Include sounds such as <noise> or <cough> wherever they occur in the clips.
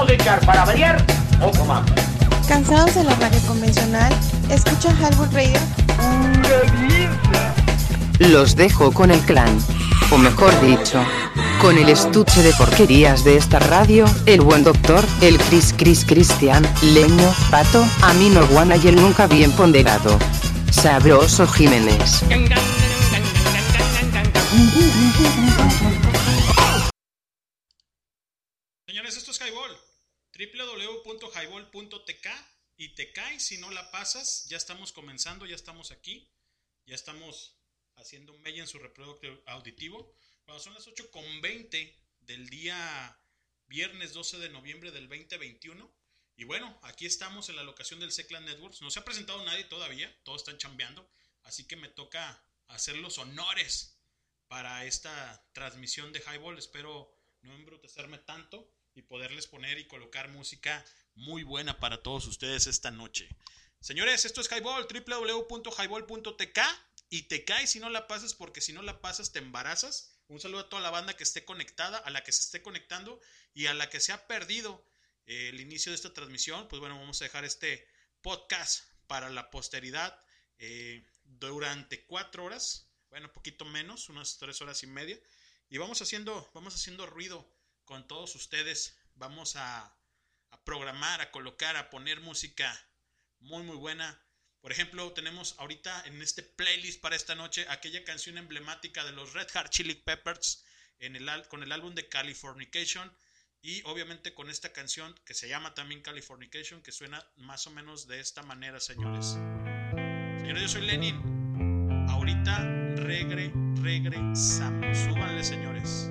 vamos a echar para variar poco más. ¿Cansados de la radio convencional? ¿Escucha Highwood Radio? Los dejo con el clan, o mejor dicho, con el estuche de porquerías de esta radio, el buen doctor, el Chris Chris Cristian, Leño, Pato, Amino Guana y el nunca bien ponderado. Sabroso Jiménez. Señores, esto es Highball. www.highball.tk y te cae si no la pasas. Ya estamos comenzando, ya estamos aquí. Ya estamos haciendo un en su reproductor auditivo. Cuando son las 8.20 del día viernes 12 de noviembre del 2021. Y bueno, aquí estamos en la locación del Seclan Networks. No se ha presentado nadie todavía, todos están chambeando. Así que me toca hacer los honores para esta transmisión de Highball. Espero no embrutecerme tanto y poderles poner y colocar música muy buena para todos ustedes esta noche. Señores, esto es Highball, www.highball.tk y te caes si no la pasas porque si no la pasas te embarazas. Un saludo a toda la banda que esté conectada, a la que se esté conectando y a la que se ha perdido eh, el inicio de esta transmisión. Pues bueno, vamos a dejar este podcast para la posteridad eh, durante cuatro horas, bueno, poquito menos, unas tres horas y media. Y vamos haciendo, vamos haciendo ruido con todos ustedes. Vamos a, programar, a colocar, a poner música muy, muy buena. Por ejemplo, tenemos ahorita en este playlist para esta noche aquella canción emblemática de los Red Hot Chili Peppers en el, con el álbum de Californication y obviamente con esta canción que se llama también Californication que suena más o menos de esta manera, señores. Señores, yo soy Lenin. Ahorita regre, regresamos. Súbanle, señores.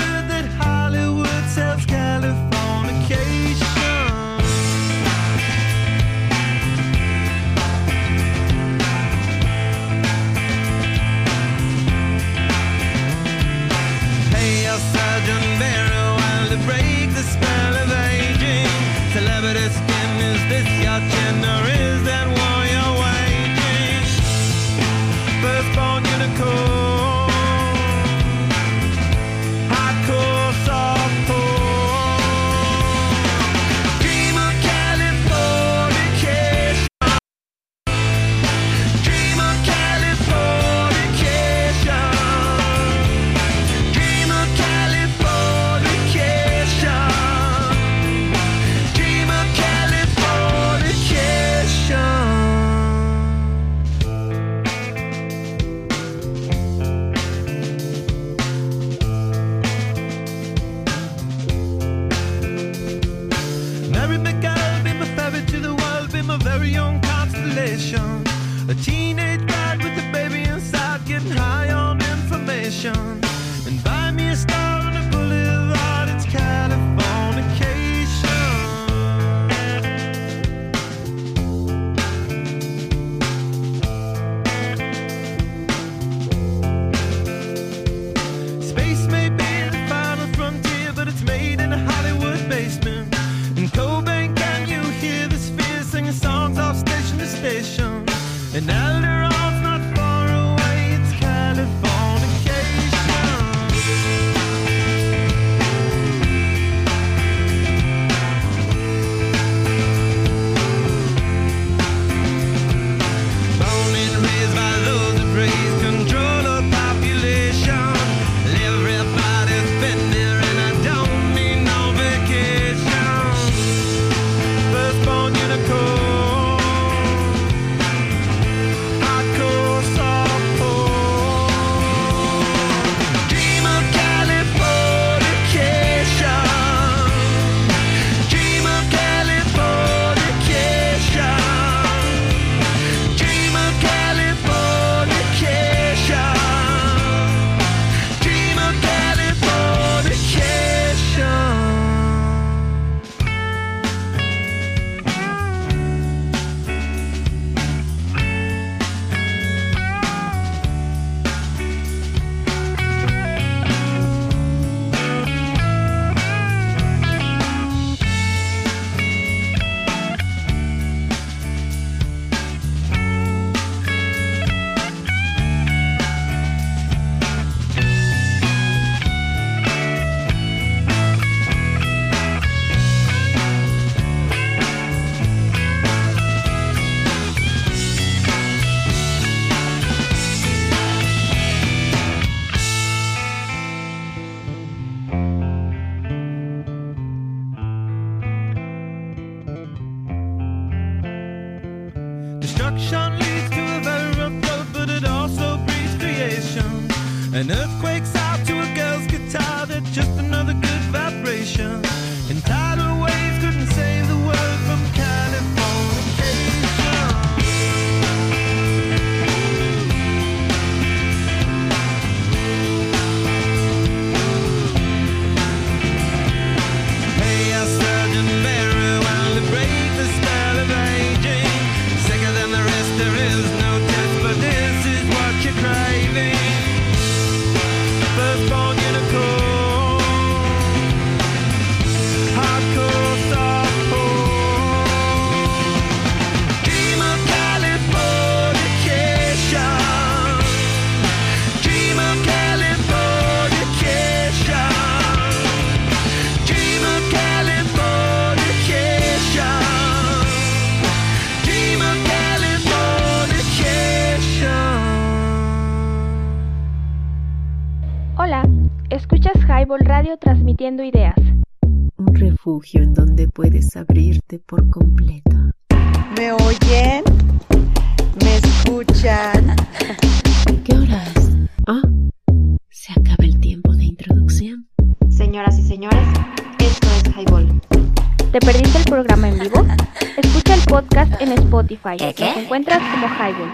en Spotify. Nos encuentras como Highball.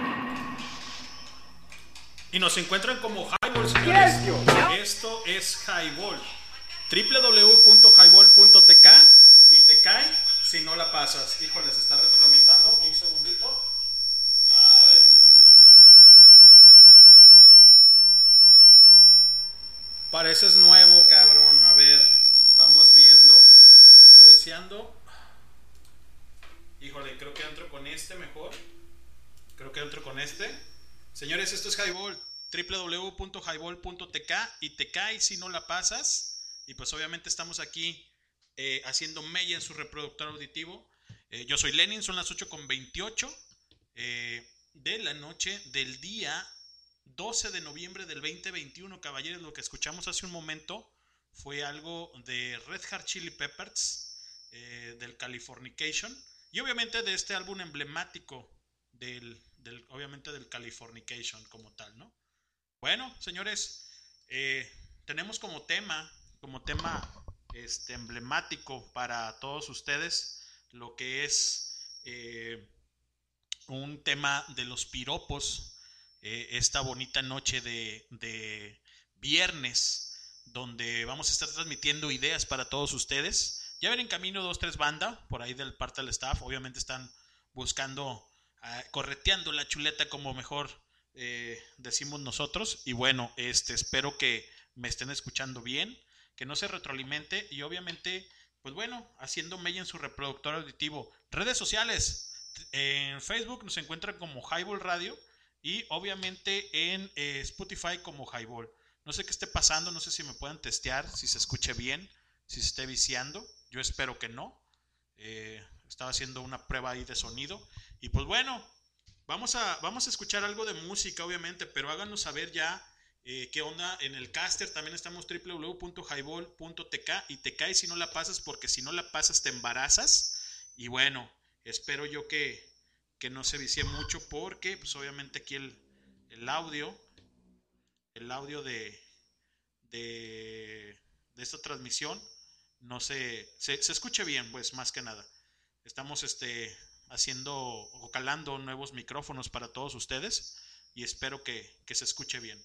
Y nos encuentran como Highball, señores. Esto es Highball. www.highball.tk y te cae si no la pasas. Híjole, se está retroalimentando. Un segundito. Ay. Pareces nuevo, cabrón. A ver, vamos viendo. Está viciando. Híjole, creo que entro con este mejor. Creo que entro con este. Señores, esto es Highball. www.highball.tk y te cae si no la pasas. Y pues obviamente estamos aquí eh, haciendo mella en su reproductor auditivo. Eh, yo soy Lenin, son las 8.28 eh, de la noche del día 12 de noviembre del 2021. Caballeros, lo que escuchamos hace un momento fue algo de Red Hot Chili Peppers, eh, del Californication. Y obviamente de este álbum emblemático del, obviamente del Californication como tal, ¿no? Bueno, señores, eh, tenemos como tema, como tema este, emblemático para todos ustedes lo que es eh, un tema de los piropos, eh, esta bonita noche de, de viernes, donde vamos a estar transmitiendo ideas para todos ustedes. Ya ven en camino dos, tres bandas por ahí del parte del staff. Obviamente están buscando, correteando la chuleta como mejor eh, decimos nosotros. Y bueno, este, espero que me estén escuchando bien, que no se retroalimente y obviamente, pues bueno, haciendo mella en su reproductor auditivo. Redes sociales. En Facebook nos encuentran como Highball Radio y obviamente en eh, Spotify como Highball. No sé qué esté pasando, no sé si me pueden testear, si se escuche bien, si se esté viciando. Yo espero que no. Eh, estaba haciendo una prueba ahí de sonido. Y pues bueno, vamos a, vamos a escuchar algo de música, obviamente, pero háganos saber ya eh, qué onda en el caster. También estamos www.highball.tk y te caes si no la pasas, porque si no la pasas te embarazas. Y bueno, espero yo que, que no se vicie mucho, porque pues obviamente aquí el, el audio el audio de, de, de, esta transmisión no se, se, se, escuche bien, pues más que nada. Estamos este, haciendo o calando nuevos micrófonos para todos ustedes y espero que, que se escuche bien.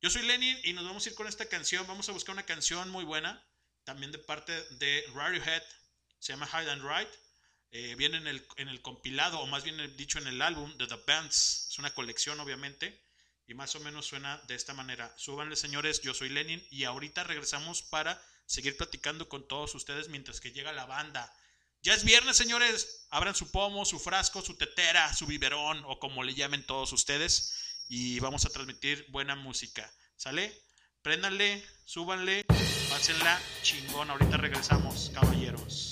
Yo soy Lenin y nos vamos a ir con esta canción. Vamos a buscar una canción muy buena, también de parte de Radiohead. Se llama Hide and Ride. Eh, viene en el, en el compilado, o más bien dicho en el álbum de The Bands. Es una colección, obviamente y más o menos suena de esta manera. Súbanle señores, yo soy Lenin y ahorita regresamos para seguir platicando con todos ustedes mientras que llega la banda. Ya es viernes señores, abran su pomo, su frasco, su tetera, su biberón o como le llamen todos ustedes y vamos a transmitir buena música. ¿Sale? Préndanle, súbanle, pásenla chingón. Ahorita regresamos, caballeros.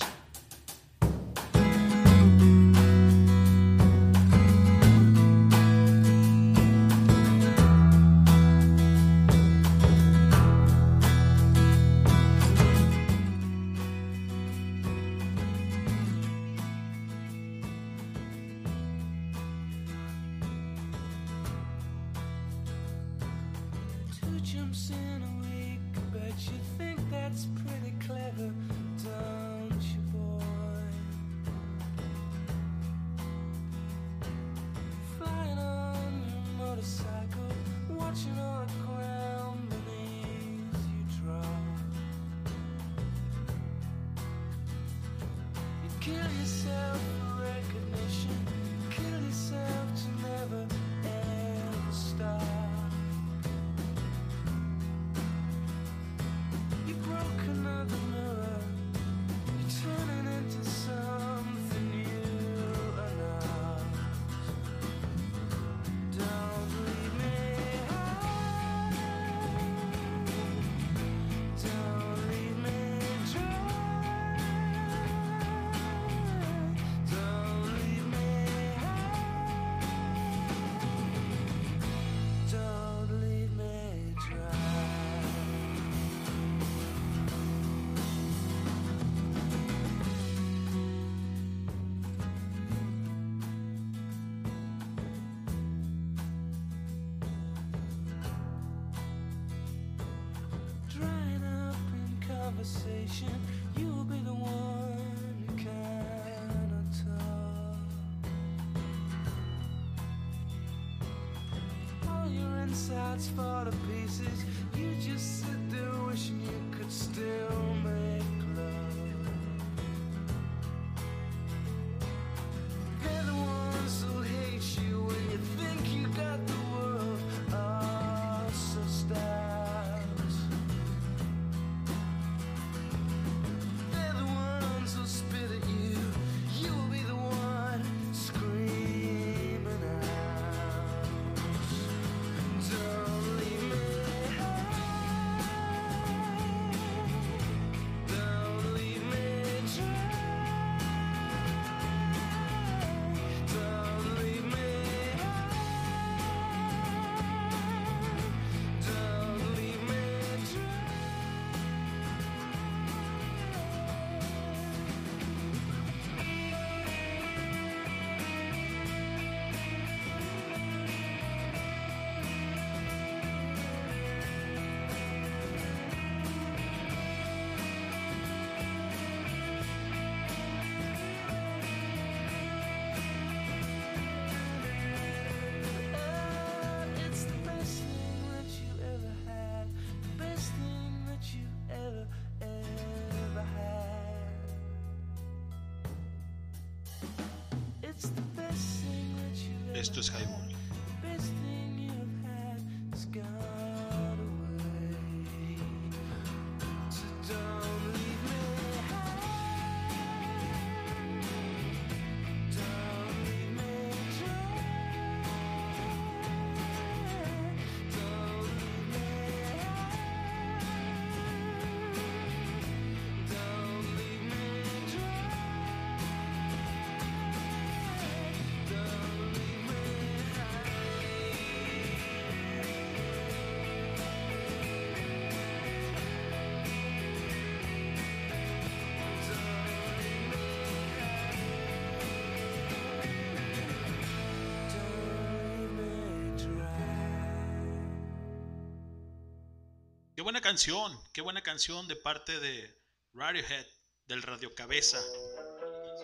Qué buena canción, qué buena canción de parte de Radiohead, del Radio Cabeza,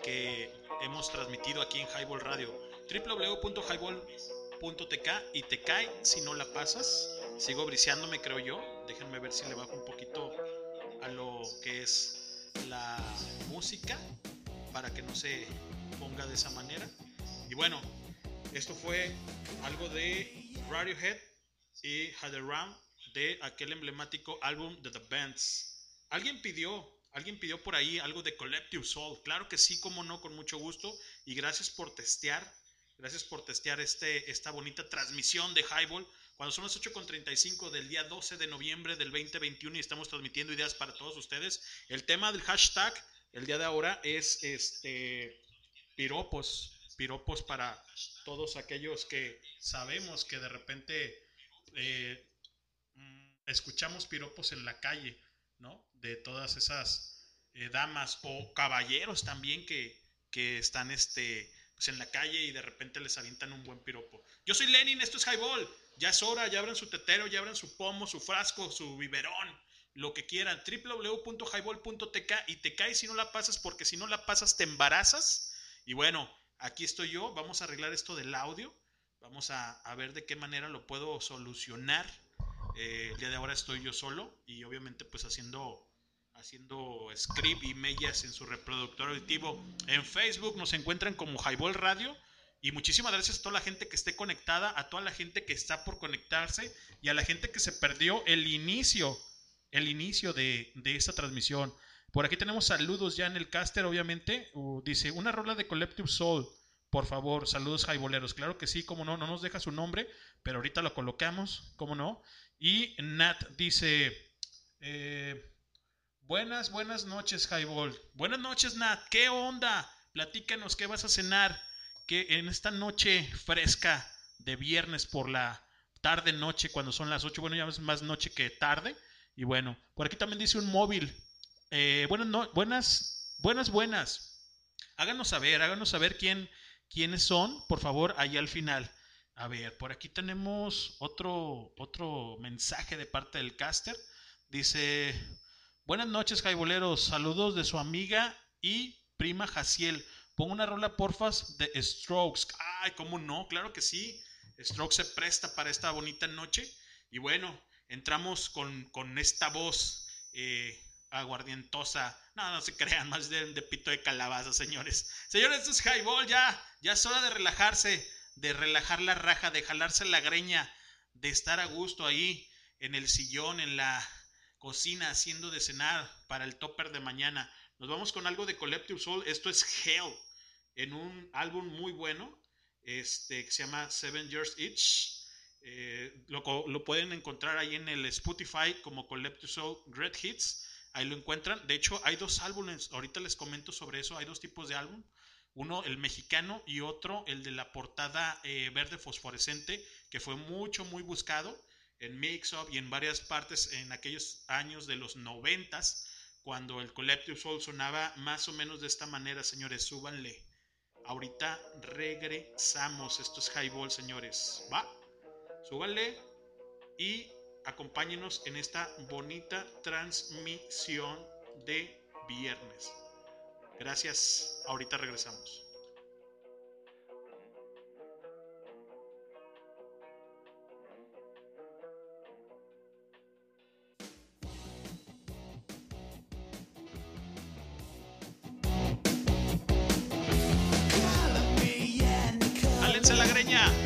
que hemos transmitido aquí en Highball Radio. www.highball.tk y te cae si no la pasas. Sigo briseándome, creo yo. Déjenme ver si le bajo un poquito a lo que es la música para que no se ponga de esa manera. Y bueno, esto fue algo de Radiohead y Had Around de aquel emblemático álbum de The Bands. Alguien pidió, alguien pidió por ahí algo de Collective Soul. Claro que sí, como no, con mucho gusto. Y gracias por testear, gracias por testear este, esta bonita transmisión de Highball. Cuando son las 8.35 del día 12 de noviembre del 2021 y estamos transmitiendo ideas para todos ustedes. El tema del hashtag el día de ahora es este piropos, piropos para todos aquellos que sabemos que de repente eh, escuchamos piropos en la calle, ¿no? De todas esas eh, damas o caballeros también que, que están este, pues en la calle y de repente les avientan un buen piropo. Yo soy Lenin, esto es Highball. Ya es hora, ya abran su tetero, ya abran su pomo, su frasco, su biberón, lo que quieran. www.highball.tk y te caes si no la pasas, porque si no la pasas te embarazas. Y bueno, aquí estoy yo. Vamos a arreglar esto del audio. Vamos a, a ver de qué manera lo puedo solucionar. Eh, el día de ahora estoy yo solo y obviamente pues haciendo haciendo script y mellas en su reproductor auditivo. En Facebook nos encuentran como Highball Radio. Y muchísimas gracias a toda la gente que esté conectada, a toda la gente que está por conectarse y a la gente que se perdió el inicio, el inicio de, de esta transmisión. Por aquí tenemos saludos ya en el caster, obviamente. Uh, dice, una rola de Collective Soul. Por favor, saludos highboleros. Claro que sí, como no, no nos deja su nombre, pero ahorita lo colocamos, como no. Y Nat dice, eh, buenas, buenas noches, Highball. Buenas noches, Nat. ¿Qué onda? Platícanos, ¿qué vas a cenar? Que en esta noche fresca de viernes por la tarde noche, cuando son las 8, bueno, ya es más noche que tarde. Y bueno, por aquí también dice un móvil. Eh, buenas, buenas, buenas, buenas. Háganos saber, háganos saber quién, quiénes son, por favor, ahí al final. A ver, por aquí tenemos otro, otro mensaje de parte del caster. Dice, Buenas noches, Jaiboleros. Saludos de su amiga y prima Jaciel. Pongo una rola, porfas, de Strokes. Ay, ¿cómo no? Claro que sí. Strokes se presta para esta bonita noche. Y bueno, entramos con, con esta voz eh, aguardientosa. No, no se crean, más de, de pito de calabaza, señores. Señores, esto es Highball, ya. Ya es hora de relajarse, de relajar la raja, de jalarse la greña, de estar a gusto ahí en el sillón, en la cocina, haciendo de cenar para el topper de mañana. Nos vamos con algo de Collective Soul. Esto es Hell, en un álbum muy bueno, este, que se llama Seven Years Each. Eh, lo, lo pueden encontrar ahí en el Spotify como Collective Soul Great Hits. Ahí lo encuentran. De hecho, hay dos álbumes. Ahorita les comento sobre eso. Hay dos tipos de álbum. Uno, el mexicano, y otro, el de la portada eh, verde fosforescente, que fue mucho, muy buscado en Mix Up y en varias partes en aquellos años de los noventas, cuando el Collective Soul sonaba más o menos de esta manera, señores, súbanle. Ahorita regresamos. Esto es Highball, señores. Va, súbanle y acompáñenos en esta bonita transmisión de viernes. Gracias. Ahorita regresamos. Álense la greña.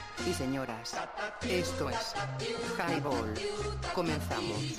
y señoras, esto es Highball. Comenzamos.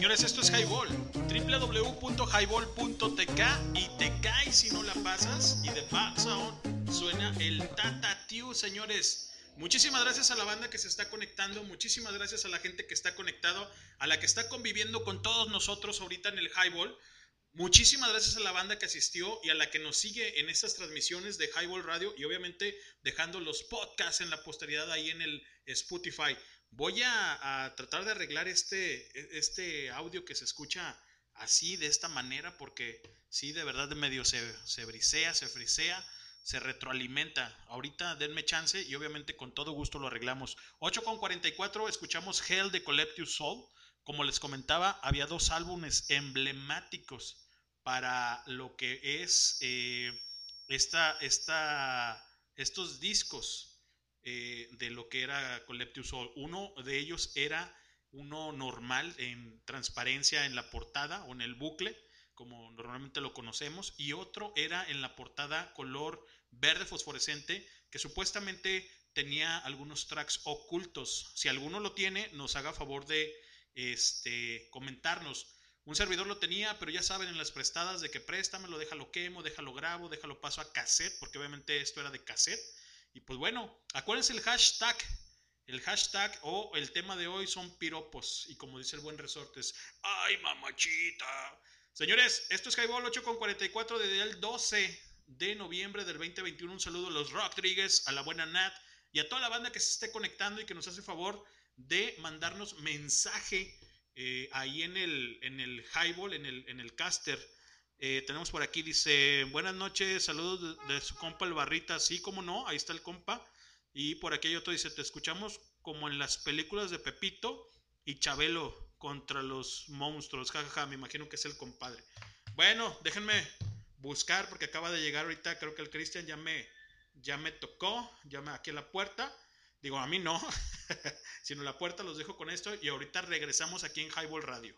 Señores, esto es Highball. www.highball.tk y te caes si no la pasas. Y de background suena el Tatatiu, señores. Muchísimas gracias a la banda que se está conectando, muchísimas gracias a la gente que está conectado, a la que está conviviendo con todos nosotros ahorita en el Highball. Muchísimas gracias a la banda que asistió y a la que nos sigue en estas transmisiones de Highball Radio y obviamente dejando los podcasts en la posteridad ahí en el Spotify. Voy a, tratar de arreglar este, este audio que se escucha así, de esta manera, porque sí, de verdad de medio se, se brisea, se frisea, se retroalimenta. Ahorita denme chance y obviamente con todo gusto lo arreglamos. 8 con 44 escuchamos Hell de Collective Soul. Como les comentaba, había dos álbumes emblemáticos para lo que es eh, esta, esta, estos discos eh, de lo que era Collective Soul. Uno de ellos era uno normal en transparencia en la portada o en el bucle, como normalmente lo conocemos, y otro era en la portada color verde fosforescente, que supuestamente tenía algunos tracks ocultos. Si alguno lo tiene, nos haga favor de este, comentarnos. Un servidor lo tenía, pero ya saben en las prestadas de que préstamelo, déjalo quemo, déjalo grabo, déjalo paso a cassette, porque obviamente esto era de cassette. Y pues bueno, acuérdense el hashtag. El hashtag o el tema de hoy son piropos. Y como dice el buen resortes, ¡ay, mamachita! Señores, esto es Highball 8 con 44 desde el 12 de noviembre del 2021. Un saludo a los Rodríguez, a la buena Nat y a toda la banda que se esté conectando y que nos hace favor de mandarnos mensaje eh, ahí en el, en el Highball, en el, en el caster. Eh, tenemos por aquí, dice, buenas noches, saludos de, su compa el Barrita, sí, como no, ahí está el compa. Y por aquí hay otro, dice, te escuchamos como en las películas de Pepito y Chabelo contra los monstruos, jajaja, ja, ja, me imagino que es el compadre. Bueno, déjenme buscar porque acaba de llegar ahorita, creo que el Cristian ya me, ya me tocó, ya me aquí a la puerta. Digo, a mí no, <laughs> sino la puerta los dejo con esto y ahorita regresamos aquí en Highball Radio.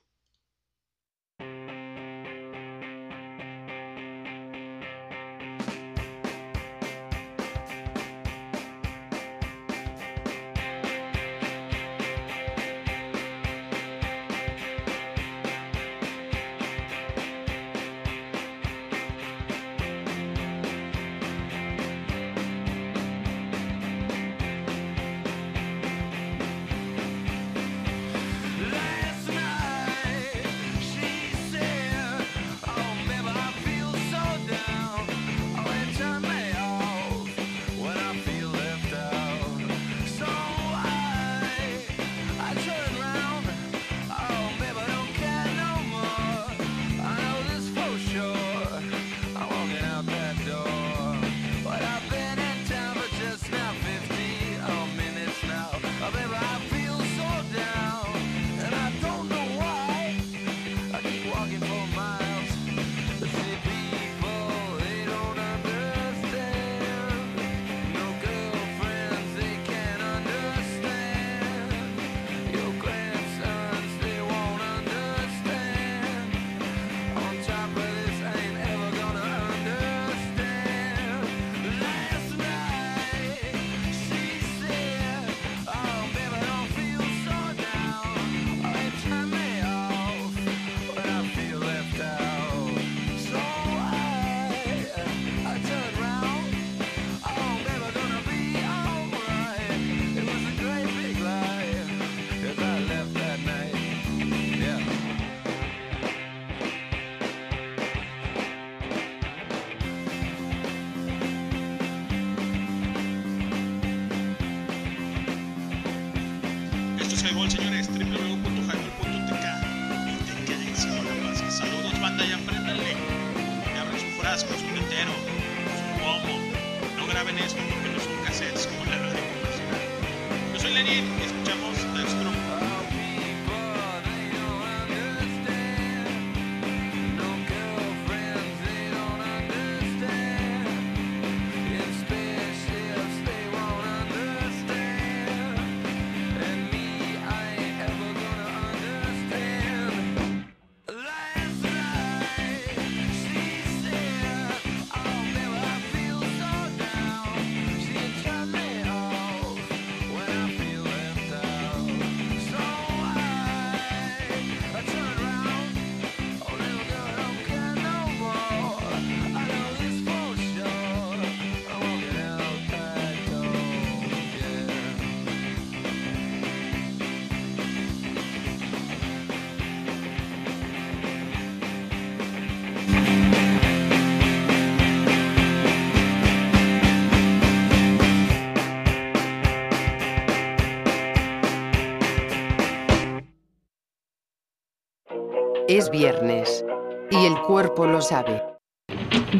Es viernes. Y el cuerpo lo sabe.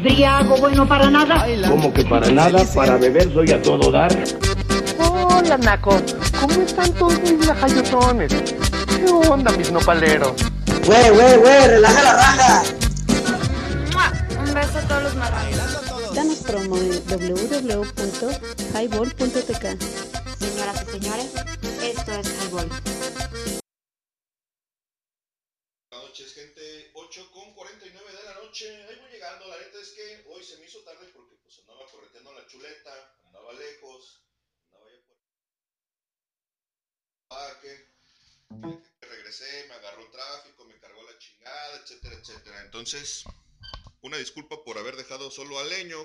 Briago bueno para nada. Como que para nada, para beber soy a todo dar. Hola, Naco. ¿Cómo están todos mis lajayotones? ¿Qué onda, mis nopaleros? Güey, güey, güey, relaja la raja. Un beso a todos los marranos. Danos promo en www.highball.tk. Entonces, una disculpa por haber dejado solo al leño.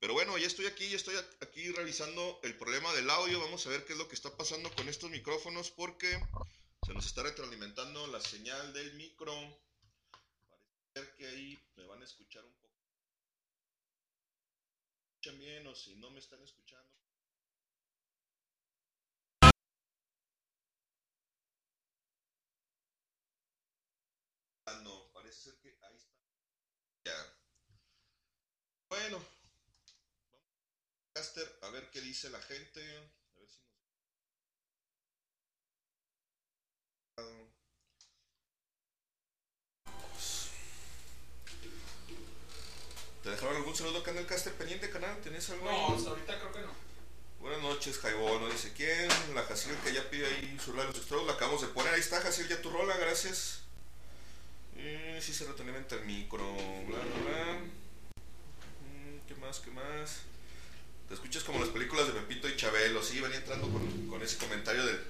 Pero bueno, ya estoy aquí, ya estoy aquí revisando el problema del audio. Vamos a ver qué es lo que está pasando con estos micrófonos porque se nos está retroalimentando la señal del micro. Parece que ahí me van a escuchar un poco. ¿Escuchan bien o si no me están escuchando? Ah, no, parece ser. Ya. Bueno, Caster, a ver qué dice la gente. A ver si nos... ¿Te dejaron algún saludo acá en el Caster pendiente, canal? ¿Tenés algo? No, hasta ahorita creo que no. Buenas noches, Jaibón. No dice quién. La Jaciel que ya pide ahí su extrados. La acabamos de poner. Ahí está, Jaciel, ya tu rola. Gracias. Sí se retroalimenta el micro. Bla, bla, bla. Mm, ¿Qué más? ¿Qué más? Te escuchas como las películas de Pepito y Chabelo, sí, venía entrando con, con ese comentario del,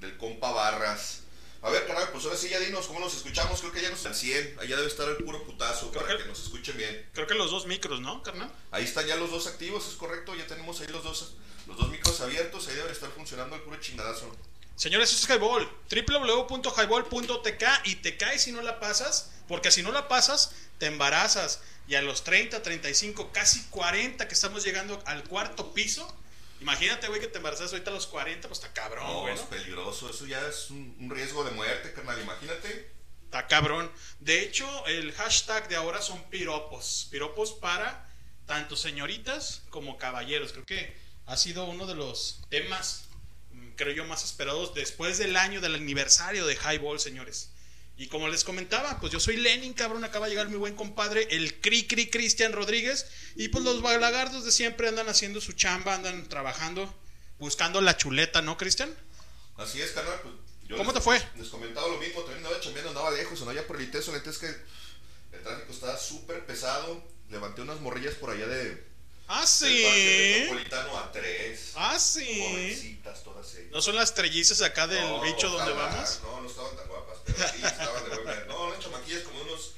del compa Barras. A ver, carnal, pues ahora sí ya dinos cómo nos escuchamos, creo que ya nos al 100, allá debe estar el puro putazo Creo para que- que nos escuchen bien. Creo que los dos micros, ¿no, carnal? Ahí están ya los dos activos, es correcto, ya tenemos ahí los dos, los dos micros abiertos, ahí deben estar funcionando el puro chingadazo. Señores, eso es Highball. www.highball.tk y te caes si no la pasas, porque si no la pasas, te embarazas. Y a los 30, 35, casi 40 que estamos llegando al cuarto piso, imagínate, güey, que te embarazas ahorita a los 40, pues está cabrón, No, güey. es peligroso, eso ya es un, un riesgo de muerte, carnal, imagínate. Está cabrón. De hecho, el hashtag de ahora son piropos. Piropos para tanto señoritas como caballeros. Creo que ha sido uno de los temas, creo yo, más esperados después del año del aniversario de Highball, señores. Y como les comentaba, pues yo soy Lenin, cabrón. Acaba de llegar mi buen compadre, el Cri Cri Cristian Rodríguez. Y pues los balagardos de siempre andan haciendo su chamba, andan trabajando, buscando la chuleta, ¿no, Cristian? Así es, carnal, pues yo ¿Cómo les- te fue? Les comentaba lo mismo, también andaba chambeando, andaba lejos, andaba ya por el Iteso, neta es que el tráfico estaba súper pesado, levanté unas morrillas por allá de... Ah, sí. Metropolitano a tres. Ah, sí. Jovencitas todas ellas. ¿No son las trellizas acá del No, bicho donde vamos? No, no estaban tan guapas, pero sí estaban de buen ver. No, unas chamaquillas como unos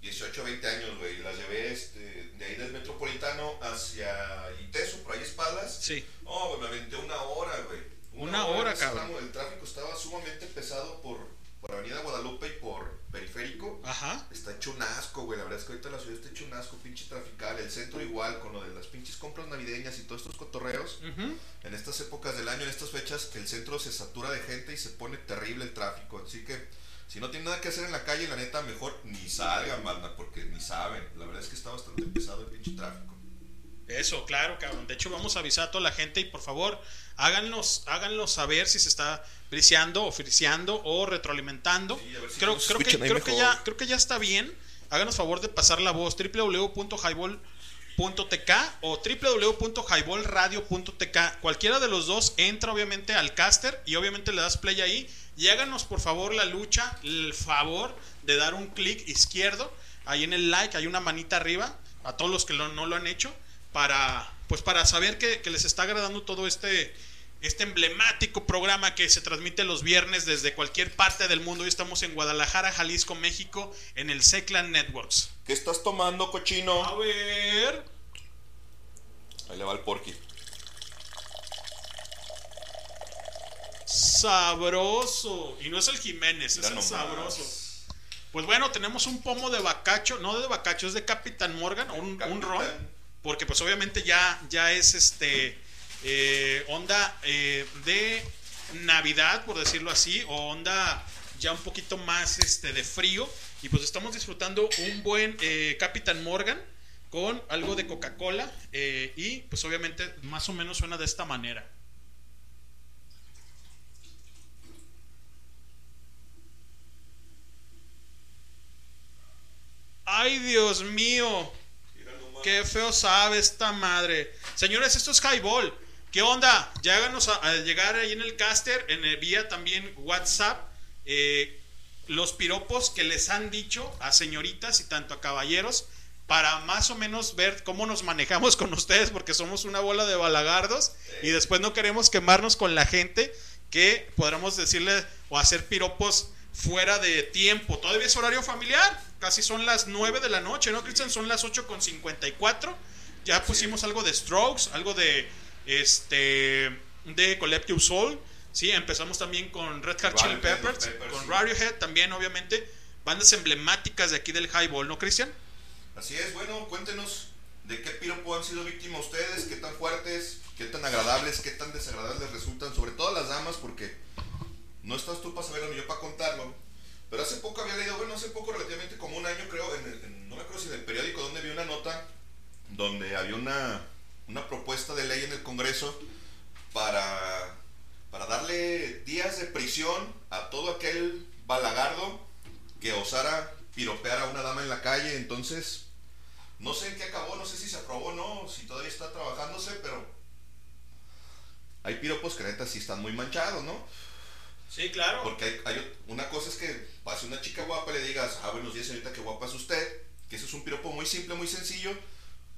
18, 20 años, güey. Las llevé este, de ahí del Metropolitano hacia Iteso, por ahí Espadas. Sí. No, güey, me aventé una hora, güey. Una hora, ese cabrón. El tráfico estaba sumamente pesado por, por Avenida Guadalupe y por Periférico. Ajá. Está hecho un asco, güey. La verdad es que ahorita la ciudad está hecho un asco, pinche trafical. El centro igual, con lo de las pinches compras navideñas y todos estos cotorreos. En estas épocas del año, en estas fechas, el centro se satura de gente y se pone terrible el tráfico. Así que, si no tienen nada que hacer en la calle, la neta, mejor ni salgan, banda, porque ni saben. La verdad es que está bastante pesado el pinche tráfico. Eso, claro, cabrón. De hecho, vamos a avisar a toda la gente y por favor, háganos, háganos saber si se está briciando o o retroalimentando. si creo creo, que, creo, que ya, creo que ya está bien. Háganos favor de pasar la voz www.highball.tk o www.highballradio.tk. Cualquiera de los dos entra obviamente al caster y obviamente le das play ahí y háganos por favor la lucha, el favor de dar un clic izquierdo ahí en el like, hay una manita arriba a todos los que lo- no lo han hecho para pues para saber que, que les está agradando todo este este emblemático programa que se transmite los viernes desde cualquier parte del mundo. Hoy estamos en Guadalajara, Jalisco, México, en el Seclan Networks. ¿Qué estás tomando, cochino? A ver. Ahí le va el porky. Sabroso. Y no es el Jiménez, Mira es el sabroso. Pues bueno, tenemos un pomo de bacacho, no de bacacho, es de Capitán Morgan, un, un ron. Porque pues obviamente ya, ya es este eh, onda eh, de Navidad, por decirlo así, o onda ya un poquito más este, de frío. Y pues estamos disfrutando un buen eh, Capitán Morgan con algo de Coca-Cola. eh, y pues obviamente más o menos suena de esta manera. Ay, Dios mío. Qué feo sabe esta madre. Señores, esto es Highball. ¿Qué onda? Ya háganos a, a llegar ahí en el caster, en el vía también WhatsApp, eh, los piropos que les han dicho a señoritas y tanto a caballeros para más o menos ver cómo nos manejamos con ustedes porque somos una bola de balagardos y después no queremos quemarnos con la gente que podamos decirle o hacer piropos fuera de tiempo. Todavía es horario familiar, casi son las 9 de la noche, ¿no, Cristian? Son las 8 con 54. Ya pusimos algo de Strokes, algo de este de Collective Soul. Sí, empezamos también con Red Hot Chili Peppers, con sí. Radiohead también, obviamente. Bandas emblemáticas de aquí del Highball, ¿no, Cristian? Así es, bueno, cuéntenos de qué piropo han sido víctimas ustedes, qué tan fuertes, qué tan agradables, qué tan desagradables resultan, sobre todo las damas, porque no estás tú para saberlo ni yo para contarlo. Pero hace poco había leído, bueno, hace poco, relativamente como un año creo, en el- en- no me acuerdo si en el periódico donde vi una nota donde había una, una propuesta de ley en el Congreso para, para darle días de prisión a todo aquel balagardo que osara piropear a una dama en la calle. Entonces, no sé en qué acabó, no sé si se aprobó o no, si todavía está trabajándose, pero hay piropos que neta sí están muy manchados, ¿no? Sí, claro. Porque hay, hay una cosa es que pase una chica guapa y le digas, ah, buenos días señorita, qué guapa es usted, que eso es un piropo muy simple, muy sencillo,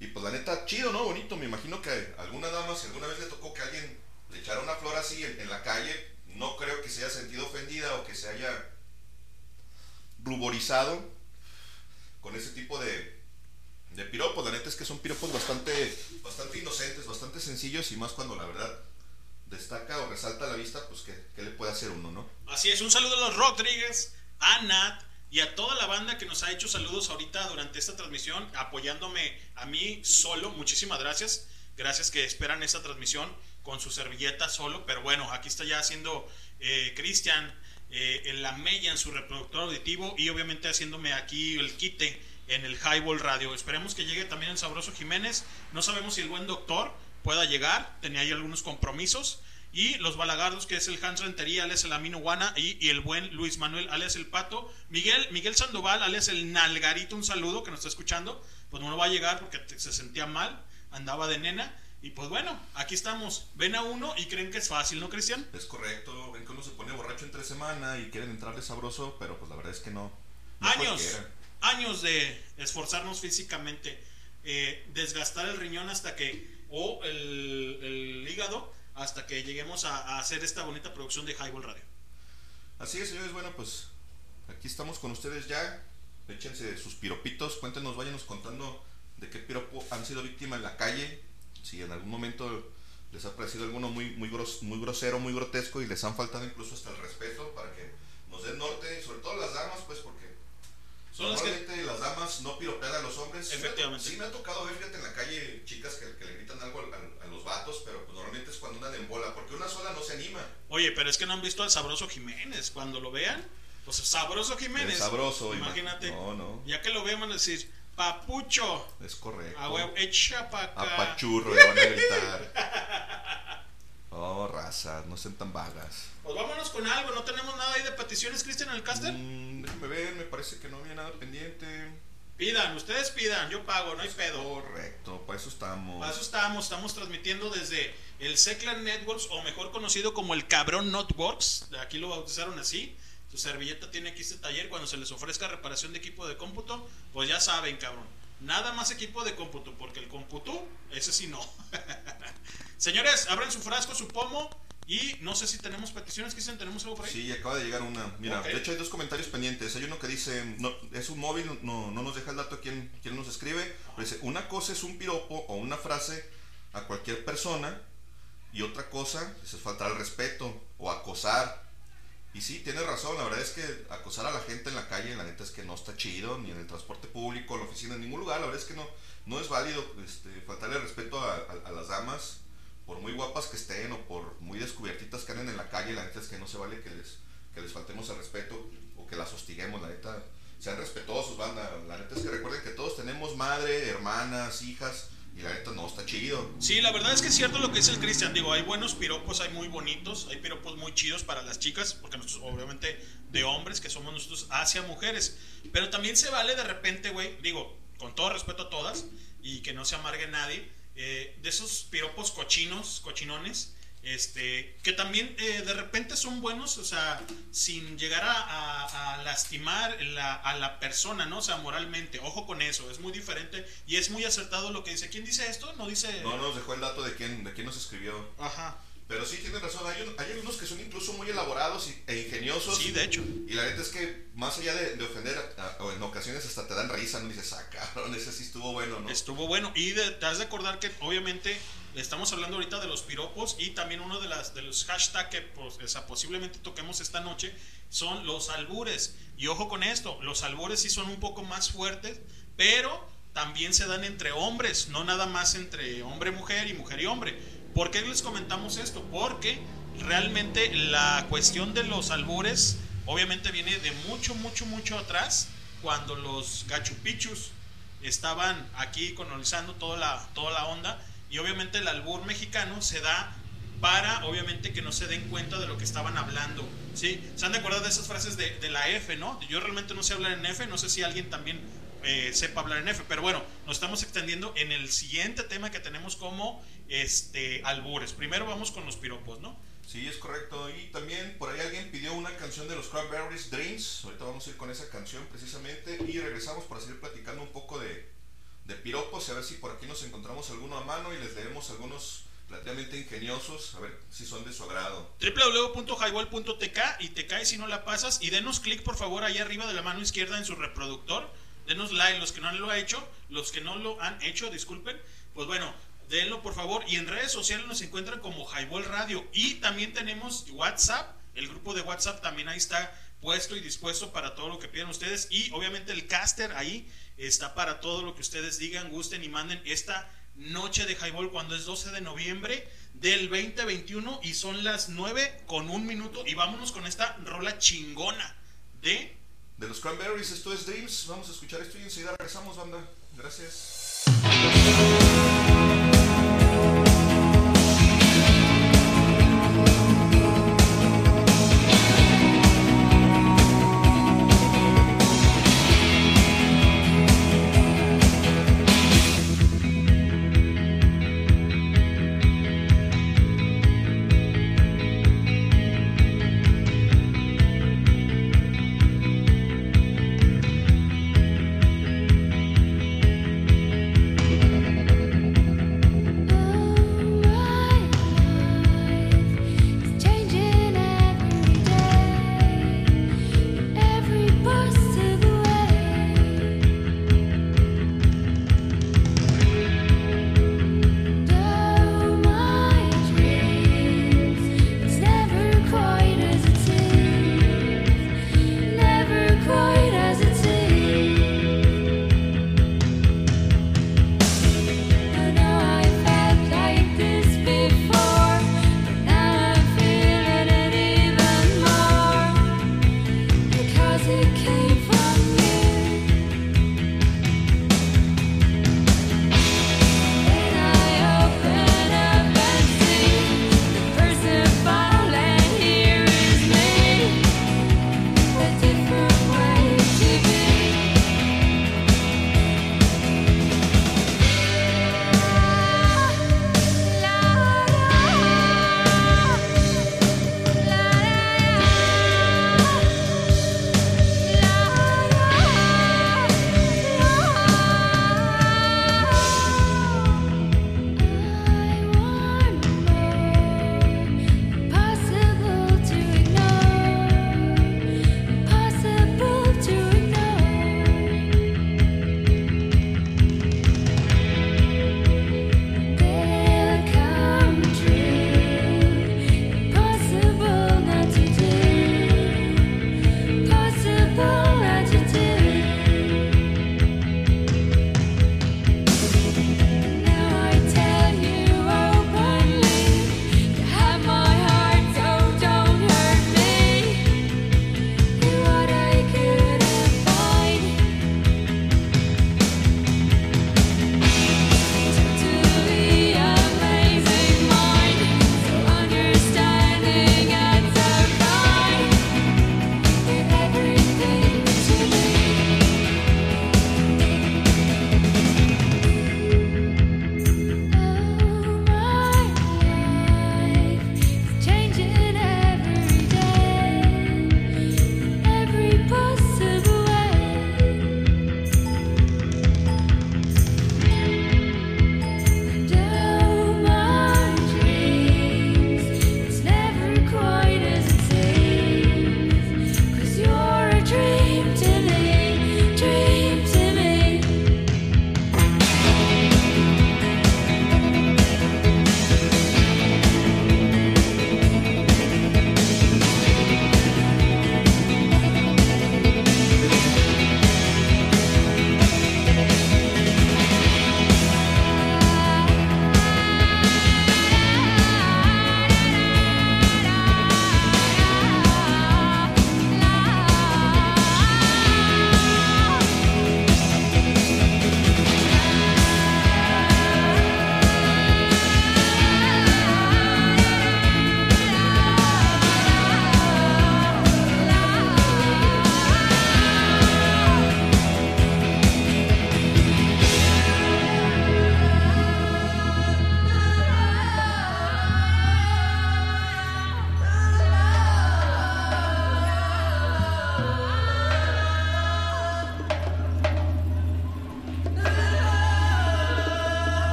y pues la neta, chido, ¿no? Bonito, me imagino que alguna dama, si alguna vez le tocó que alguien le echara una flor así en, la calle, no creo que se haya sentido ofendida o que se haya ruborizado con ese tipo de, de piropos. La neta es que son piropos bastante, bastante inocentes, bastante sencillos y más cuando la verdad destaca o resalta a la vista, pues ¿qué, qué le puede hacer uno, ¿no? Así es, un saludo a los Rodríguez, a Nat y a toda la banda que nos ha hecho saludos ahorita durante esta transmisión, apoyándome a mí solo. Muchísimas gracias. Gracias que esperan esta transmisión con su servilleta solo. Pero bueno, aquí está ya haciendo eh, Cristian eh, en la mella en su reproductor auditivo y obviamente haciéndome aquí el quite en el Highball Radio. Esperemos que llegue también el Sabroso Jiménez. No sabemos si el buen doctor pueda llegar. Tenía ahí algunos compromisos. Y los balagardos, que es el Hans Rentería, alias el Amino Guana, y, y el buen Luis Manuel, alias el Pato. Miguel, Miguel Sandoval, alias el Nalgarito, un saludo que nos está escuchando. Pues no va a llegar porque te- se sentía mal, andaba de nena. Y pues bueno, aquí estamos. Ven a uno y creen que es fácil, ¿no, Cristian? Es correcto, ven que uno se pone borracho entre semana y quieren entrarle sabroso, pero pues la verdad es que no. no años, cualquiera. años de esforzarnos físicamente, eh, desgastar el riñón hasta que, o el, el hígado, hasta que lleguemos a, hacer esta bonita producción de Highball Radio. Así es, señores, bueno, pues aquí estamos con ustedes ya. Échense sus piropitos, cuéntenos, váyanos contando de qué piropo han sido víctimas en la calle. Si en algún momento les ha parecido alguno muy, muy, gros- muy grosero, muy grotesco y les han faltado incluso hasta el respeto para que nos den norte, sobre todo las damas, pues porque Son las que- normalmente las damas no piropean a los hombres. Efectivamente. Sí me ha tocado ver, fíjate, en la calle chicas que, que le gritan algo al- al- a, los vatos, pero pues normalmente es cuando andan en bola, porque una sola no se anima. Oye, pero es que no han visto al sabroso Jiménez. Cuando lo vean, pues sabroso Jiménez. El sabroso, Imagínate. No, no. Ya que lo vean, van a decir, papucho. Es correcto. A huevo, echa pa' acá. A pachurro le van a gritar. <laughs> No sean tan vagas. Pues vámonos con algo. No tenemos nada ahí de peticiones, Cristian, en el caster. Mm, déjame ver, me parece que no había nada pendiente. Pidan, ustedes pidan. Yo pago, no hay pedo. Correcto, para eso estamos. Para eso estamos, estamos transmitiendo desde el Seclan Networks, o mejor conocido como el Cabrón Networks. De Aquí lo bautizaron así. Tu servilleta tiene aquí este taller. Cuando se les ofrezca reparación de equipo de cómputo, pues ya saben, cabrón. Nada más equipo de cómputo, porque el cómputo, ese sí no. <laughs> Señores, abran su frasco, su pomo. Y no sé si tenemos peticiones, Cristian, ¿tenemos algo por ahí? Sí, acaba de llegar una. Mira, de hecho hay dos comentarios pendientes. Hay uno que dice, no, es un móvil, no, no nos deja el dato quién, quién nos escribe. Pero dice, una cosa es un piropo o una frase a cualquier persona y otra cosa es faltar al respeto o acosar. Y sí, tiene razón, la verdad es que acosar a la gente en la calle, la neta es que no está chido, ni en el transporte público, en la oficina, en ningún lugar, la verdad es que no, no es válido este, faltarle respeto a las damas, por muy guapas que estén o por muy descubiertitas que anden en la calle, la neta es que no se vale que les, que les faltemos el respeto o que las hostiguemos, la neta. Sean respetuosos, banda. La neta es que recuerden que todos tenemos madre, hermanas, hijas. Y la neta no está chido. Sí, la verdad es que es cierto lo que dice el Cristian. Digo, hay buenos piropos, hay muy bonitos, hay piropos muy chidos para las chicas, porque nosotros, obviamente, de hombres que somos nosotros hacia mujeres. Pero también se vale de repente, güey, digo, con todo respeto a todas, y que no se amargue nadie, eh, de esos piropos cochinos, cochinones, este, que también eh, de repente son buenos, o sea, sin llegar a, a- a lastimar la- a la persona, ¿no? O sea, moralmente, ojo con eso, es muy diferente y es muy acertado lo que dice. ¿Quién dice esto? No dice... No nos dejó el dato de quién, de quién nos escribió. Ajá. Pero sí, tienen razón. Hay, un- hay algunos que son incluso muy elaborados y- e ingeniosos. Sí, de hecho. Y la neta es que, más allá de, de ofender, a- o en ocasiones hasta te dan risa, ¿no? Y dices, ah, cabrón, ese sí estuvo bueno, ¿no? Estuvo bueno. Y de- te has de acordar que obviamente estamos hablando ahorita de los piropos y también uno de, las, de los hashtags que pues, o sea, posiblemente toquemos esta noche son los albures. Y ojo con esto, los albures sí son un poco más fuertes, pero también se dan entre hombres, no nada más entre hombre-mujer y mujer y hombre. ¿Por qué les comentamos esto? Porque realmente la cuestión de los albures obviamente viene de mucho, mucho, mucho atrás, cuando los gachupichus estaban aquí colonizando toda la, toda la onda y obviamente el albur mexicano se da para obviamente que no se den cuenta de lo que estaban hablando. ¿sí? ¿Se han de acordar de esas frases de, de la F, no? Yo realmente no sé hablar en F, no sé si alguien también eh, sepa hablar en F, pero bueno, nos estamos extendiendo en el siguiente tema que tenemos como este albures. Primero vamos con los piropos, ¿no? Sí, es correcto. Y también por ahí alguien pidió una canción de los Cranberries, Dreams. Ahorita vamos a ir con esa canción precisamente. Y regresamos para seguir platicando un poco de, de piropos y a ver si por aquí nos encontramos alguno a mano y les leemos algunos relativamente ingeniosos, a ver si son de su agrado. www.highball.tk y te cae si no la pasas y denos clic por favor ahí arriba de la mano izquierda en su reproductor. Denos like los que no lo han hecho los que no lo han hecho disculpen. Pues bueno denlo por favor y en redes sociales nos encuentran como Highball Radio. Y también tenemos WhatsApp el grupo de WhatsApp también ahí está puesto y dispuesto para todo lo que pidan ustedes y obviamente el caster ahí está para todo lo que ustedes digan gusten y manden esta noche de Highball cuando es 12 de noviembre del 2021 y son las 9 con un minuto y vámonos con esta rola chingona de De los Cranberries, esto es Dreams. Vamos a escuchar esto y enseguida regresamos, banda. Gracias.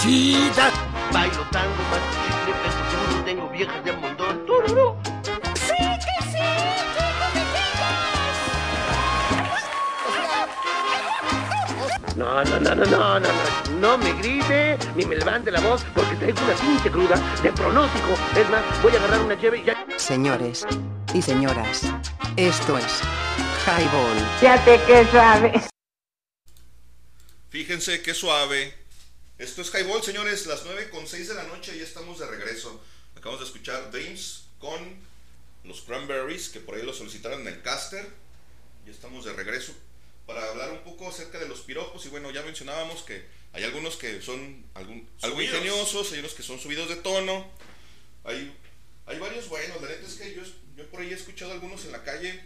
¡Ay, mamachita! Bailo tango, más chicle, peso seguro, tengo viejas de montón. ¡Tururú! ¡Sí, que sí! No, no, no, no, no, no, no, no me grite ni me levante la voz porque traigo una pinche cruda de pronóstico. Es más, voy a agarrar una llave y ya. Señores y señoras, esto es Highball. Fíjate que suave. Fíjense qué suave. Esto es Highball, señores, las 9 con 6 de la noche y ya estamos de regreso. Acabamos de escuchar Dreams con los Cranberries, que por ahí lo solicitaron en el caster. Ya estamos de regreso para hablar un poco acerca de los piropos. Y bueno, ya mencionábamos que hay algunos que son algún, algo ingeniosos, hay unos que son subidos de tono. Hay, hay varios buenos. La neta es que yo, yo por ahí he escuchado algunos en la calle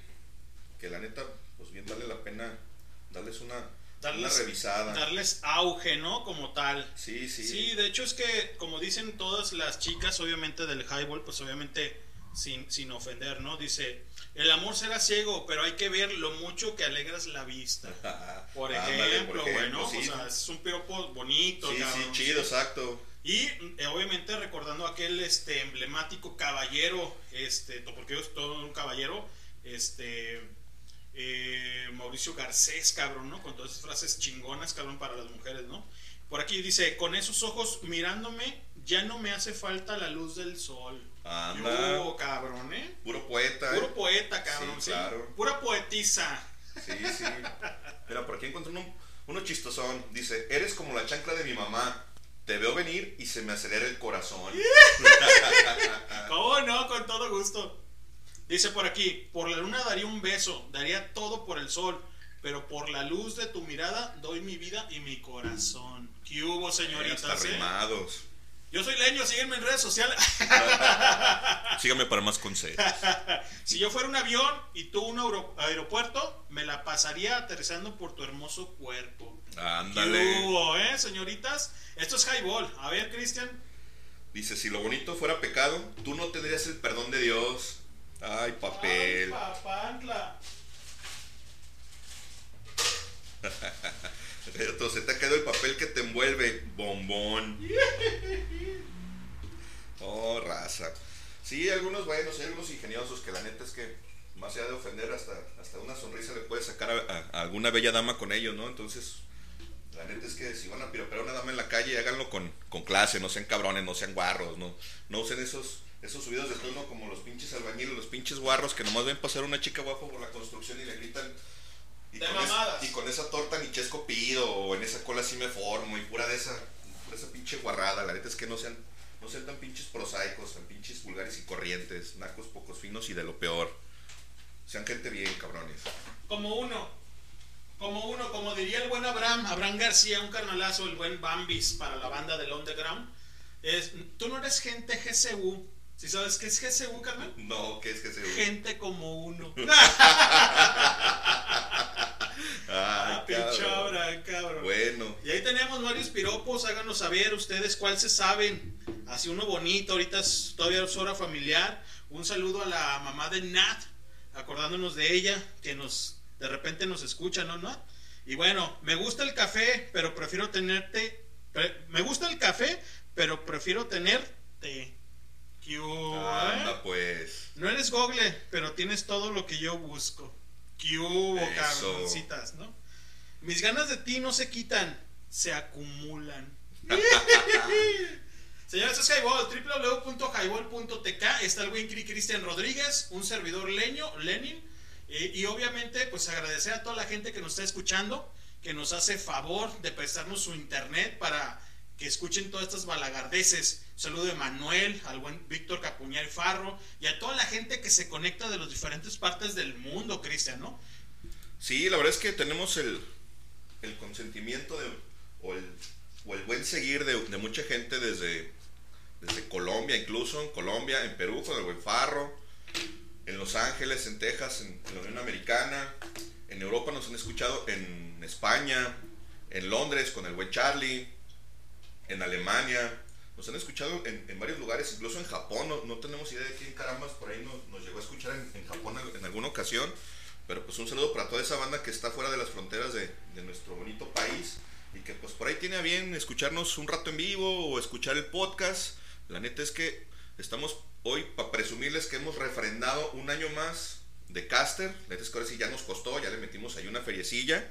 que la neta, pues bien vale la pena darles una, Darles, una revisada. darles auge, ¿no? Como tal. Sí, sí. Sí, de hecho es que, como dicen todas las chicas, obviamente del highball, pues obviamente sin, sin ofender, ¿no? Dice, el amor será ciego, pero hay que ver lo mucho que alegras la vista. <laughs> Por Ándale, ejemplo, por ejemplo, bueno, sí. o sea, es un piropo bonito. Sí, sí, chido, exacto. Y eh, obviamente recordando aquel este emblemático caballero, este, porque yo todo un caballero, este eh, Mauricio Garcés, cabrón, ¿no? Con todas esas frases chingonas, cabrón, para las mujeres, ¿no? Por aquí dice, con esos ojos mirándome, ya no me hace falta la luz del sol. Anda. Yo, cabrón, ¿eh? Puro poeta. ¿eh? Puro poeta, cabrón, Sí, sí. claro. Pura poetisa. Sí, sí. Mira, por aquí encontré uno, uno chistosón. Dice, eres como la chancla de mi mamá. Te veo venir y se me acelera el corazón. <laughs> ¿Cómo no? Con todo gusto. Dice por aquí, por la luna daría un beso, daría todo por el sol, pero por la luz de tu mirada doy mi vida y mi corazón. ¿Qué hubo, señoritas? eh? rimados. Yo soy Leño, sígueme en redes sociales. <laughs> Sígame para más consejos. <laughs> si yo fuera un avión y tú un aero- aeropuerto, me la pasaría aterrizando por tu hermoso cuerpo. Ándale. ¿Qué hubo, eh, señoritas? Esto es highball. A ver, Cristian. Dice, si lo bonito fuera pecado, tú no tendrías el perdón de Dios. Ay, papel. <laughs> Se te ha quedado el papel que te envuelve. Bombón. <laughs> Oh, raza. Sí, algunos buenos, hay algunos ingeniosos que la neta es que más allá de ofender, hasta, hasta una sonrisa le puede sacar a, a- a alguna bella dama con ellos, ¿no? Entonces, la neta es que si van a piropear a una dama en la calle, háganlo con, con clase, no sean cabrones, no sean guarros, ¿no? No usen esos, esos subidos de tono como los pinches albañiles, los pinches guarros que nomás ven pasar una chica guapa por la construcción y le gritan. Y De con, es- mamadas. y con esa torta ni chesco pido, o en esa cola sí me formo, y pura de esa, pura esa pinche guarrada. La neta es que no sean, no sean tan pinches prosaicos, tan pinches vulgares y corrientes, nacos pocos finos y de lo peor. Sean gente bien, cabrones. Como uno. Como uno, como diría el buen Abraham, Abraham García, un carnalazo, el buen Bambis para la banda del Underground. Es, tú no eres gente GCU. ¿Sí sabes qué es GCU, carnal? No, ¿qué es se Gente como uno. <laughs> Ah, pinche cabrón. Bueno. Y ahí tenemos varios piropos, háganos saber ustedes cuál se saben. Así uno bonito, ahorita es, todavía es hora familiar. Un saludo a la mamá de Nat, acordándonos de ella, que nos de repente nos escucha, ¿no, Nat? Y bueno, me gusta el café, pero prefiero tenerte. pre- me gusta el café, pero prefiero tenerte. ¿Qué eh? Anda, pues. No eres Google, pero tienes todo lo que yo busco. ¿Qué hubo, cabroncitas, no? Mis ganas de ti no se quitan, se acumulan. <laughs> Señores, es Highball, www.highball.tk. Está el buen Cri Cristian Rodríguez, un servidor leño, Lenin. Eh, y obviamente, pues agradecer a toda la gente que nos está escuchando, que nos hace favor de prestarnos su internet para que escuchen todas estas balagardeces. Saludo de Manuel, al buen Víctor Capuñal Farro y a toda la gente que se conecta de las diferentes partes del mundo, Cristian, ¿no? Sí, la verdad es que tenemos el, consentimiento o, el, buen seguir de, mucha gente desde, Colombia, incluso en Colombia, en Perú con el buen Farro, en Los Ángeles, en Texas, en la Unión Americana, en Europa nos han escuchado, en España, en Londres con el buen Charlie, en Alemania, nos han escuchado en, en varios lugares, incluso en Japón, no, no tenemos idea de quién carambas por ahí nos, llegó a escuchar en, en Japón en alguna ocasión. Pero pues un saludo para toda esa banda que está fuera de las fronteras de, de nuestro bonito país y que pues por ahí tiene a bien escucharnos un rato en vivo o escuchar el podcast. La neta es que estamos hoy para presumirles que hemos refrendado un año más de caster. La neta es que ahora sí ya nos costó, ya le metimos ahí una feriecilla.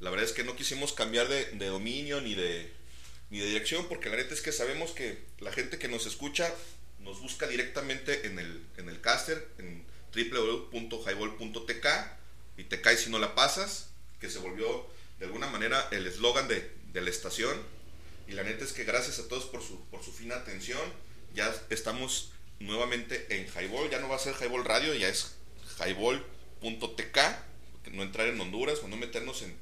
La verdad es que no quisimos cambiar de, de dominio ni de, ni de dirección porque la neta es que sabemos que la gente que nos escucha nos busca directamente en el, en el caster, en www.highball.tk y te caes si no la pasas, que se volvió de alguna manera el eslogan de, de, la estación. Y la neta es que gracias a todos por su, por su fina atención. Ya estamos nuevamente en Highball. Ya no va a ser Highball Radio, ya es highball.tk. No entrar en Honduras o no meternos en,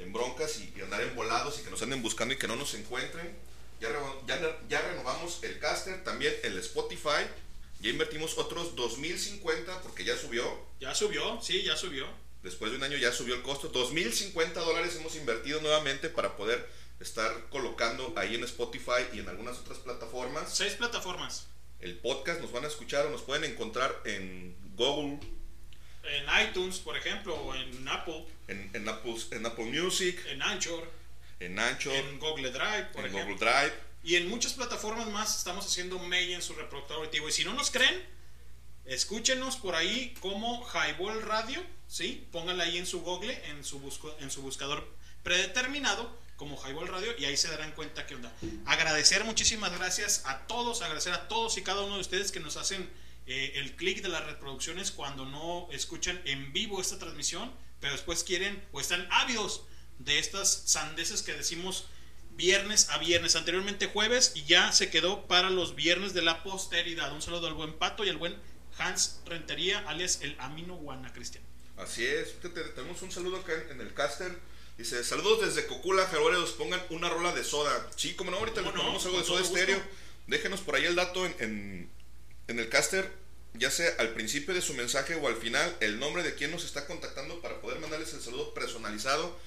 en broncas y, y, andar en volados y que nos anden buscando y que no nos encuentren. Ya, ya, ya renovamos el caster, también el Spotify. Ya invertimos otros 2050 porque ya subió. Ya subió, sí, ya subió después de un año ya subió el costo. 2.050 dólares hemos invertido nuevamente para poder estar colocando ahí en Spotify y en algunas otras plataformas. Seis plataformas. El podcast nos van a escuchar o nos pueden encontrar en Google. En iTunes, por ejemplo, o en Apple. En, en, Apple, en Apple Music. En Anchor. En Anchor. En Google Drive, por en ejemplo. Google Drive. Y en muchas plataformas más estamos haciendo mail en su reproductor auditivo. Y si no nos creen, escúchenos por ahí como Highball Radio, ¿sí? Pónganla ahí en su Google, en su, busco, en su buscador predeterminado como Highball Radio y ahí se darán cuenta qué onda. Agradecer muchísimas gracias a todos, agradecer a todos y cada uno de ustedes que nos hacen eh, el clic de las reproducciones cuando no escuchan en vivo esta transmisión, pero después quieren o están ávidos de estas sandeces que decimos viernes a viernes, anteriormente jueves y ya se quedó para los viernes de la posteridad. Un saludo al buen Pato y al buen Hans Rentería, alias el Amino Guana, Cristian. Así es, tenemos un saludo acá en el caster. Dice, saludos desde Cocula, Jaguareros, pongan una rola de soda. Sí, como no, ahorita le ponemos algo de soda estéreo. Déjenos por ahí el dato en, en, en, el caster, ya sea al principio de su mensaje o al final, el nombre de quien nos está contactando para poder mandarles el saludo personalizado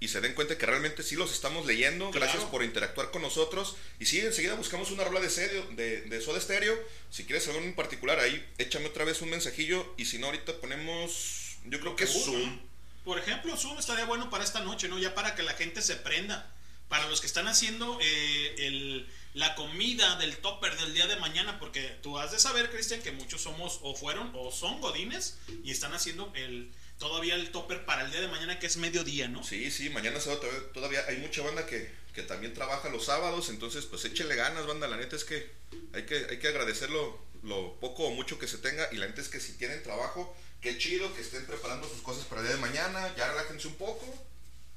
y se den cuenta que realmente sí los estamos leyendo. Claro. Gracias por interactuar con nosotros. Y sí, enseguida buscamos una rola de, serio, de, de soda estéreo. Si quieres algo en particular, ahí échame otra vez un mensajillo. Y si no, ahorita ponemos, yo creo que Zoom. Por ejemplo, Zoom estaría bueno para esta noche, ¿no? Ya para que la gente se prenda. Para los que están haciendo eh, el, la comida del topper del día de mañana, porque tú has de saber, Cristian, que muchos somos o fueron o son godines y están haciendo el todavía el topper para el día de mañana que es mediodía, ¿no? Sí, sí, mañana sábado todavía hay mucha banda que, que también trabaja los sábados, entonces pues échele ganas, banda, la neta es que hay que, hay que agradecer lo, lo poco o mucho que se tenga y la neta es que si tienen trabajo, qué chido que estén preparando sus cosas para el día de mañana, ya relájense un poco,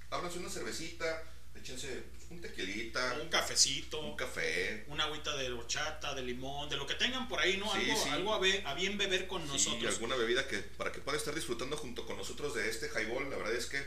ábranse una cervecita, échense un tequilita, un cafecito, un café, una agüita de horchata, de limón, de lo que tengan por ahí, ¿no? Sí, algo, sí. algo a, be a, bien beber con sí, nosotros. alguna bebida que para que puedan estar disfrutando junto con nosotros de este highball, la verdad es que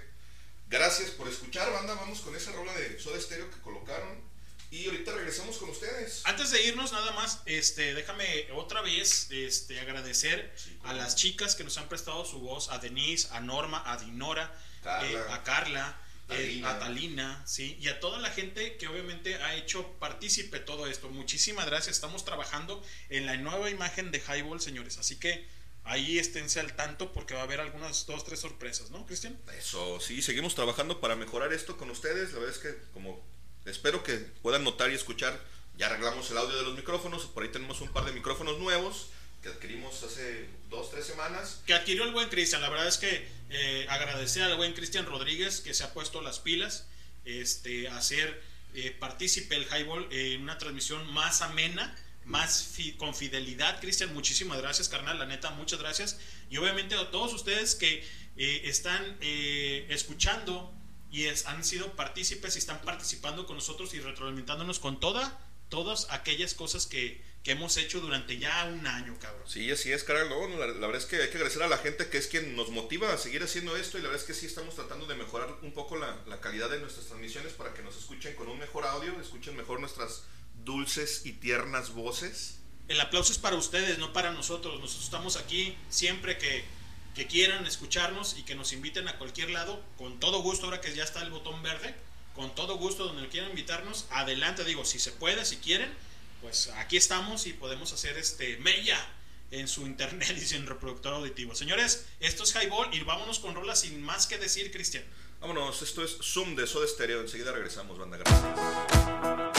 gracias por escuchar, banda, vamos con esa rola de Soda Stereo que colocaron. Y ahorita regresamos con ustedes. Antes de irnos, nada más, este, déjame otra vez este, agradecer a las chicas que nos han prestado su voz, a Denise, a Norma, a Dinora, Carla. Eh, a Carla, eh, a Talina, sí, y a toda la gente que obviamente ha hecho partícipe todo esto. Muchísimas gracias. Estamos trabajando en la nueva imagen de Highball, señores. Así que ahí esténse al tanto porque va a haber algunas dos, tres sorpresas, ¿no, Cristian? Eso, sí, seguimos trabajando para mejorar esto con ustedes. La verdad es que como espero que puedan notar y escuchar, ya arreglamos el audio de los micrófonos, por ahí tenemos un par de micrófonos nuevos que adquirimos hace dos, tres semanas. Que adquirió el buen Cristian, la verdad es que eh, agradecer al buen Cristian Rodríguez que se ha puesto las pilas, este, hacer eh, partícipe el Highball en una transmisión más amena, más fi con fidelidad. Cristian, muchísimas gracias, carnal, la neta, muchas gracias. Y obviamente a todos ustedes que eh, están escuchando y es, han sido partícipes y están participando con nosotros y retroalimentándonos con toda, todas aquellas cosas que, que hemos hecho durante ya un año, cabrón. Sí, así es, Carlos. No, la, la, verdad es que hay que agradecer a la gente que es quien nos motiva a seguir haciendo esto y la verdad es que sí estamos tratando de mejorar un poco la, la calidad de nuestras transmisiones para que nos escuchen con un mejor audio, escuchen mejor nuestras dulces y tiernas voces. El aplauso es para ustedes, no para nosotros. Nosotros estamos aquí siempre que, que quieran escucharnos y que nos inviten a cualquier lado, con todo gusto, ahora que ya está el botón verde, con todo gusto donde quieran invitarnos, adelante, digo, si se puede, si quieren, pues aquí estamos y podemos hacer este mella en su internet <laughs> y en reproductor auditivo. Señores, esto es Highball y vámonos con rolas sin más que decir, Cristian. Vámonos, esto es Zoom de Soda Stereo. Enseguida regresamos, banda. Gracias.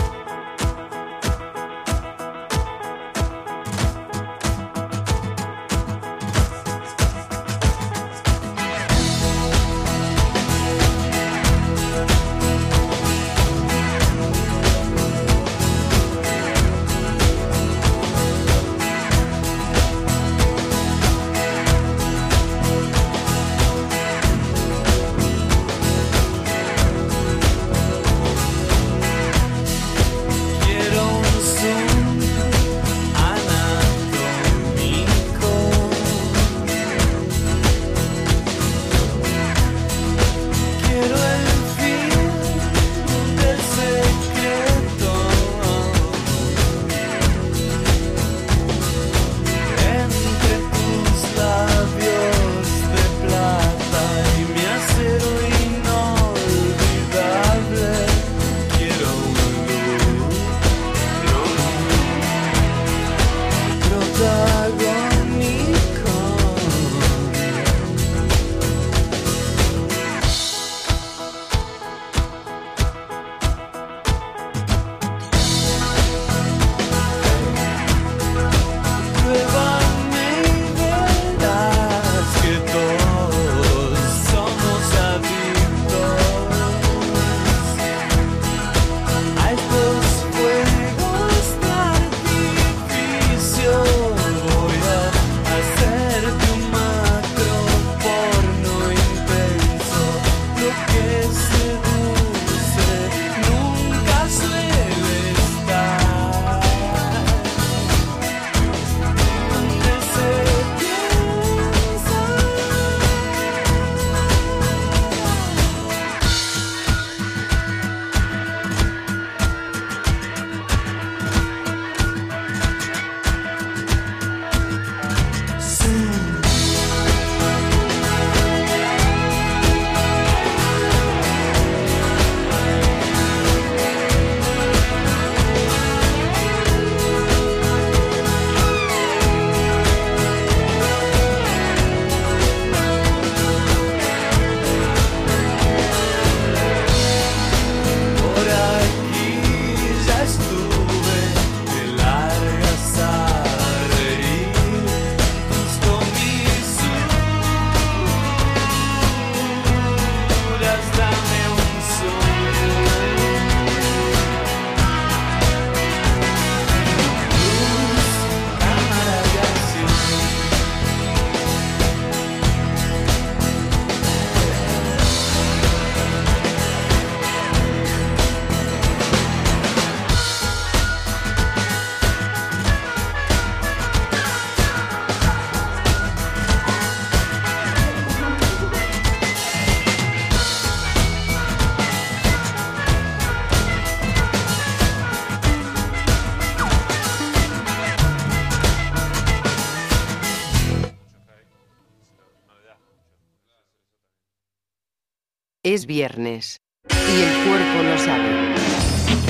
Es viernes. Y el cuerpo lo sabe.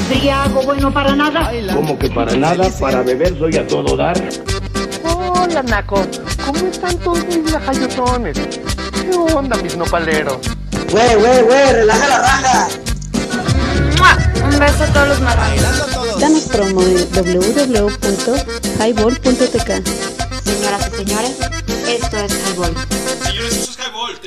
Briago bueno para nada. Como que para nada, para beber soy a todo dar. Hola, Naco. ¿Cómo están todos mis lajayotones? ¿Qué onda, mis nopaleros? Güey, güey, güey, relaja la raja. Un beso a todos los marranos. Danos promo en www.highball.tk. Señoras y señores, esto es Highball. Señores, esto es Highball,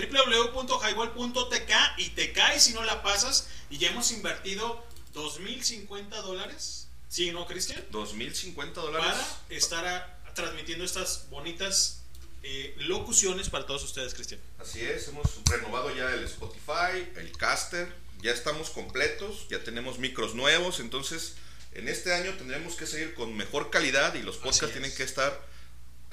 www.highball.tk y te cae si no la pasas. Y ya hemos invertido 2.050 dólares. ¿Sí, no, Cristian? 2.050 dólares. Para estar a- transmitiendo estas bonitas eh, locuciones para todos ustedes, Cristian. Así es, hemos renovado ya el Spotify, el Caster, ya estamos completos, ya tenemos micros nuevos, entonces en este año tendremos que seguir con mejor calidad y los podcasts tienen que estar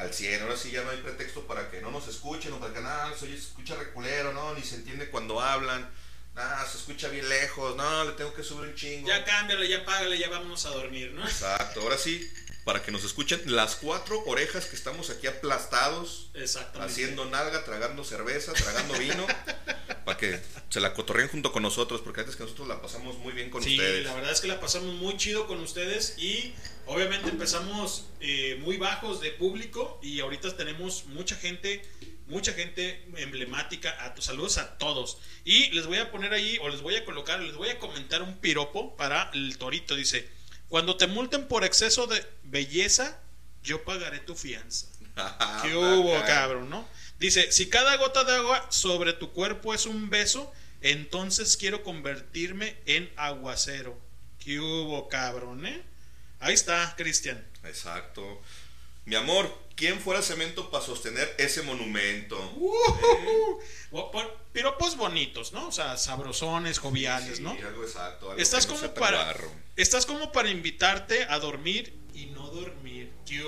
al 100. Ahora sí ya no hay pretexto para que no nos escuchen o para que nada, se escucha reculero, no, ni se entiende cuando hablan. Ah, se escucha bien lejos, no, le tengo que subir un chingo. Ya cámbiale, ya págale, ya vámonos a dormir, ¿no? Exacto, ahora sí, para que nos escuchen las cuatro orejas que estamos aquí aplastados, haciendo nalga, tragando cerveza, tragando vino. <laughs> para que se la cotorreen junto con nosotros, porque antes que nosotros la pasamos muy bien con sí, ustedes. la verdad es que la pasamos muy chido con ustedes y obviamente empezamos eh, muy bajos de público y ahorita tenemos mucha gente, mucha gente emblemática. A saludos a todos. Y les voy a poner ahí, o les voy a colocar, les voy a comentar un piropo para el torito. Dice, cuando te multen por exceso de belleza, yo pagaré tu fianza. <laughs> ¿Qué hubo, cabrón, no? Dice, si cada gota de agua sobre tu cuerpo es un beso, entonces quiero convertirme en aguacero. ¿Qué hubo, cabrón, eh? Ahí está, Cristian. Exacto. Mi amor, ¿quién fuera cemento para sostener ese monumento? O- por- Piropos bonitos, ¿no? O sea, sabrosones, joviales, Sí, ¿no? algo exacto. algo Estás no como tan para estás como para invitarte a dormir y no dormir. ¿Qué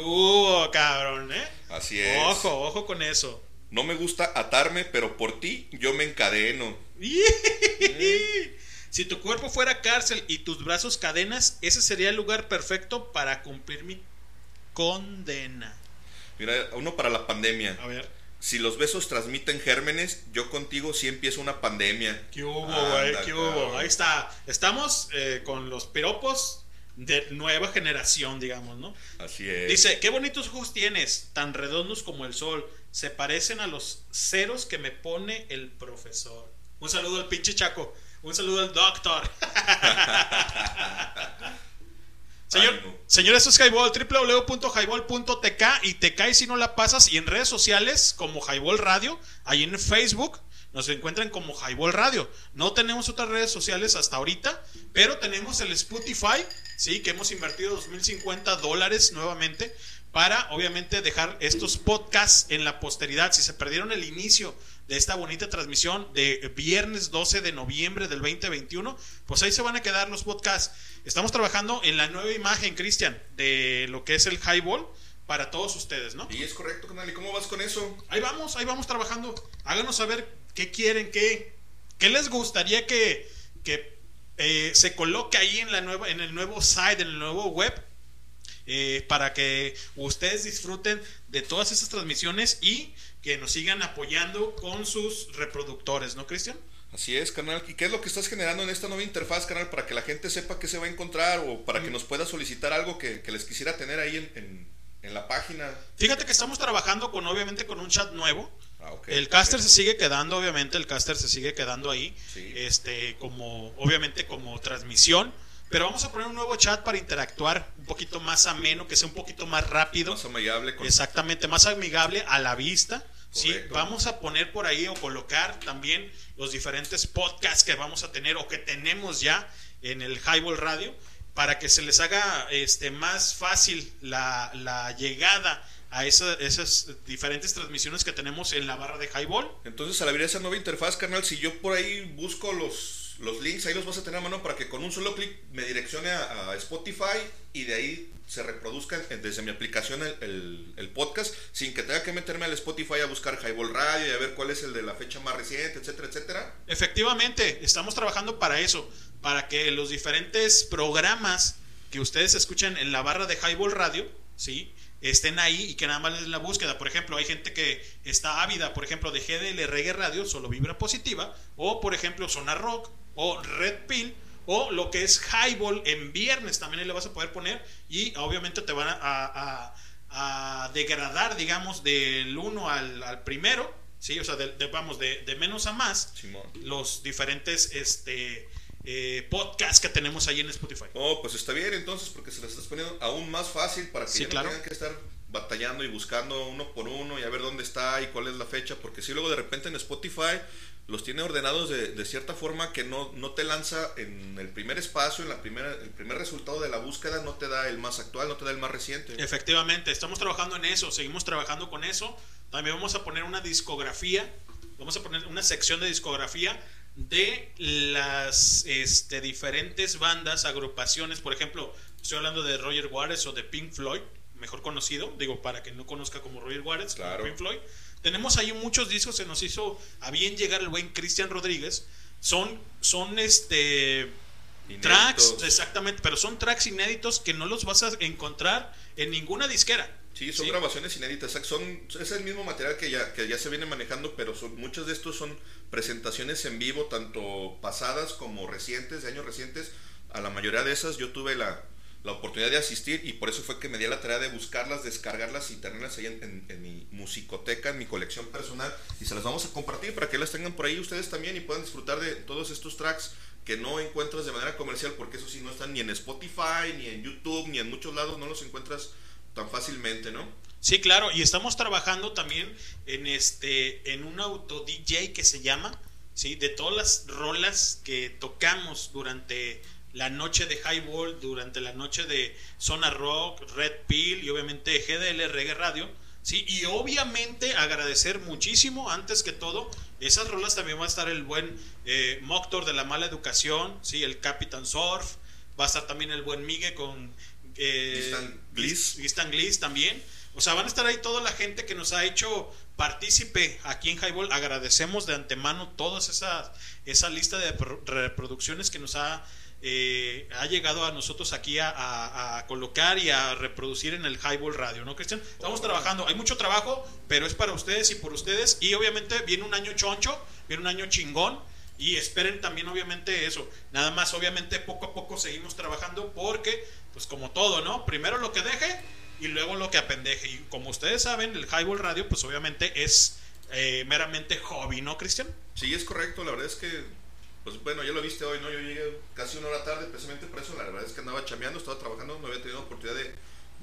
cabrón, eh? Así es. Ojo, ojo con eso. No me gusta atarme, pero por ti yo me encadeno. <laughs> Si tu cuerpo fuera cárcel y tus brazos cadenas, ese sería el lugar perfecto para cumplir mi condena. Mira, uno para la pandemia. A ver. Si los besos transmiten gérmenes, yo contigo sí empiezo una pandemia. ¿Qué hubo, güey? ¿Qué hubo? Ahí está. Estamos eh, con los piropos de nueva generación, digamos, ¿no? Así es. Dice, qué bonitos ojos tienes, tan redondos como el sol. Se parecen a los ceros que me pone el profesor. Un saludo al pinche Chaco. Un saludo al doctor. <laughs> <laughs> Señor, señor, esto es Highball, www.highball.tk y te cae si no la pasas y en redes sociales como Highball Radio, ahí en Facebook nos encuentran como Highball Radio. No tenemos otras redes sociales hasta ahorita, pero tenemos el Spotify, sí, que hemos invertido 2.050 dólares nuevamente para obviamente dejar estos podcasts en la posteridad. Si se perdieron el inicio de esta bonita transmisión de viernes 12 de noviembre del 2021, pues ahí se van a quedar los podcasts. Estamos trabajando en la nueva imagen, Cristian, de lo que es el highball para todos ustedes, ¿no? Y es correcto, canal. ¿Y cómo vas con eso? Ahí vamos, ahí vamos trabajando. Háganos saber qué quieren, qué, qué les gustaría que, que eh, se coloque ahí en, la nueva, en el nuevo site, en el nuevo web, eh, para que ustedes disfruten de todas esas transmisiones y que nos sigan apoyando con sus reproductores, ¿no, Cristian? Así es, canal. ¿Y qué es lo que estás generando en esta nueva interfaz, canal? Para que la gente sepa qué se va a encontrar o para que nos pueda solicitar algo que, que les quisiera tener ahí en, en- en la página. Fíjate que estamos trabajando con, obviamente, con un chat nuevo. Ah, ok, el caster se sigue quedando, obviamente, el caster se sigue quedando ahí, este, como, obviamente, como transmisión. Pero vamos a poner un nuevo chat para interactuar un poquito más ameno, que sea un poquito más rápido. Más amigable. Con... Exactamente, más amigable a la vista. Sí, vamos a poner por ahí o colocar también los diferentes podcasts que vamos a tener o que tenemos ya en el Highball Radio para que se les haga este más fácil la, la llegada a esa- esas diferentes transmisiones que tenemos en la barra de Highball. Entonces, al abrir esa nueva interfaz, carnal, si yo por ahí busco los, los links, ahí los vas a tener a mano para que con un solo clic me direccione a, Spotify y de ahí se reproduzca desde mi aplicación el, podcast sin que tenga que meterme al Spotify a buscar Highball Radio y a ver cuál es el de la fecha más reciente, etcétera, etcétera. Efectivamente, estamos trabajando para eso, para que los diferentes programas que ustedes escuchen en la barra de Highball Radio, ¿sí? estén ahí y que nada más les la búsqueda. Por ejemplo, hay gente que está ávida, por ejemplo, de GDL Reggae Radio, solo vibra positiva, o por ejemplo, Zona Rock, o Red Pill, o lo que es Highball en viernes, también ahí le vas a poder poner, y obviamente te van a, a- a degradar, digamos, del 1 al, al primero, ¿sí? O sea, de, de- vamos, de, de menos a más, los diferentes este, eh, podcasts que tenemos ahí en Spotify. Oh, pues está bien entonces porque se las estás poniendo aún más fácil para que Sí, ya claro. no tengan que estar batallando y buscando uno por uno y a ver dónde está y cuál es la fecha, porque si luego de repente en Spotify los tiene ordenados de, de cierta forma que no, no te lanza en el primer espacio, en la primera, el primer resultado de la búsqueda, no te da el más actual, no te da el más reciente. Efectivamente, estamos trabajando en eso, seguimos trabajando con eso. También vamos a poner una discografía, vamos a poner una sección de discografía de las este, diferentes bandas, agrupaciones. Por ejemplo, estoy hablando de Roger Waters o de Pink Floyd, mejor conocido, digo, para que no conozca como Roger Waters, como. Pink Floyd. Tenemos ahí muchos discos que nos hizo a bien llegar el buen Cristian Rodríguez. Son, son este tracks, exactamente, pero son tracks inéditos que no los vas a encontrar en ninguna disquera. Sí, son grabaciones inéditas. Son, es el mismo material que ya, que ya se viene manejando, pero son, muchos de estos son presentaciones en vivo, tanto pasadas como recientes, de años recientes. A la mayoría de esas yo tuve la, la oportunidad de asistir y por eso fue que me di la tarea de buscarlas, descargarlas y tenerlas ahí en, en, mi musicoteca, en mi colección personal y se las vamos a compartir para que las tengan por ahí ustedes también y puedan disfrutar de todos estos tracks que no encuentras de manera comercial porque eso sí no están ni en Spotify, ni en YouTube, ni en muchos lados, no los encuentras tan fácilmente, ¿no? Sí, claro, y estamos trabajando también en este en un auto DJ que se llama, sí, de todas las rolas que tocamos durante la noche de Highball, durante la noche de Zona Rock, Red Pill y obviamente GDL Reggae Radio, sí, y obviamente agradecer muchísimo antes que todo esas rolas también va a estar el buen eh, Moctor de la mala educación, sí, el Capitán Surf, va a estar también el buen Migue con eh, Gistan Gliss también. O sea, van a estar ahí toda la gente que nos ha hecho partícipe aquí en Highball. Agradecemos de antemano toda esa, esa lista de reproducciones que nos ha, eh, ha llegado a nosotros aquí a, colocar y a reproducir en el Highball Radio, ¿no, Cristian? Estamos trabajando, hay mucho trabajo, pero es para ustedes y por ustedes. Y obviamente viene un año choncho, viene un año chingón. Y esperen también obviamente eso. Nada más obviamente poco a poco seguimos trabajando porque pues como todo, ¿no? Primero lo que deje y luego lo que apendeje. Y como ustedes saben, el Highball Radio, pues obviamente es eh, meramente hobby, ¿no, Cristian? Sí, es correcto. La verdad es que, pues bueno, ya lo viste hoy, ¿no? Yo llegué casi una hora tarde, precisamente por eso. La verdad es que andaba chameando, estaba trabajando, no había tenido oportunidad de,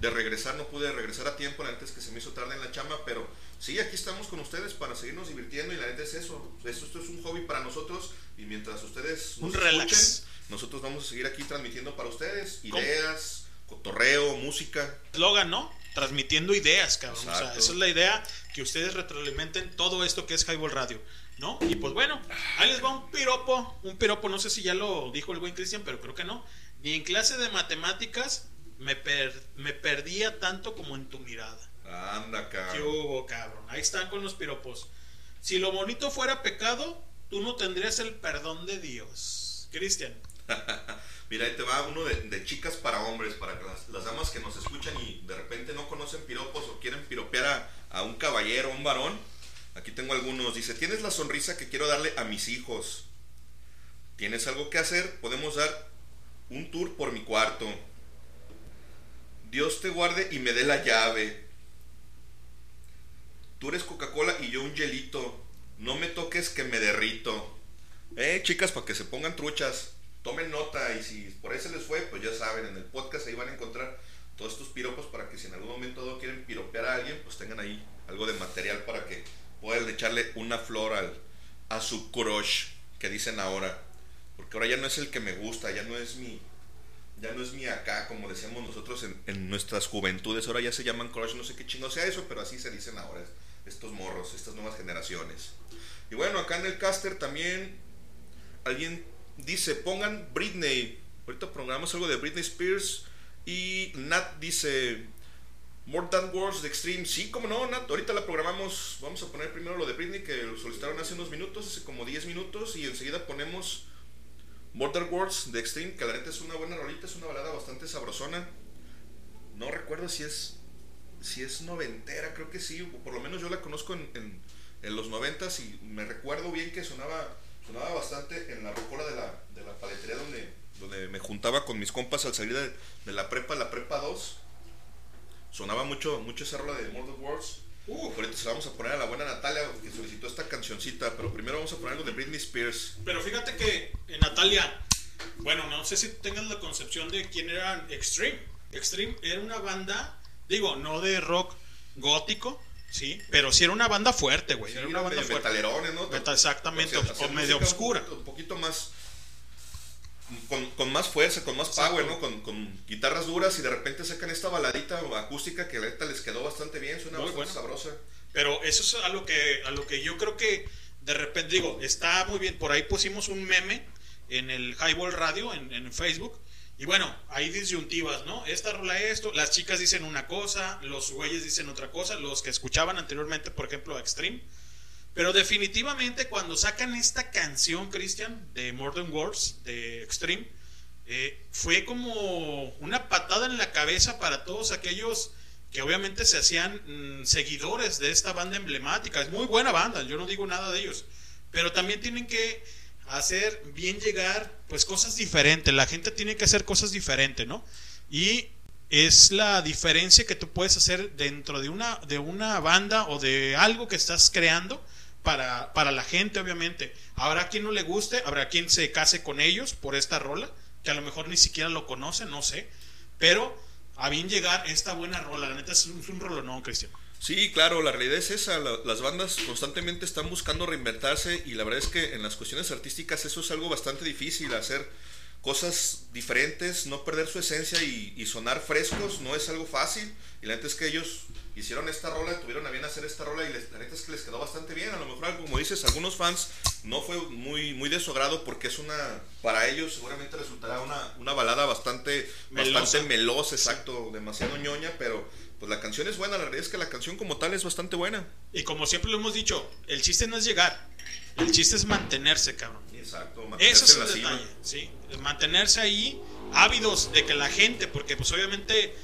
de regresar, no pude regresar a tiempo. La neta es que se me hizo tarde en la chamba, pero sí, aquí estamos con ustedes para seguirnos divirtiendo. Y la neta es eso. Esto, esto es un hobby para nosotros. Y mientras ustedes nos un relax. nosotros vamos a seguir aquí transmitiendo para ustedes ideas, cotorreo, música. Eslogan, ¿no? Transmitiendo ideas, cabrón. O sea, esa es la idea, que ustedes retroalimenten todo esto que es Highball Radio. ¿No? Y pues bueno, ahí les va un piropo, un piropo, no sé si ya lo dijo el buen Cristian, pero creo que no. Ni en clase de matemáticas me, me perdía tanto como en tu mirada. Anda, cabrón. ¿Qué hubo, cabrón? Ahí están con los piropos. Si lo bonito fuera pecado, tú no tendrías el perdón de Dios. Cristian. <laughs> Mira, ahí te va uno de, chicas para hombres, para que las, damas que nos escuchan y de repente no conocen piropos o quieren piropear a, a un caballero, a un varón. Aquí tengo algunos. Dice, tienes la sonrisa que quiero darle a mis hijos. ¿Tienes algo que hacer? Podemos dar un tour por mi cuarto. Dios te guarde y me dé la llave. Tú eres Coca-Cola y yo un hielito. No me toques que me derrito. Eh, chicas, para que se pongan truchas. Tomen nota y si por ahí se les fue, pues ya saben, en el podcast ahí van a encontrar todos estos piropos para que si en algún momento quieren piropear a alguien, pues tengan ahí algo de material para que puedan echarle una flor al, a su crush, que dicen ahora. Porque ahora ya no es el que me gusta, ya no es mi, ya no es mi acá, como decíamos nosotros en, en, nuestras juventudes, ahora ya se llaman crush, no sé qué chingo sea eso, pero así se dicen ahora, estos morros, estas nuevas generaciones. Y bueno, acá en el caster también alguien dice, pongan Britney. Ahorita programamos algo de Britney Spears. Y Nat dice, Words de Extreme. Sí, como no, Nat. Ahorita la programamos. Vamos a poner primero lo de Britney, que lo solicitaron hace unos minutos, hace como 10 minutos. Y enseguida ponemos More Than Words de Extreme, que la neta es una buena rolita, es una balada bastante sabrosona. No recuerdo si es si es noventera, creo que sí. Por lo menos yo la conozco en, en, los noventas y me recuerdo bien que sonaba sonaba bastante en la rocola de la, de la paletería donde, donde me juntaba con mis compas al salir de, la prepa, la prepa 2. Sonaba mucho, mucho esa rola de Murder Wars. Uh, ahorita se la vamos a poner a la buena Natalia que solicitó esta cancioncita, pero primero vamos a poner algo de Britney Spears. Pero fíjate que eh, Natalia, bueno, no sé si tengas la concepción de quién era Extreme. Extreme era una banda, digo, no de rock gótico, Sí, pero sí era una banda fuerte, güey. era una banda fuerte. Metalerones, ¿no? exactamente, o, medio oscura. Un poquito, más. Con, más fuerza, con más power, ¿no? Con, guitarras duras y de repente sacan esta baladita acústica que la les quedó bastante bien, suena bastante sabrosa. Pero eso es a lo que a lo que yo creo que de repente digo, está muy bien. Por ahí pusimos un meme en el Highball Radio en, en Facebook y bueno, hay disyuntivas, ¿no? Esta rola esto, las chicas dicen una cosa, los güeyes dicen otra cosa, los que escuchaban anteriormente, por ejemplo, Extreme. Pero definitivamente cuando sacan esta canción, Christian, de Modern Wars, de Extreme, eh, fue como una patada en la cabeza para todos aquellos que obviamente se hacían mm, seguidores de esta banda emblemática. Es muy buena banda, yo no digo nada de ellos. Pero también tienen que hacer bien llegar pues cosas diferentes. La gente tiene que hacer cosas diferentes, ¿no? Y es la diferencia que tú puedes hacer dentro de una, de una banda o de algo que estás creando para, para la gente, obviamente. Habrá quien no le guste, habrá quien se case con ellos por esta rola, que a lo mejor ni siquiera lo conoce, no sé. Pero a bien llegar esta buena rola, la neta es un, es un rolo, no, Cristian. Sí, claro, la realidad es esa. la- las bandas constantemente están buscando reinventarse y la verdad es que en las cuestiones artísticas eso es algo bastante difícil, hacer cosas diferentes, no perder su esencia y, y sonar frescos no es algo fácil. Y la neta es que ellos hicieron esta rola, tuvieron a bien hacer esta rola y les- la neta es que les quedó bastante bien. A lo mejor, como dices, algunos fans no fue muy, muy de su agrado porque es una, para ellos seguramente resultará una, una balada bastante Melosa. bastante melosa, exacto, demasiado ñoña, pero pues la canción es buena, la realidad es que la canción como tal es bastante buena. Y como siempre lo hemos dicho, el chiste no es llegar, el chiste es mantenerse, cabrón. Exacto, Eso es mantenerse en el la cima. detalle, sí. Mantenerse ahí ávidos de que la gente, porque pues obviamente,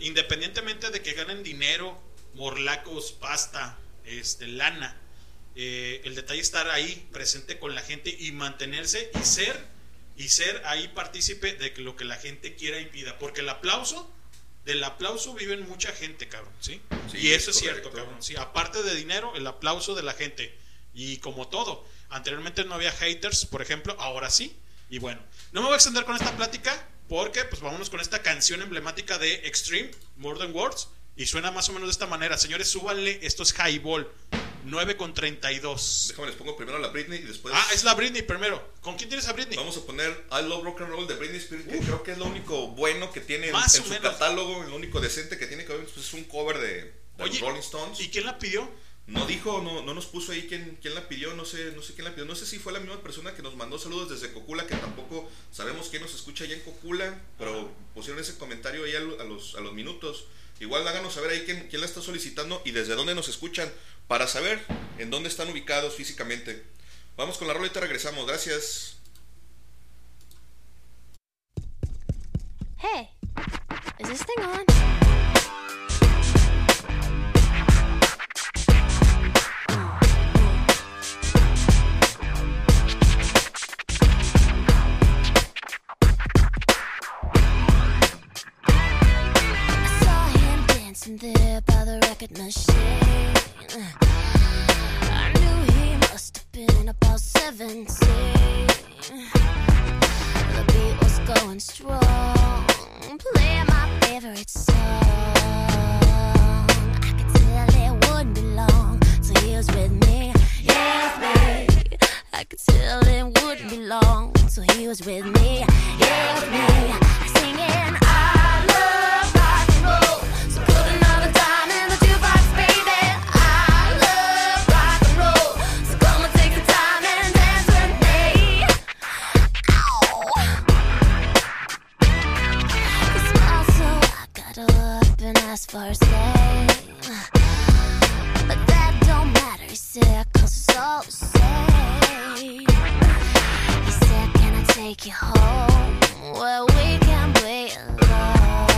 independientemente de que ganen dinero, morlacos, pasta, este, lana, eh, el detalle es estar ahí presente con la gente y mantenerse y ser y ser ahí partícipe de lo que la gente quiera y pida, porque el aplauso del aplauso viven mucha gente, cabrón, ¿sí? Sí, y eso es cierto, cabrón. Sí, aparte de dinero, el aplauso de la gente. Y como todo, anteriormente no había haters, por ejemplo, ahora sí. Y bueno, no me voy a extender con esta plática porque pues vámonos con esta canción emblemática de Extreme, More Than Words. Y suena más o menos de esta manera. Señores, súbanle, esto es Highball, 9 con 32. Déjame les pongo primero la Britney y después Ah, es la Britney primero. ¿Con quién tienes a Britney? vamos a poner I Love Rock and Roll de Britney Spears, que creo que es lo único bueno que tiene en, Más en o su menos. catálogo, lo único decente que tiene que ver pues, es un cover de, de Oye, los Rolling Stones. ¿Y quién la pidió? No dijo, no, no nos puso ahí quién, quién la pidió, no sé, no sé quién la pidió. No sé si fue la misma persona que nos mandó saludos desde Cocula, que tampoco sabemos quién nos escucha allá en Cocula, pero pusieron ese comentario ahí a, lo- a los, a los minutos. Igual háganos saber ahí quién, quién la está solicitando y desde dónde nos escuchan, para saber en dónde están ubicados físicamente. Vamos con la roleta, regresamos, gracias. Hey, is this thing on? By machine. I knew he must have been about 17. The beat was going strong, playing my favorite song. I could tell it wouldn't be long till he was with me. Yeah, me. I could tell it wouldn't be long till he was with me. Yeah, me. For name. But that don't matter, he said, cause it's all the same. He said, Can I take you home? Where we can play alone.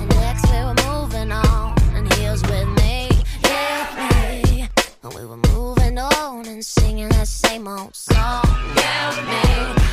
And next we were moving on, and he was with me, yeah, me. And we were moving on and singing that same old song, yeah, me.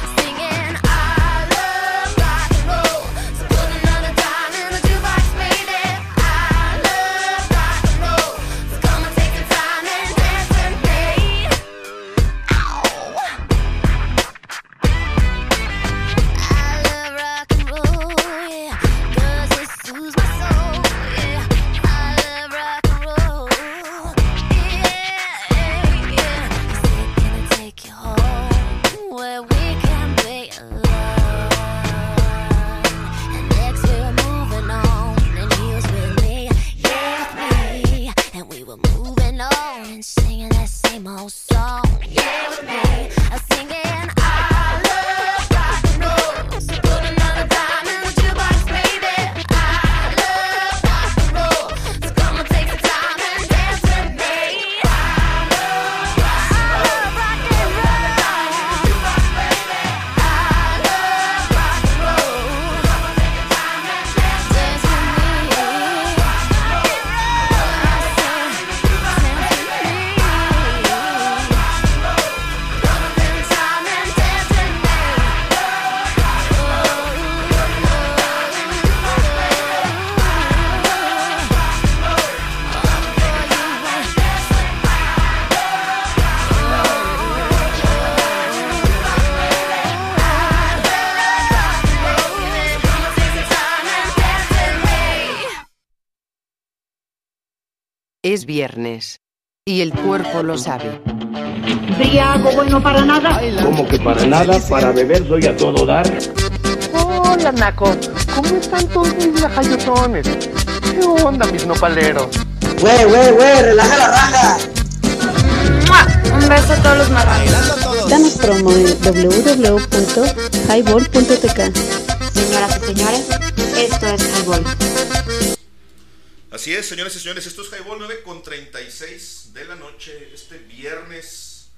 Y el cuerpo lo sabe. Briago bueno para nada. Como que para nada, para beber soy a todo dar. Hola, Naco. ¿Cómo están todos mis lajayotones? ¿Qué onda, mis nopaleros? Güey, güey, güey, relaja la raja. Un beso a todos los marranos. Danos promo en www.highball.tk. Señoras y señores, esto es Highball. Así es, señores y señores, esto es Highball 9 con 36 de la noche, este viernes,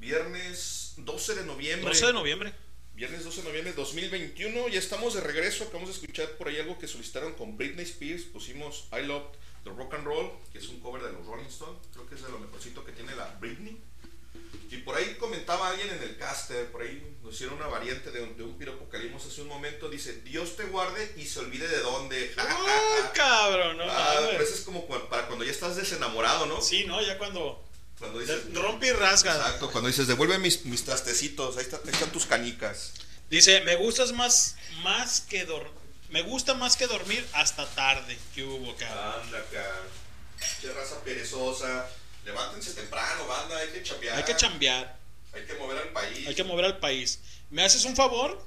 viernes 12 de noviembre. 12 de noviembre. Viernes 12 de noviembre de 2021, ya estamos de regreso, acabamos de escuchar por ahí algo que solicitaron con Britney Spears, pusimos I Love the Rock and Roll, que es un cover de los Rolling Stones, creo que es de lo mejorcito que tiene la Britney. Y por ahí comentaba alguien en el caster, por ahí nos hicieron una variante de, un- de un piropo que leímos hace un momento, dice, Dios te guarde y se olvide de dónde. ¡Uy, <laughs> cabrón! No, Ah, mames. pero eso es como para cuando ya estás desenamorado, ¿no? Sí, ¿no? Ya cuando Cuando dices, rompe y rasga. Exacto, cuando dices, devuelve mis, mis trastecitos, ahí, está- ahí están tus canicas. Dice, me gustas más, más que dormir. Me gusta más que dormir hasta tarde. ¿Qué hubo, cabrón? Anda acá. Che raza perezosa. Levántense temprano, banda, hay que chambear. Hay que chambear. Hay que mover al país. Hay que mover al país. ¿Me haces un favor?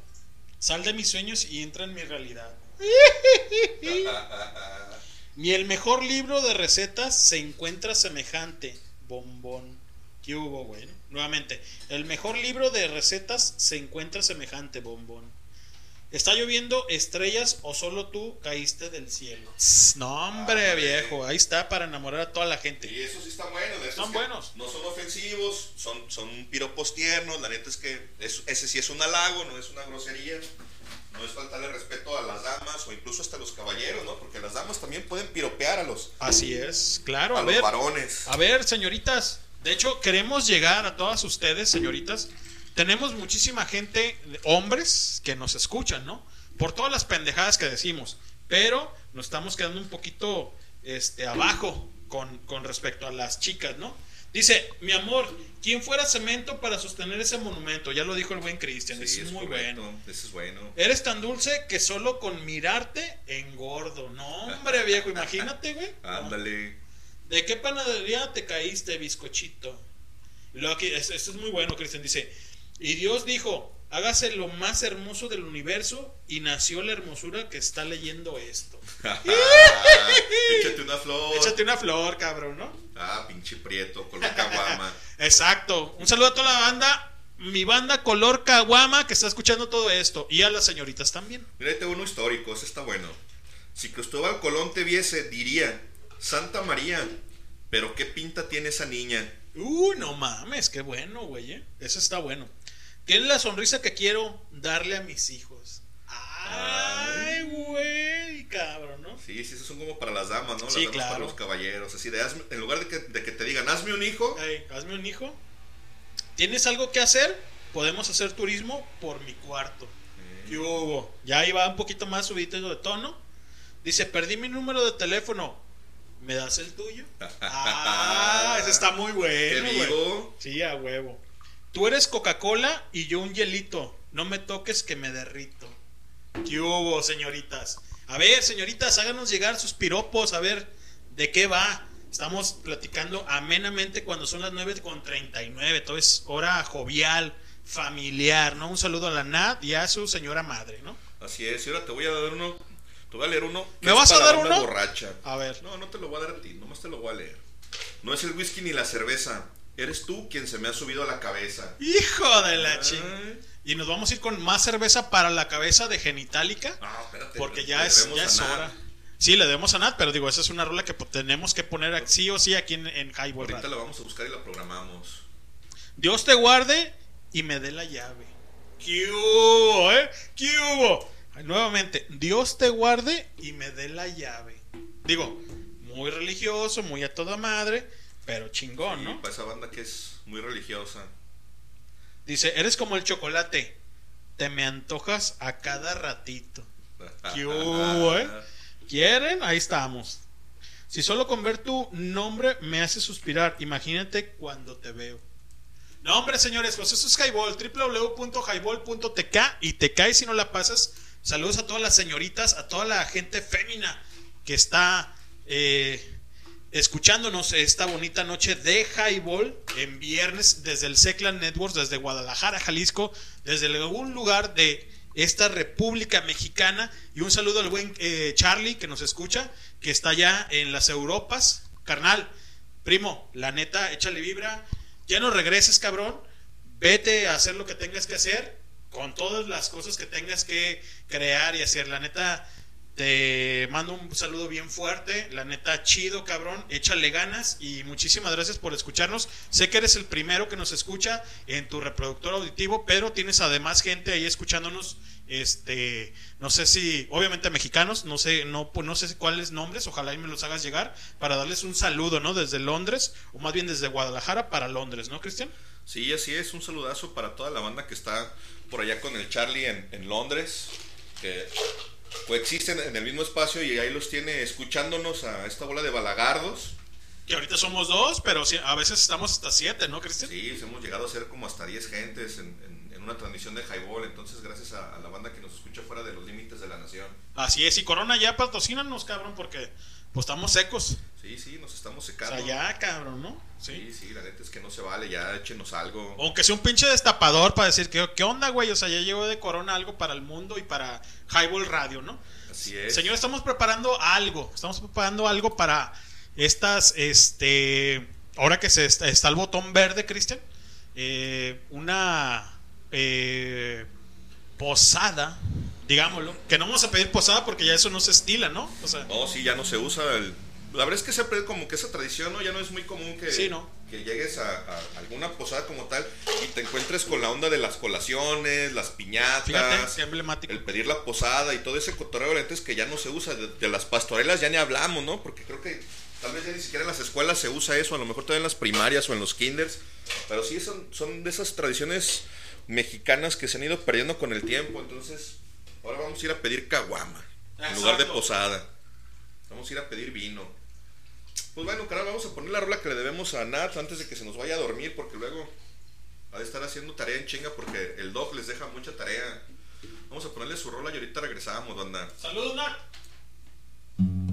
Sal de mis sueños y entra en mi realidad. <laughs> Ni el mejor libro de recetas se encuentra semejante. Bombón. ¿Qué hubo, güey? Nuevamente. El mejor libro de recetas se encuentra semejante, bombón. ¿Está lloviendo estrellas o solo tú caíste del cielo? No, hombre, viejo. Ahí está para enamorar a toda la gente. Y esos sí están buenos. de esos Son buenos. No son ofensivos, son, son piropos tiernos. La neta es que es- ese sí es un halago, no es una grosería. No es faltarle respeto a las damas o incluso hasta a los caballeros, ¿no? Porque las damas también pueden piropear a los, Así es, claro. a A los ver, varones. A ver, señoritas. De hecho, queremos llegar a todas ustedes, señoritas. Tenemos muchísima gente, hombres, que nos escuchan, ¿no? Por todas las pendejadas que decimos. Pero nos estamos quedando un poquito este, abajo con, con respecto a las chicas, ¿no? Dice, mi amor, ¿quién fuera cemento para sostener ese monumento? Ya lo dijo el buen Cristian, Sí, es, muy correcto, bueno. Ese es bueno. Eres tan dulce que solo con mirarte engordo. No, hombre, viejo, <laughs> imagínate, güey. Ándale. ¿De qué panadería te caíste, bizcochito? Y luego aquí, es- esto es muy bueno, Cristian dice, y Dios dijo, hágase lo más hermoso del universo y nació la hermosura que está leyendo esto. <laughs> Échate una flor. Échate una flor, cabrón, ¿no? Ah, pinche prieto, color caguama. <laughs> Exacto. Un saludo a toda la banda, mi banda Color Caguama que está escuchando todo esto y a las señoritas también. Mira, tengo uno histórico, ese está bueno. Si Cristóbal Colón te viese, diría, Santa María, pero qué pinta tiene esa niña. Uh, no mames, qué bueno, güey. ¿eh? Eso está bueno. Tiene la sonrisa que quiero darle a mis hijos. Ay, güey, cabrón, ¿no? Sí, sí, esos son como para las damas, ¿no? Las Sí, damas claro. para los caballeros. Así de, hazme- en lugar de que, de que te digan, hazme un hijo, hazme un hijo. ¿Tienes algo que hacer? Podemos hacer turismo por mi cuarto. ¿Qué hubo? Ya ahí va un poquito más subidito de tono. Dice, perdí mi número de teléfono. ¿Me das el tuyo? <laughs> Ah, ese está muy bueno. Güey. vivo. Sí, a huevo. Tú eres Coca-Cola y yo un hielito. No me toques que me derrito. ¿Qué hubo, señoritas? A ver, señoritas, háganos llegar sus piropos, a ver de qué va. Estamos platicando amenamente cuando son las 9 con 39. Todo es hora jovial, familiar, ¿no? Un saludo a la Nat y a su señora madre, ¿no? así es. Y ahora te voy a dar uno, te voy a leer uno. que ¿Me vas a dar uno? borracha. A ver. No, no te lo voy a dar a ti, nomás te lo voy a leer. No es el whisky ni la cerveza, eres tú quien se me ha subido a la cabeza. Hijo de la chingada. Y nos vamos a ir con más cerveza para la cabeza de Genitalica. Ah, espérate, Porque ya es, ya es hora. Sí, le debemos a Nat, pero digo, esa es una rola que pues, tenemos que poner sí o sí aquí en, en Highball Ahorita la vamos a buscar y la programamos. Dios te guarde y me dé la llave. ¿Qué hubo, eh? ¿Qué hubo? Ay, Nuevamente, Dios te guarde y me dé la llave. Digo, muy religioso, muy a toda madre, pero chingón, Y ¿no? para esa banda que es muy religiosa. Dice, eres como el chocolate, te me antojas a cada ratito. <laughs> ¿Qué hubo, eh? ¿Quieren? Ahí estamos. Si solo con ver tu nombre me hace suspirar, imagínate cuando te veo. No, hombre, señores, pues eso es Highball, www.highball.tk y te caes si no la pasas. Saludos a todas las señoritas, a toda la gente fémina que está eh, escuchándonos esta bonita noche de Highball en viernes desde el Seclan Networks, desde Guadalajara, Jalisco, desde algún lugar de esta República Mexicana. Y un saludo al buen eh, Charlie que nos escucha, que está ya en las Europas. Carnal, primo, la neta, échale vibra. Ya no regreses, cabrón. Vete a hacer lo que tengas que hacer con todas las cosas que tengas que crear y hacer. La neta, te mando un saludo bien fuerte. La neta, chido, cabrón. Échale ganas y muchísimas gracias por escucharnos. Sé que eres el primero que nos escucha en tu reproductor auditivo, pero tienes además gente ahí escuchándonos. Este, no sé si, obviamente mexicanos, no sé, no, pues no sé cuáles nombres, ojalá y me los hagas llegar para darles un saludo, ¿no? Desde Londres, o más bien desde Guadalajara para Londres, ¿no, Cristian? Sí, así es, un saludazo para toda la banda que está por allá con el Charlie en, Londres, coexisten en el mismo espacio y ahí los tiene escuchándonos a esta bola de balagardos. Que ahorita somos dos, pero a veces estamos hasta siete, ¿no, Cristian? Sí, hemos llegado a ser como hasta 10 gentes en, en- en una transmisión de Highball, entonces gracias a, a la banda que nos escucha fuera de los límites de la nación. Así es, y Corona ya patrocínanos, cabrón, porque pues estamos secos. Sí, sí, nos estamos O secando. sea, ya, cabrón, ¿no? Sí, sí, la neta es que no se vale, ya échenos algo. Aunque sea un pinche destapador para decir, ¿qué, qué onda, güey? O sea, ya llegó de Corona algo para el mundo y para Highball Radio, ¿no? Así es. Señor, estamos preparando algo. Estamos preparando algo para estas, este, ahora que se está, está el botón verde, Cristian, eh, una eh, posada, digámoslo, que no vamos a pedir posada porque ya eso no se estila, ¿no? O sea, No, sí, ya no se usa. el- La verdad es que siempre como que esa tradición, ¿no? Ya no es muy común que, Sí, ¿no? que llegues a, a alguna posada como tal y te encuentres con la onda de las colaciones, las piñatas, fíjate, qué emblemático. el pedir la posada y todo ese cotorreo, la neta es que ya no se usa. De, de las pastorelas ya ni hablamos, ¿no? Porque creo que tal vez ya ni siquiera en las escuelas se usa eso, a lo mejor todavía en las primarias o en los kinders. Pero sí son, son de esas tradiciones mexicanas que se han ido perdiendo con el tiempo. Entonces, ahora vamos a ir a pedir caguama en lugar de posada. Vamos a ir a pedir vino. Pues bueno, carnal, vamos a poner la rola que le debemos a Nat antes de que se nos vaya a dormir, porque luego ha de estar haciendo tarea en chinga porque el dog les deja mucha tarea. Vamos a ponerle su rola y ahorita regresamos, banda. Saludos, Nat.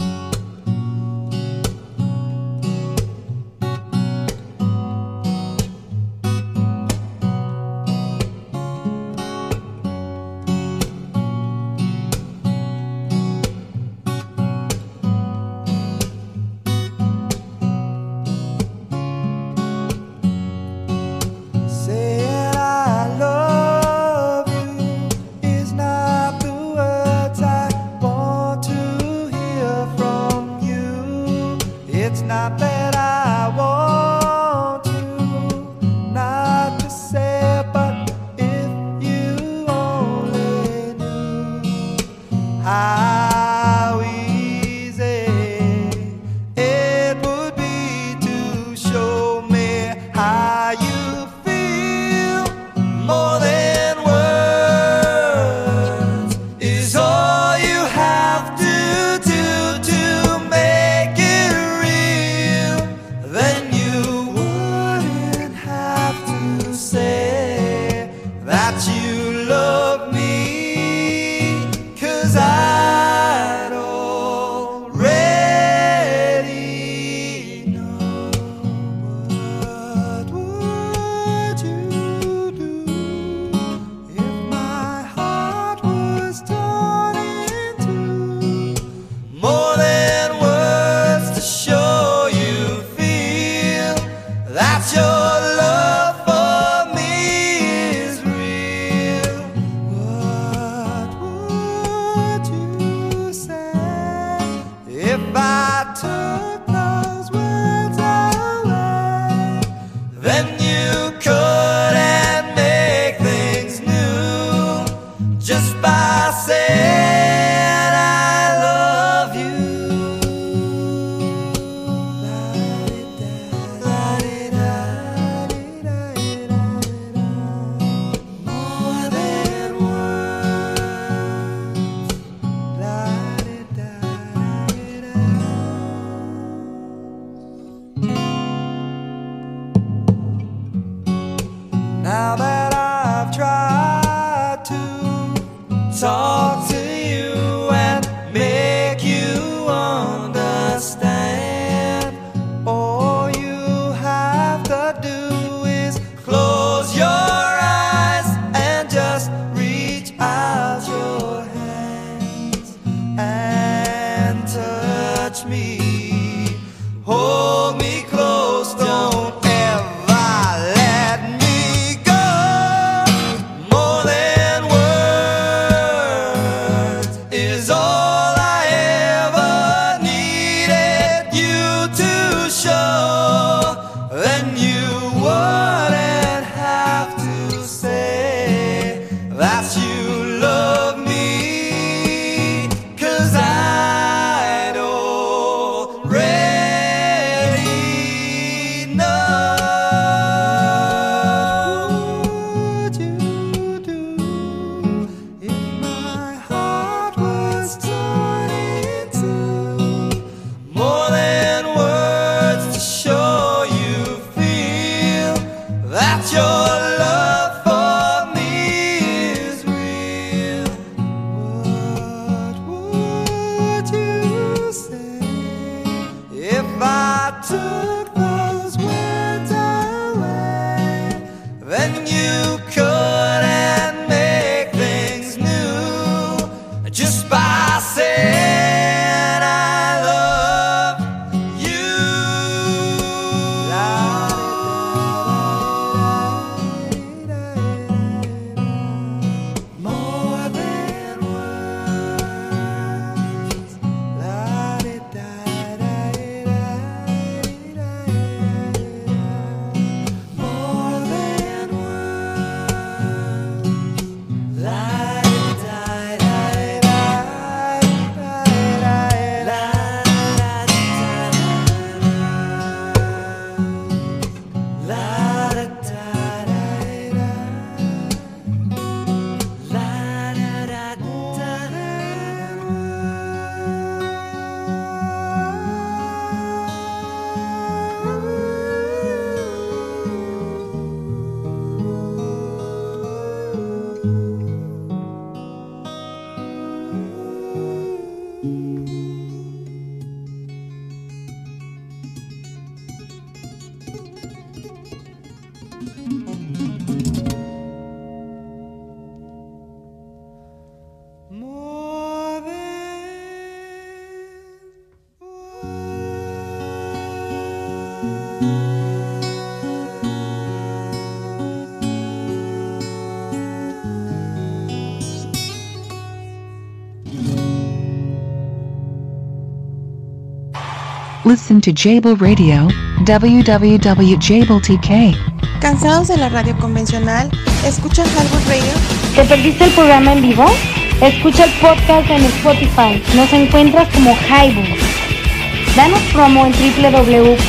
Listen to Jable Radio, www.jabletk. ¿Cansados de la radio convencional? ¿Escuchan Highball Radio? ¿Te perdiste el programa en vivo? Escucha el podcast en Spotify. Nos encuentras como Highball. Danos promo en www.highball.tk.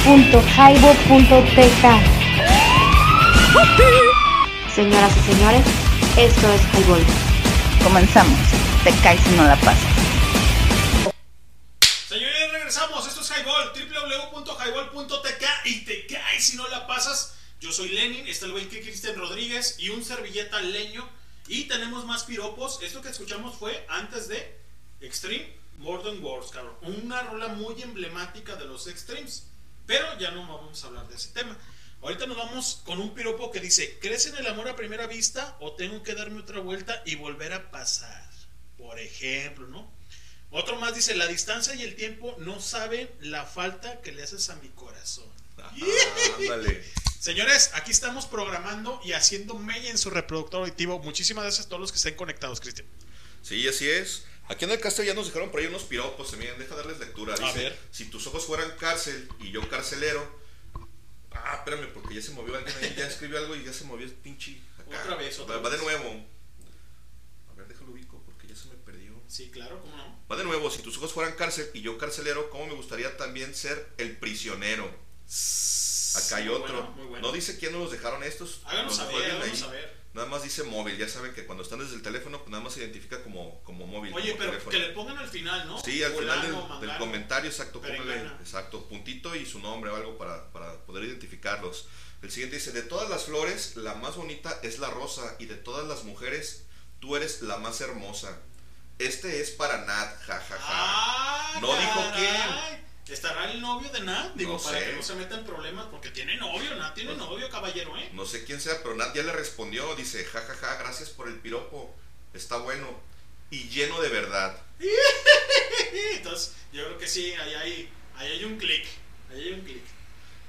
Señoras y señores, esto es Highball. Comenzamos. Te caes si no la pasas. Fue antes de Extreme Modern Wars, cabrón. Una rola muy emblemática de los Extremes. Pero ya no vamos a hablar de ese tema. Ahorita nos vamos con un piropo que dice: ¿Crees en el amor a primera vista o tengo que darme otra vuelta y volver a pasar? Por ejemplo, ¿no? Otro más dice: La distancia y el tiempo no saben la falta que le haces a mi corazón. <laughs> ándale. Señores, aquí estamos programando y haciendo mella en su reproductor auditivo. Muchísimas gracias a todos los que estén conectados, Cristian. Sí, así es. Aquí en el castillo ya nos dejaron por ahí unos piropos. También deja darles lectura. A Dice: ver. Si tus ojos fueran cárcel y yo carcelero. Ah, espérame, porque ya se movió alguien ahí. Ya escribió algo y ya se movió el pinche. acá. Otra vez, otra va, va de vez. nuevo. A ver, déjalo ubico porque ya se me perdió. Sí, claro, cómo no. Va de nuevo, si tus ojos fueran cárcel y yo carcelero, ¿cómo me gustaría también ser el prisionero? Acá hay Muy otro. bueno, muy bueno. No dice quién nos dejaron estos. Háganos Nos saber, háganos saber. Nada más dice móvil, ya saben que cuando están desde el teléfono, pues nada más se identifica como, como móvil. Oye, como pero teléfono. que le pongan al final, ¿no? Sí, al final del, comentario, exacto, póngale, exacto, puntito y su nombre o algo para, para poder identificarlos. El siguiente dice, de todas las flores, la más bonita es la rosa, y de todas las mujeres, tú eres la más hermosa. Este es para Nat, jajaja. Ah, no dijo quién. ¿Estará el novio de Nat? Digo, No para sé. que no se meta en problemas, porque tiene novio, Nat tiene novio, caballero, ¿eh? No sé quién sea, pero Nat ya le respondió, dice, jajaja, gracias por el piropo, está bueno y lleno de verdad. <laughs> Entonces, yo creo que sí, ahí hay, ahí hay un clic. Ahí hay un clic.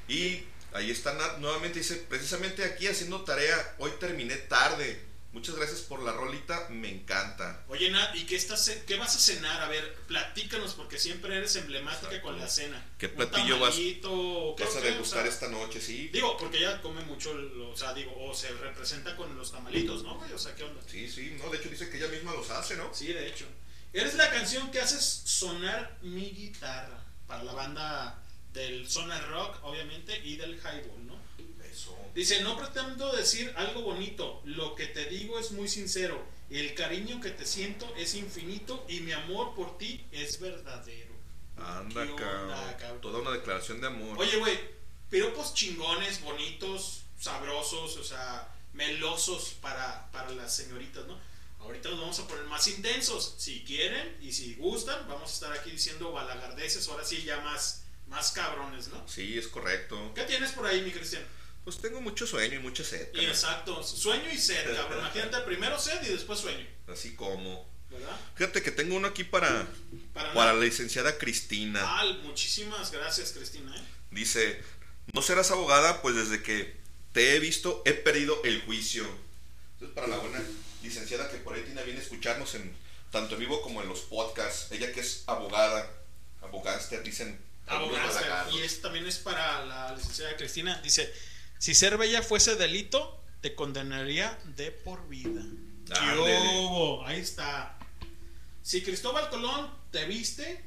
Y ahí está Nat nuevamente, dice, precisamente aquí haciendo tarea, hoy terminé tarde. Muchas gracias por la rolita, me encanta. Oye, Nat, ¿y qué, estás, qué vas a cenar? A ver, platícanos, porque siempre eres emblemática con la cena. ¿Qué ¿Un platillo vas, qué vas a degustar O sea, esta noche? Sí, Digo, porque ella come mucho, o sea, digo, o se representa con los tamalitos, ¿no, güey? O sea, ¿qué onda? sí, sí, no, de hecho dice que ella misma los hace, ¿no? Sí, de hecho. Eres la canción que haces sonar mi guitarra para la banda del Sonar Rock, obviamente, y del Highball. Eso. Dice, no pretendo decir algo bonito, lo que te digo es muy sincero, el cariño que te siento es infinito y mi amor por ti es verdadero. Anda ¿Qué acá. onda, cabrón? Toda una declaración de amor. Oye, güey, piropos chingones, bonitos, sabrosos, o sea, melosos para, para las señoritas, ¿no? Ahorita nos vamos a poner más intensos, si quieren y si gustan, vamos a estar aquí diciendo balagardeces, ahora sí ya más, más cabrones, ¿no? Sí, es correcto. ¿Qué tienes por ahí, mi Cristian? Pues tengo mucho sueño y mucha sed. Y exacto, sueño y sed, cabrón. Imagínate <laughs> primero sed y después sueño, Así como. ¿verdad? Fíjate que tengo uno aquí para, Para la licenciada Cristina. Ah, muchísimas gracias, Cristina. ¿eh? Dice, no serás abogada, pues desde que te he visto he perdido el juicio. Entonces, para la buena licenciada que por ahí tiene bien escucharnos en tanto en vivo como en los podcasts, ella que es abogada, abogaster, dicen Abogada, y es, también es para la licenciada Cristina. Dice, si ser bella fuese delito, te condenaría de por vida. ¿Qué? Ahí está. Si Cristóbal Colón te viste,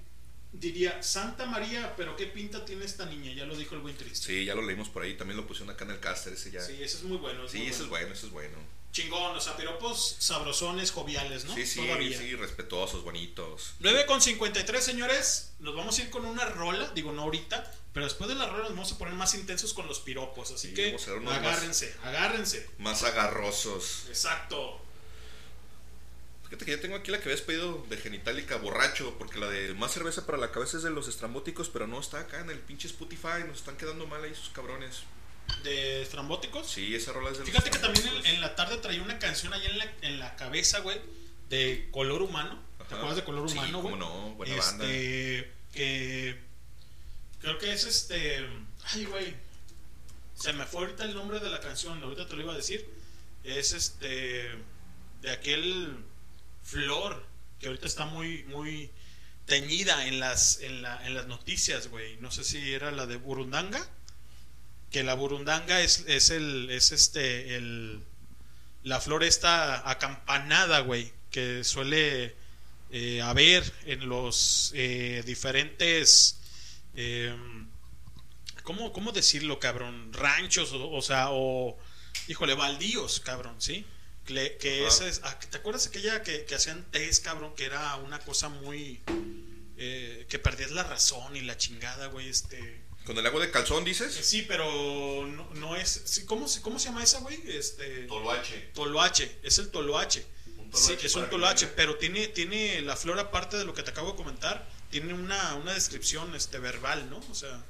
diría, Santa María, pero qué pinta tiene esta niña, ya lo dijo el buen Cristo. Sí, ya lo leímos por ahí, también lo pusieron acá en el caster, ese ya. Sí, ese es muy bueno. Sí, muy ese es bueno, ese es bueno. Chingón, o sea, piropos sabrosones, joviales, ¿no? Sí, sí, Todavía. sí, respetuosos, bonitos. 9 con 53, señores. Nos vamos a ir con una rola. Digo, no ahorita. Pero después de la rola nos vamos a poner más intensos con los piropos. Así Sí, que vamos a dar unos más- agárrense, agárrense. Más agarrosos. Exacto. Fíjate que ya tengo aquí la que habías pedido de Genitalica borracho, porque la de más cerveza para la cabeza es de los estrambóticos, pero no está acá en el pinche Spotify, nos están quedando mal ahí sus cabrones. ¿De estrambóticos? Sí, esa rola es de los Fíjate que también en, la tarde traía una canción ahí en la, en la cabeza, güey. De color humano. ¿Te acuerdas de color Sí, humano, güey? cómo no, buena este, banda. Que. Creo que es este. Ay, güey. Se me fue ahorita el nombre de la canción. Ahorita te lo iba a decir. Es este. De aquel. Flor. Que ahorita está muy, muy teñida en las, en, la, en las noticias, güey. No sé si era la de Burundanga. Que la burundanga es, es el. Es este. El, la flor está acampanada, güey. Que suele eh, haber en los eh, diferentes. Eh, ¿cómo, ¿Cómo decirlo, cabrón? Ranchos, o, o sea, o. Híjole, baldíos, cabrón, ¿sí? Que, que Ajá. ese es, ah, ¿Te acuerdas aquella que, que hacían test, cabrón? Que era una cosa muy. eh, que perdías la razón y la chingada, güey, este. ¿Con el agua de calzón dices? Sí, pero no, no es. sí, ¿cómo, se- ¿Cómo se llama esa, güey? Este, Toloache. toloache, es el toloache. Sí, toloache es un toloache, pero tiene, tiene la flor, aparte de lo que te acabo de comentar, tiene una, una descripción este, verbal, ¿no? O sea,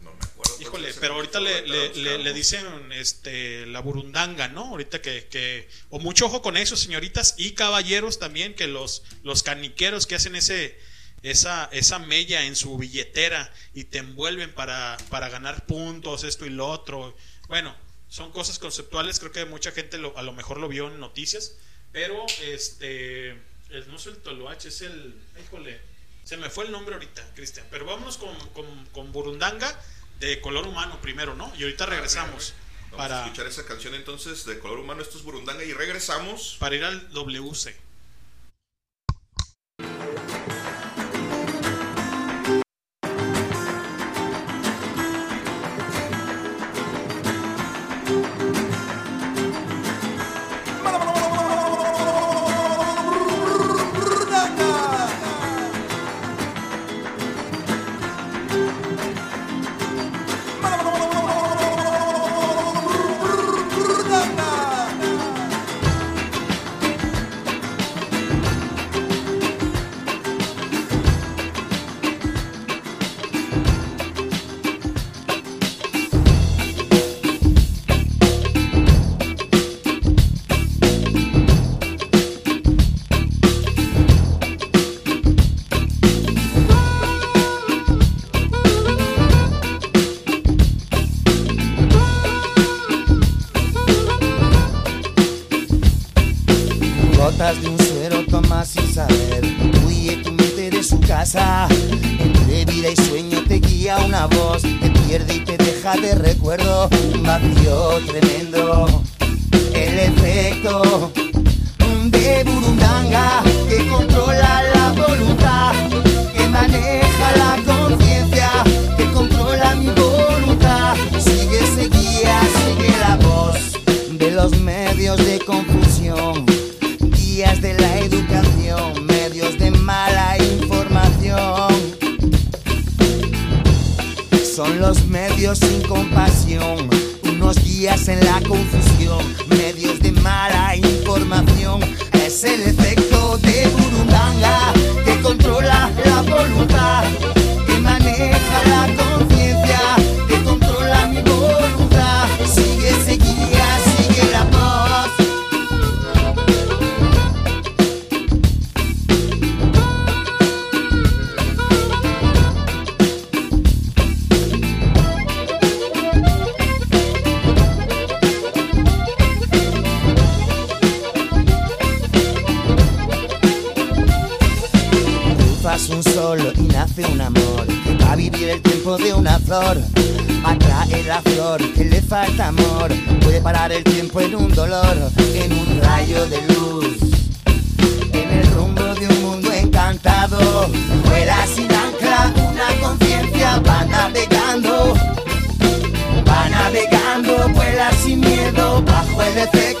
No me acuerdo. híjole, pero ahorita le, le, le- dicen este, la burundanga, ¿no? Ahorita que, que. O mucho ojo con eso, señoritas y caballeros también, que los, los caniqueros que hacen ese. Esa, esa mella en su billetera y te envuelven para, para ganar puntos, esto y lo otro. Bueno, son cosas conceptuales, creo que mucha gente lo- a lo mejor lo vio en noticias, pero este el- no es el toloache, es el, híjole, se me fue el nombre ahorita, Cristian, pero vámonos con, con, con Burundanga de color humano primero, ¿no? Y ahorita regresamos Vamos a para, escuchar esa canción entonces de color humano, esto es Burundanga y regresamos. para ir al WC. Nadas un sol y nace un amor va a vivir el tiempo de una flor. Atrae la flor que le falta amor. Puede parar el tiempo en un dolor, en un rayo de luz. En el rumbo de un mundo encantado. Vuela sin ancla, una conciencia va navegando. Va navegando, vuela sin miedo bajo el efecto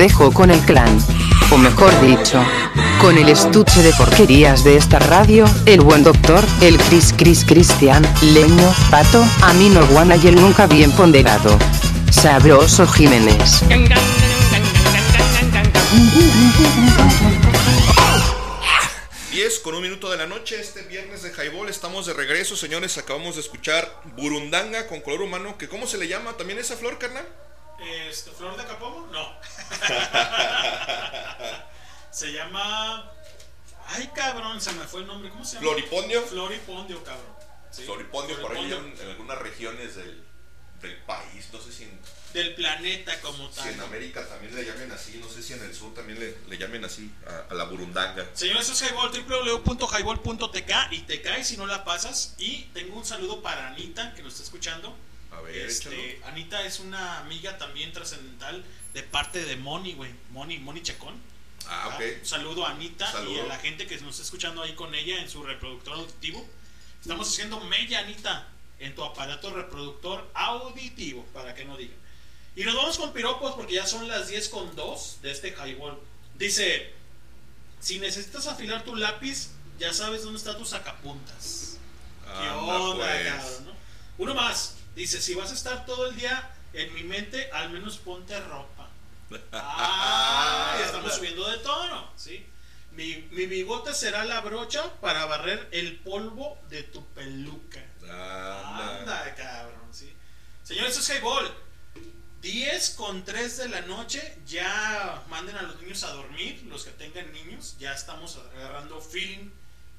dejo con el clan. O mejor dicho, con el estuche de porquerías de esta radio, el buen doctor, el Cris Cris Cristian, Leño, Pato, Amino Guana y el nunca bien ponderado. Sabroso Jiménez. 10 con un minuto de la noche, este viernes de Highball estamos de regreso, señores. Acabamos de escuchar Burundanga con color humano. que ¿Cómo se le llama también esa flor, carnal? Este, ¿Flor de capomo? No. se llama. Ay, cabrón, se me fue el nombre. ¿Cómo se llama? Floripondio. Floripondio, cabrón. Sí, Floripondio, por ahí Floripondio. en, en algunas regiones del, del país. No sé si en, Del planeta como si tal. en América también le llamen así. No sé si en el sur también le, le llamen así a, a la Burundanga. Señores, eso es Highball, www.highball.tk y te cae si no la pasas. Y tengo un saludo para Anita, que nos está escuchando. A ver, Este. Anita es una amiga también trascendental de parte de Moni, güey. Moni, Moni Chacón. Ah, ok. Un saludo a Anita y a la gente que nos está escuchando ahí con ella en su reproductor auditivo. Estamos haciendo mella, Anita, en tu aparato reproductor auditivo, para que no digan. Y nos vamos con piropos porque ya son las 10 con 2 de este highball. Dice, si necesitas afilar tu lápiz, ya sabes dónde están tus sacapuntas. ¿Qué onda, pues. no? Uno más. Dice, si vas a estar todo el día en mi mente, al menos ponte ropa. Ah, ya estamos subiendo de tono, ¿sí? Mi, mi bigote será la brocha para barrer el polvo de tu peluca. Anda. Anda, cabrón, ¿sí? Señores, eso es Highball. 10 con 3 de la noche, ya manden a los niños a dormir, los que tengan niños, ya estamos agarrando feeling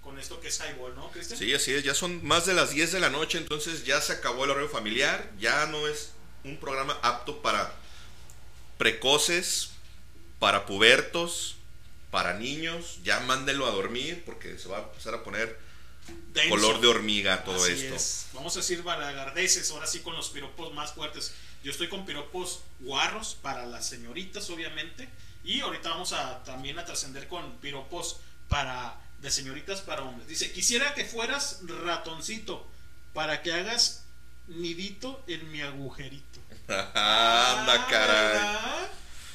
con esto que es Highball, ¿no, Cristian? Sí, así es. Ya son más de las 10 de la noche, entonces ya se acabó el horario familiar. Ya no es un programa apto para precoces, para pubertos, para niños. Ya mándenlo a dormir porque se va a empezar a poner Denso. color de hormiga todo Así esto. es. Vamos a decir balagardeces, ahora sí con los piropos más fuertes. Yo estoy con piropos guarros para las señoritas, obviamente. Y ahorita vamos a también a trascender con piropos para de señoritas para hombres. Dice, quisiera que fueras ratoncito para que hagas nidito en mi agujerito. Anda, caray. ¿verdad?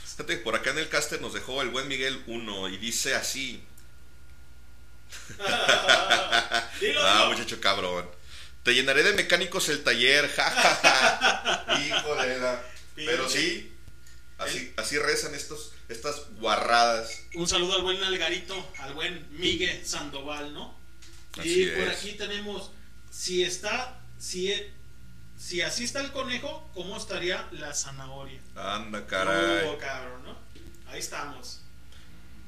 Fíjate, por acá en el caster nos dejó el buen Miguel 1 y dice así. <laughs> Dilo, ah, muchacho cabrón. Te llenaré de mecánicos el taller, jajaja. <laughs> Híjole, la- Pero sí, así, así rezan estos, estas guarradas. Un saludo al buen Algarito, al buen Miguel Sandoval, ¿no? Así y por es. aquí tenemos, si está, si, si así está el conejo, ¿cómo estaría la zanahoria? Anda, caray. Oh, cabrón, ¿no? Ahí estamos.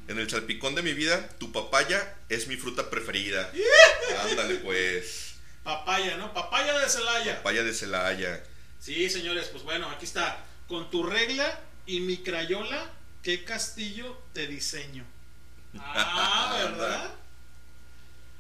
En el salpicón de mi vida, tu papaya es mi fruta preferida. <laughs> Ándale, pues. Papaya, ¿no? Papaya de Celaya. Papaya de Celaya. Sí, señores, pues bueno, aquí está. Con tu regla y mi crayola, ¿qué castillo te diseño? <laughs> Ah, ¿verdad?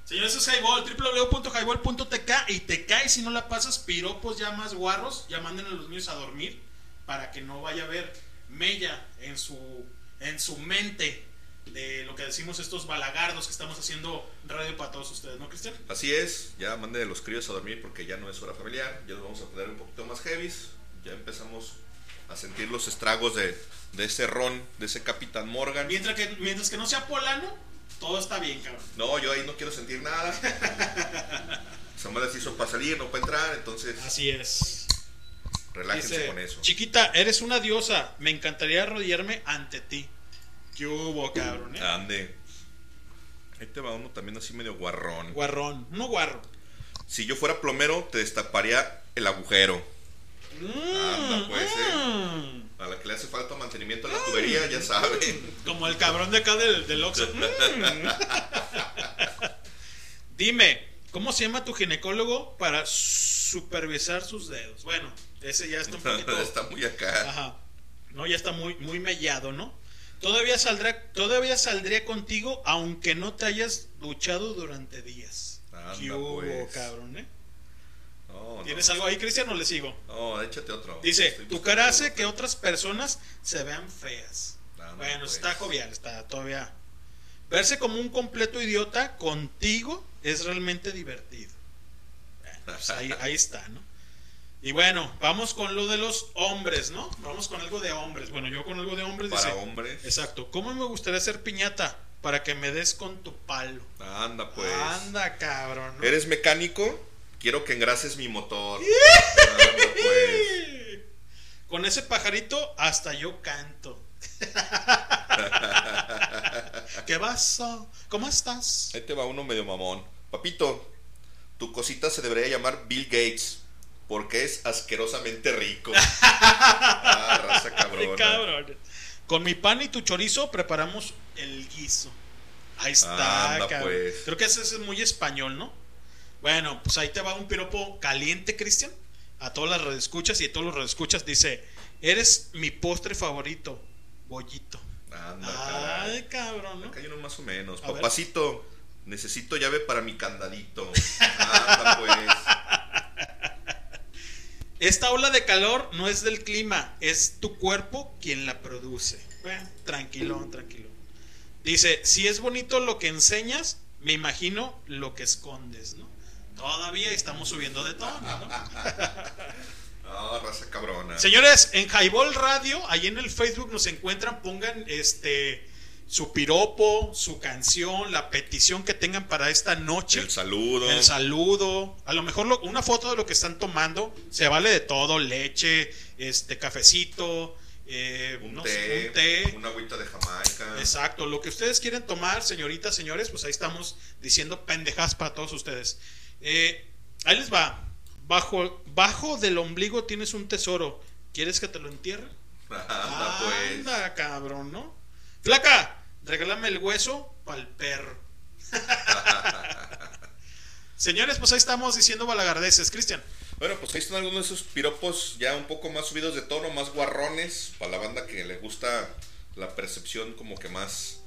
Señores, eso es Highball, www.highball.tk y te cae si no la pasas piropos ya más guarros, ya manden a los niños a dormir para que no vaya a haber mella en su, en su mente de lo que decimos estos balagardos que estamos haciendo radio para todos ustedes, ¿no, Cristian? Así es, ya mande a los críos a dormir porque ya no es hora familiar. Ya nos vamos a poner un poquito más heavies. Ya empezamos a sentir los estragos de, de ese ron, de ese Capitán Morgan. Mientras que, mientras que no sea polano, todo está bien, cabrón. No, yo ahí no quiero sentir nada. <laughs> Esa madre se hizo para salir, no para entrar, entonces Así es. relájense Dice, con eso. Chiquita, eres una diosa. Me encantaría arrodillarme ante ti. ¿Qué hubo, cabrón? eh? Ande. Ahí te va uno también así medio guarrón. Guarrón, no guarro. Si yo fuera plomero, te destaparía el agujero. Anda, pues, eh. A la que le hace falta mantenimiento a la tubería, ya saben. <laughs> Como el cabrón de acá del, del Oxxo. <laughs> Dime, ¿cómo se llama tu ginecólogo para supervisar sus dedos? Bueno, ese ya está un poquito. Está muy acá. Ajá. No, ya está muy, muy mellado, ¿no? Todavía saldrá, todavía saldría contigo aunque no te hayas duchado durante días. Anda, ¿Qué hubo, pues. cabrón, eh? No, ¿Tienes no. algo ahí, Cristian, o le sigo? No, échate otro. Dice, tu cara hace que otras personas se vean feas. Anda, Bueno, pues. está jovial, está todavía. Verse como un completo idiota contigo es realmente divertido. Bueno, pues ahí, <laughs> ahí está, ¿no? Y bueno, vamos con lo de los hombres, ¿no? Vamos con algo de hombres. Bueno, yo con algo de hombres. Para dice, hombres. Exacto. ¿Cómo me gustaría ser piñata? Para que me des con tu palo. Anda, pues. Anda, cabrón. ¿no? ¿Eres mecánico? Quiero que engrases mi motor. <laughs> Pues. Con ese pajarito hasta yo canto. <laughs> ¿Qué pasó? ¿Cómo estás? Ahí te va uno medio mamón. Papito, tu cosita se debería llamar Bill Gates. Porque es asquerosamente rico. <laughs> ah, raza cabrona. Cabrón. Con mi pan y tu chorizo preparamos el guiso. Ahí está, Anda, cabrón. pues. Creo que ese es muy español, ¿no? Bueno, pues ahí te va un piropo caliente, Cristian. A todas las redescuchas y a todos los redescuchas dice: Eres mi postre favorito, bollito. Anda, Ay, cabrón, ¿no? Acá hay uno más o menos. A ver. Papacito, necesito llave para mi candadito. <laughs> Anda, pues. Esta ola de calor no es del clima, es tu cuerpo quien la produce. Bueno, tranquilo, tranquilo. Dice, si es bonito lo que enseñas, me imagino lo que escondes, ¿no? Todavía estamos subiendo de tono, ¿no? <laughs> Ah, raza cabrona. Señores, en Highball Radio, ahí en el Facebook nos encuentran, pongan este su piropo, su canción, la petición que tengan para esta noche. El saludo. El saludo. A lo mejor lo- una foto de lo que están tomando. Se vale de todo. Leche, este cafecito, eh, Un, no té, sé, un té. Una agüita de Jamaica. Exacto. Lo que ustedes quieren tomar, señoritas, señores, pues ahí estamos diciendo pendejas para todos ustedes. Eh, ahí les va. Bajo, bajo del ombligo tienes un tesoro. ¿Quieres que te lo entierre? <laughs> Anda, pues. Anda, cabrón, ¿no? Flaca, regálame el hueso para el perro. <laughs> Señores, pues ahí estamos diciendo balagardeces. Cristian, Bueno, pues ahí están algunos de esos piropos ya un poco más subidos de tono, más guarrones, para la banda que le gusta la percepción como que más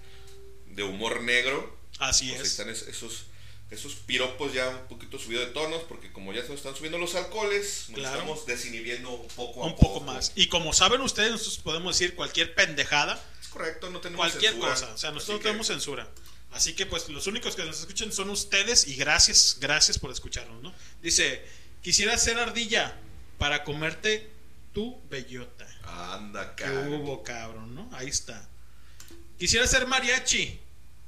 de humor negro. Así Pues ahí es. están es- esos, esos piropos ya un poquito subidos de tonos, porque como ya se nos están subiendo los alcoholes, nos Claro. estamos desinhibiendo un poco a un poco. poco más. Y como saben ustedes, nosotros podemos decir cualquier pendejada. Es correcto, no tenemos Cualquier censura. cosa. O sea, nosotros no que- tenemos censura. Así que pues los únicos que nos escuchen son ustedes y gracias, gracias por escucharnos, ¿no? Dice, quisiera ser ardilla para comerte tu bellota. Anda, ¿Qué cabrón. hubo, cabrón, no? Ahí está. Quisiera ser mariachi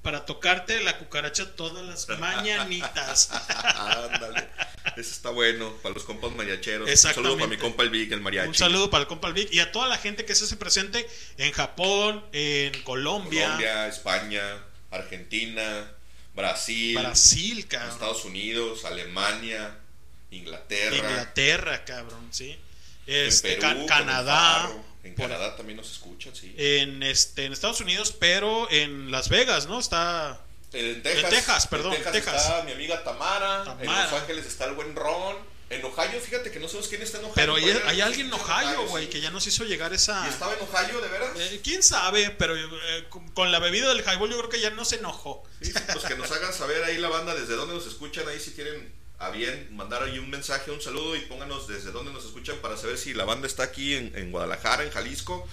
para tocarte la cucaracha todas las <laughs> mañanitas. Ándale. Ese está bueno para los compas mariacheros. Un saludo para mi compa el Vic, el mariachi. Un saludo para el compa el Vic y a toda la gente que se hace presente en Japón, en Colombia, Colombia, España, Argentina, Brasil, Brasil, cabrón. Estados Unidos, Alemania, Inglaterra, Inglaterra, cabrón, sí. Este, Perú, Canadá. En por- Canadá también nos escuchan, sí. en este en Estados Unidos, pero en Las Vegas, ¿no? Está En Texas, en Texas, perdón, en Texas. está mi amiga Tamara, En Tamara. Los Ángeles está el buen Ron. En Ohio, fíjate que no sabemos quién está en Ohio. pero hay, hay alguien en en Ohio, güey, sí. que ya nos hizo llegar esa ¿Y estaba en Ohio, de veras? Eh, quién sabe, pero eh, con, la bebida del highball yo creo que ya no se enojó. Sí, sí, pues que nos hagan saber ahí la banda desde dónde nos escuchan, ahí si quieren a bien mandar ahí un mensaje, un saludo y pónganos desde dónde nos escuchan para saber si la banda está aquí en, en Guadalajara, en Jalisco,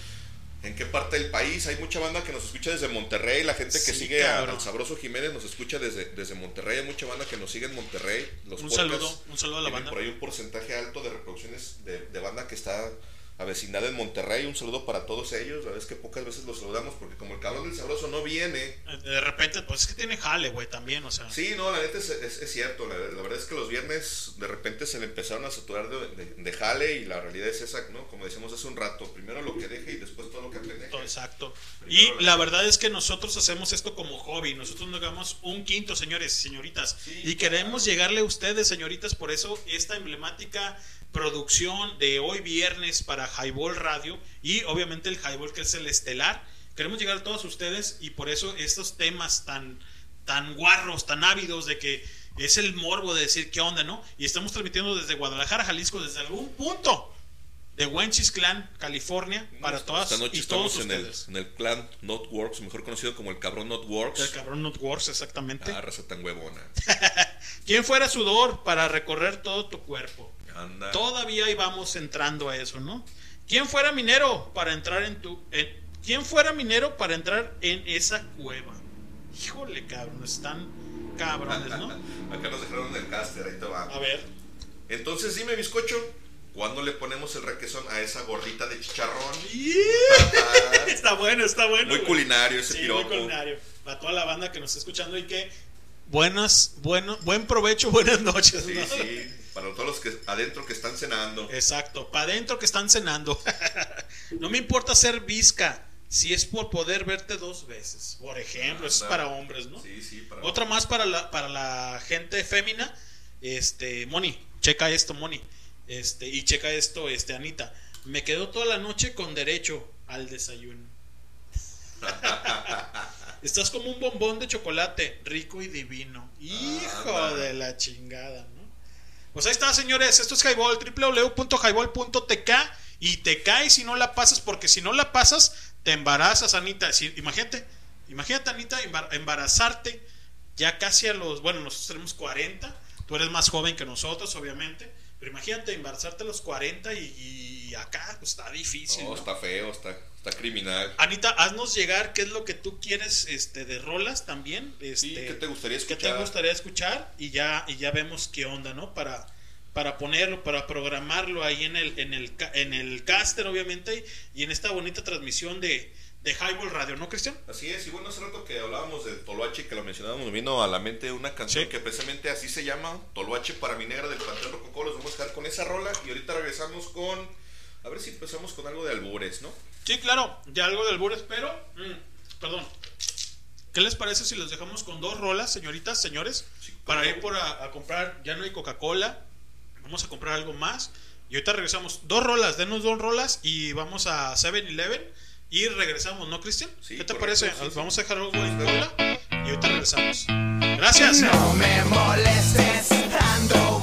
en qué parte del país. Hay mucha banda que nos escucha desde Monterrey, la gente que Sí, sigue a- cabrón. al Sabroso Jiménez nos escucha desde, desde Monterrey, hay mucha banda que nos sigue en Monterrey. Los Un saludo, un saludo a la banda. Por ahí un porcentaje alto de reproducciones de, de banda que está avecinada en Monterrey. Un saludo para todos ellos. La es que pocas veces los saludamos porque como el cabrón del sabroso no viene, De repente, pues es que tiene jale, güey, también, o sea. Sí, no, la neta es, es- es cierto. La, la verdad es que los viernes de repente se le empezaron a saturar de, de- de jale y la realidad es esa, ¿no? Como decíamos hace un rato, primero lo que deje y después todo lo que aprende. Exacto. Y la verdad es que nosotros hacemos esto como hobby. Nosotros nos hagamos un quinto, señores y señoritas. y queremos llegarle a ustedes, señoritas. Por eso esta emblemática producción de hoy viernes para Highball Radio y obviamente el Highball que es el estelar. Queremos llegar a todos ustedes y por eso estos temas tan, tan guarros, tan ávidos de que es el morbo de decir qué onda, ¿no? Y estamos transmitiendo desde Guadalajara, Jalisco, desde algún punto de Wenchis Clan, California, para todas Esta noche y todos estamos en el, ustedes. en el clan Notworks, mejor conocido como el cabrón Notworks. El cabrón Notworks, exactamente. Ah, raza tan huevona. <laughs> ¿Quién fuera sudor para recorrer todo tu cuerpo? Anda. Todavía ahí vamos entrando a eso, ¿no? ¿Quién fuera minero para entrar en tu... ¿Quién fuera minero para entrar en esa cueva? Híjole, cabrón, están cabrones, ¿no? <laughs> Acá nos dejaron el caster, ahí te va. A ver. Entonces dime, bizcocho, ¿Cuándo le ponemos el requesón a esa gordita de chicharrón? <laughs> está bueno, está bueno. Muy güey. culinario ese Sí, piropo. muy culinario. A toda la banda que nos está escuchando y que buenas, bueno, buen provecho, buenas noches. Sí, ¿no? sí. <laughs> Para todos los que adentro que están cenando. Exacto, para adentro que están cenando. <laughs> no me importa ser visca si es por poder verte dos veces. Por ejemplo, eso es para hombres, ¿no? Sí, sí, para Otra más para la, para la gente fémina. Este, Moni, checa esto, Moni. Este, y checa esto, este, Anita. Me quedo toda la noche con derecho al desayuno. <laughs> Estás como un bombón de chocolate, rico y divino. Hijo Ah, de la chingada, ¿no? Pues ahí está, señores. Esto es Highball, www.highball.tk. Y te caes si no la pasas, porque si no la pasas, te embarazas, Anita. Imagínate, imagínate, Anita, embar- embarazarte ya casi a los. Bueno, nosotros tenemos 40. Tú eres más joven que nosotros, obviamente. Pero imagínate embarazarte a los 40 y, y acá, pues está difícil. No, ¿no? está feo, está, está criminal. Anita, haznos llegar qué es lo que tú quieres este, de rolas también. Este, ¿qué te gustaría ¿Qué escuchar? te gustaría escuchar? Y ya, y ya vemos qué onda, ¿no? Para, para ponerlo, para programarlo ahí en el, en el, en el caster, obviamente, y en esta bonita transmisión de, de Highball Radio, ¿no, Cristian? Así es, y bueno, hace rato que hablábamos del Toloache, que lo mencionábamos, me vino a la mente una canción que precisamente así se llama, Toloache para mi negra del Panteón Rococó, los vamos a dejar con esa rola y ahorita regresamos con, a ver si empezamos con algo de albures, ¿no? Sí, claro, ya algo del Bures, pero, mm, perdón. ¿Qué les parece si los dejamos con dos rolas, señoritas, señores? para ir por a, a comprar, ya no hay Coca-Cola, vamos a comprar algo más. Y ahorita regresamos. Dos rolas, denos dos rolas y vamos a 7-Eleven y regresamos, ¿no, Cristian? ¿Qué te correcto, parece? sí, sí. Vamos a dejar algo en rola y ahorita regresamos. Gracias. No me molestes, ando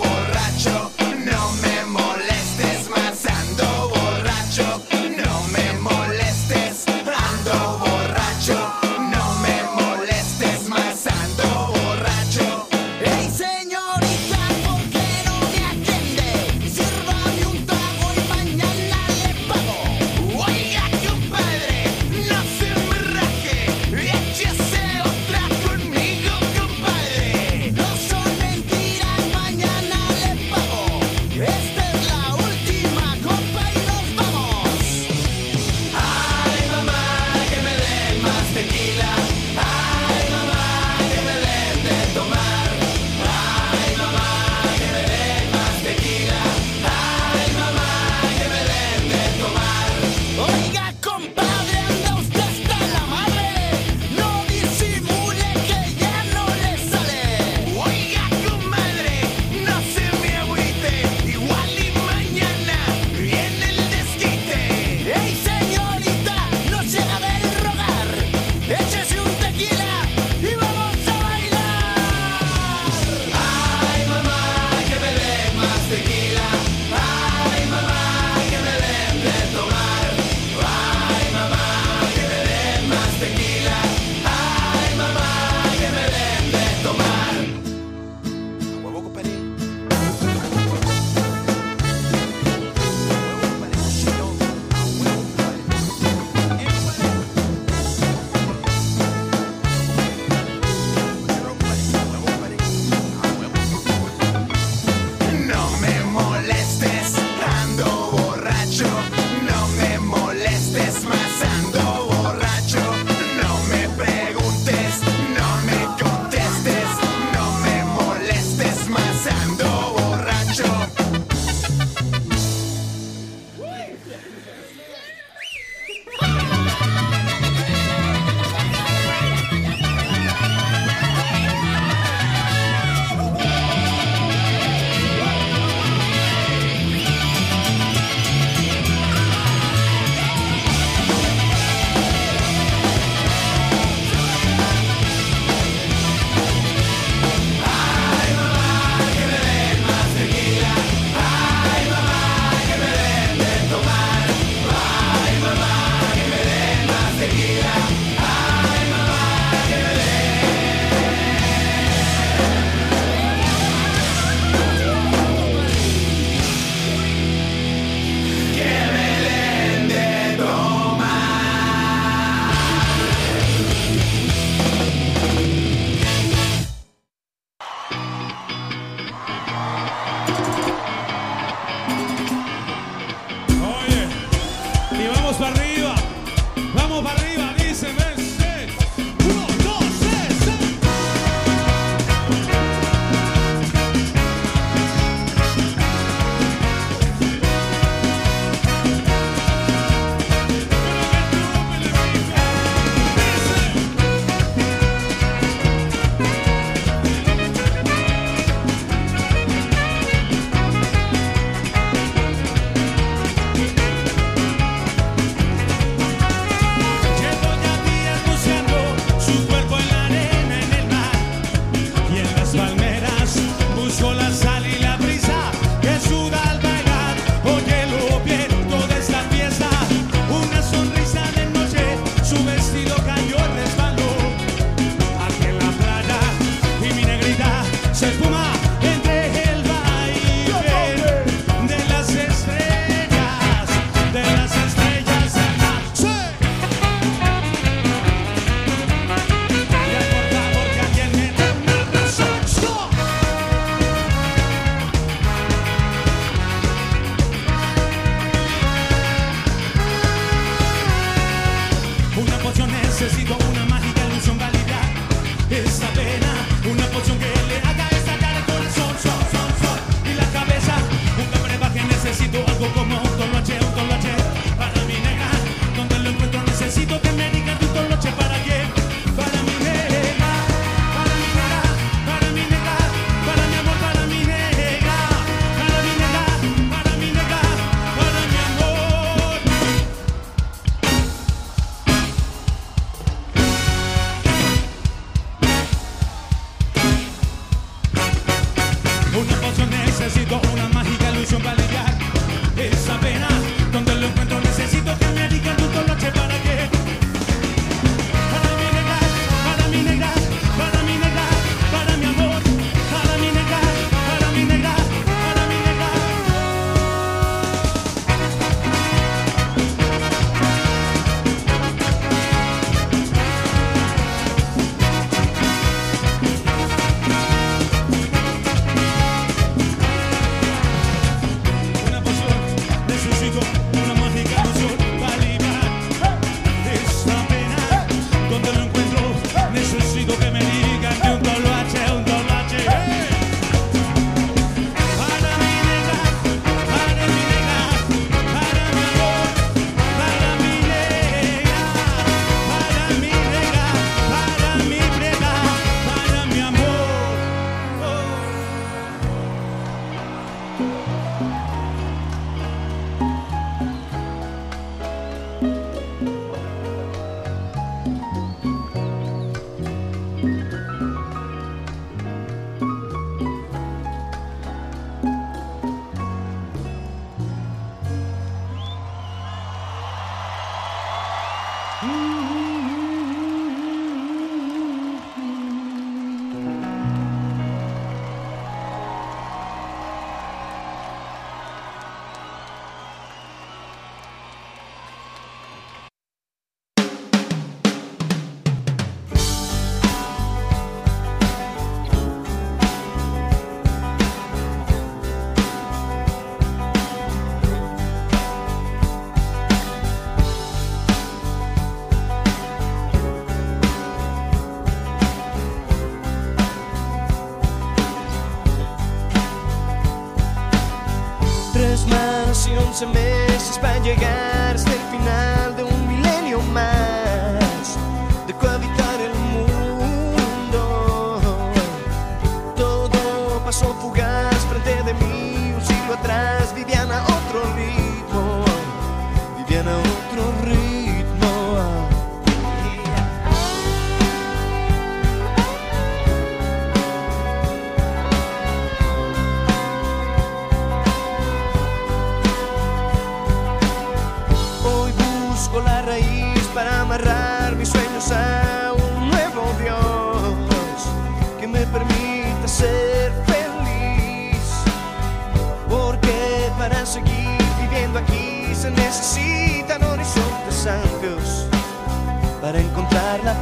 más y once meses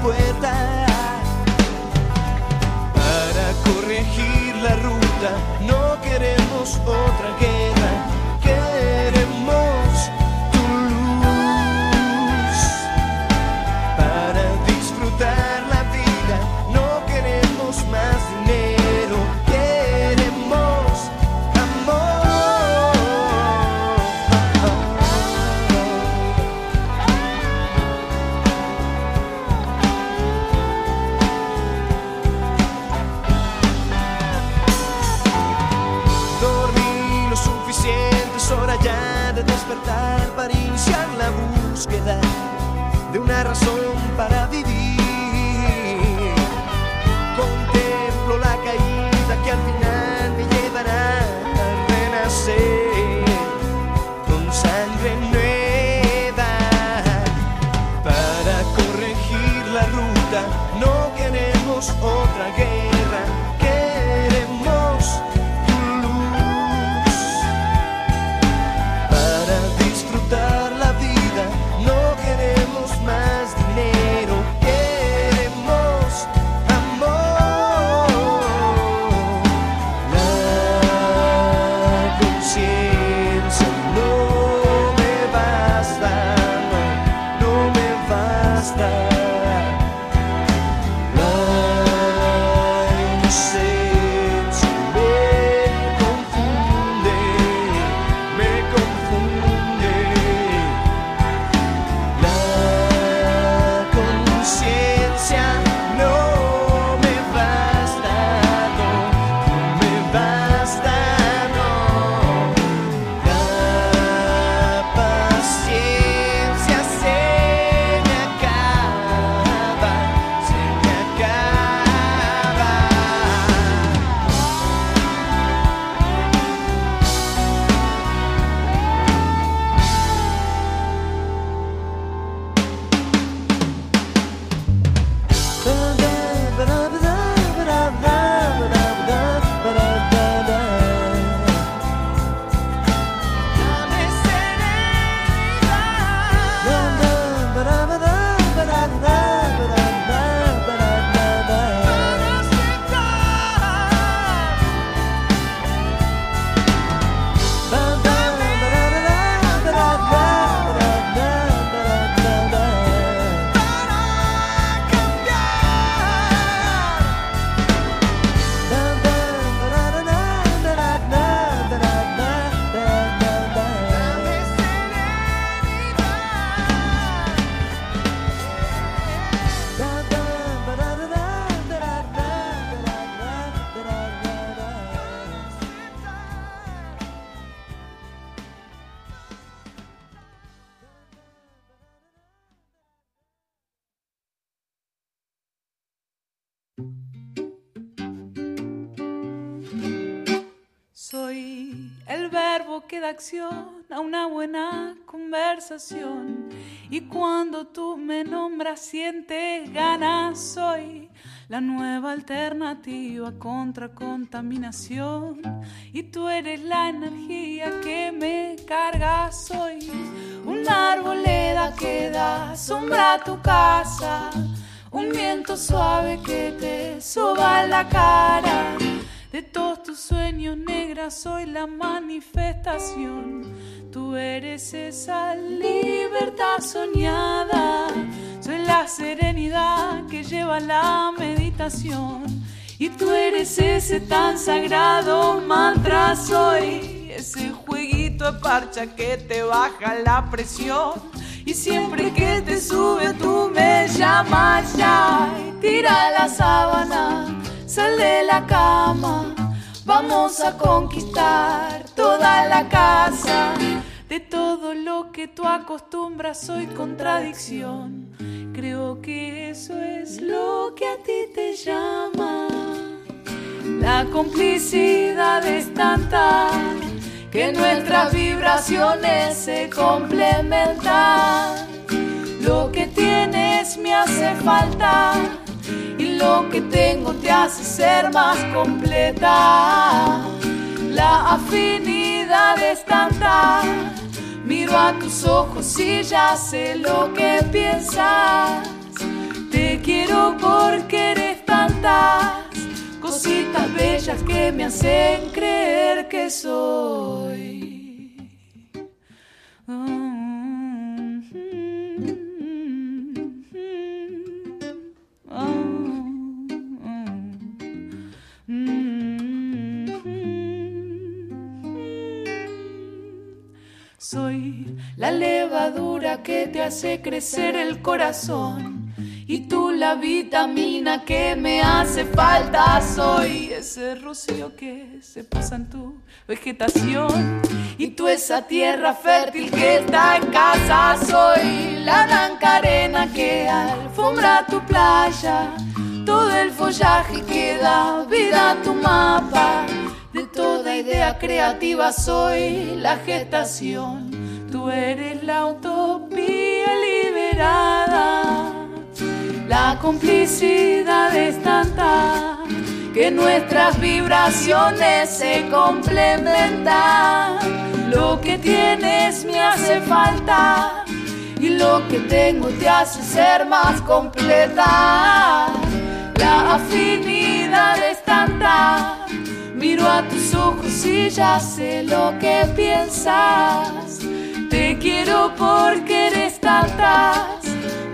puerta. Una razón Y cuando tú me nombras, sientes ganas, soy la nueva alternativa contra contaminación. Y tú eres la energía que me carga, soy una arboleda que da sombra a tu casa. Un viento suave que te soba la cara. De todos tus sueños negras soy la manifestación. Tú eres esa libertad soñada. Soy la serenidad que lleva la meditación. Y tú eres ese tan sagrado mantra. Soy ese jueguito de parcha que te baja la presión. Y siempre que te sube tú me llamas ya. Y tira la sábana sal de la cama, vamos a conquistar toda la casa. De todo lo que tú acostumbras soy contradicción. Creo que eso es lo que a ti te llama. La complicidad es tanta que nuestras vibraciones se complementan. Lo que tienes me hace falta y lo que tengo te hace ser más completa. La afinidad es tanta, miro a tus ojos y ya sé lo que piensas. Te quiero porque eres tantas cositas bellas que me hacen creer que soy. Soy la levadura que te hace crecer el corazón y tú la vitamina que me hace falta. Soy ese rocío que se posa en tu vegetación y tú esa tierra fértil que está en casa. Soy la blanca arena que alfombra tu playa, todo el follaje que da vida a tu mapa. De toda idea creativa soy la gestación. Tú eres la utopía liberada. La complicidad es tanta que nuestras vibraciones se complementan. Lo que tienes me hace falta y lo que tengo te hace ser más completa. La afinidad es tanta Miro a tus ojos y ya sé lo que piensas. Te quiero porque eres tantas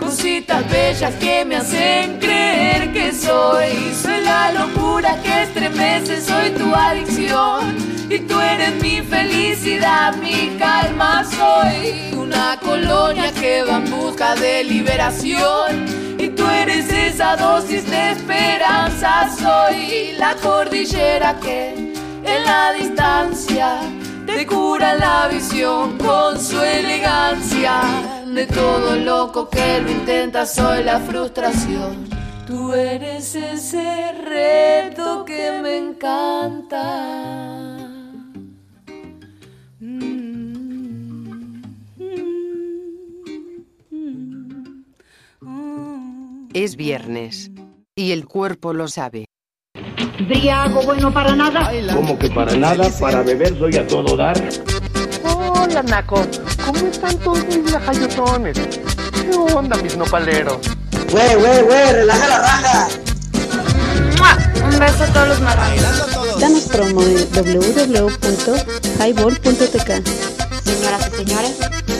cositas bellas que me hacen creer que soy. Soy la locura que estremece, soy tu adicción. Y tú eres mi felicidad, mi calma. Soy una colonia que va en busca de liberación. Tú eres esa dosis de esperanza. Soy la cordillera que en la distancia te cura la visión con su elegancia. De todo loco que lo intenta, soy la frustración. Tú eres ese reto que me encanta. Es viernes. Y el cuerpo lo sabe. Briago bueno para nada. Como que para nada, para beber soy a todo dar. Hola, Naco. ¿Cómo están todos mis lajayotones? ¿Qué onda, mis nopaleros? Güey, güey, güey, relaja la raja. Un beso a todos los marranos. Danos promo en www.highball.tk. Señoras y señores,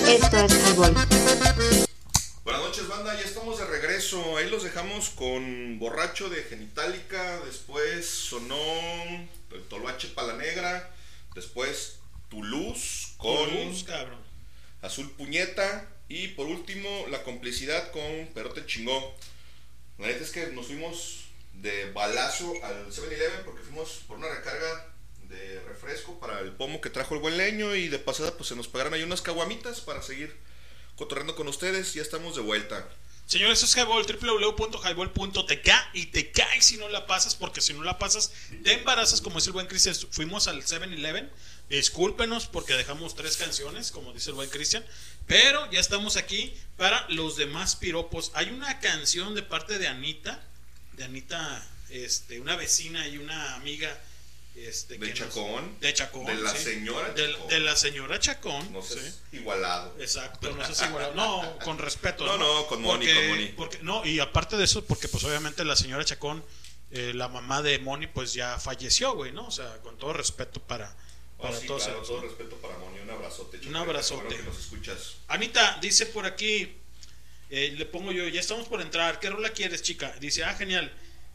esto es Highball. Buenas noches, banda. Ya estamos de regreso. Ahí los dejamos con Borracho de Genitalica. Después sonó el Toloache Pala Negra. Después Toulouse con Toulouse. Azul Puñeta. Y por último, la complicidad con Perote Chingó. La neta es que nos fuimos de balazo al 7-Eleven porque fuimos por una recarga de refresco para el pomo que trajo el buen leño. Y de pasada, pues se nos pagaron ahí unas caguamitas para seguir cotorreando con ustedes. Ya estamos de vuelta. Señores, eso es Highball, www.highball.tk y te caes si no la pasas, porque si no la pasas, te embarazas, como dice el buen Cristian. Fuimos al 7-Eleven, discúlpenos porque dejamos tres canciones, como dice el buen Cristian, pero ya estamos aquí para los demás piropos. Hay una canción de parte de Anita, de Anita, este, una vecina y una amiga. Este, De que nos- Chacón. de Chacón. De la sí. señora De, Chacón. de la señora Chacón. No sé, sí. igualado. Exacto, no sé si igual- No, con respeto. No, no, con Moni, Porque- con Moni. porque- no, y aparte de eso, porque pues obviamente la señora Chacón, eh, la mamá de Moni, pues ya falleció, güey, ¿no? O sea, con todo respeto para, Oh, para sí, todos claro, ellos, todo ¿no? respeto para Moni, un abrazote. Un chica, abrazote. que nos escuchas. Anita, dice por aquí, eh, le pongo yo, ya estamos por entrar, ¿qué rola quieres, chica? Dice, ah, genial,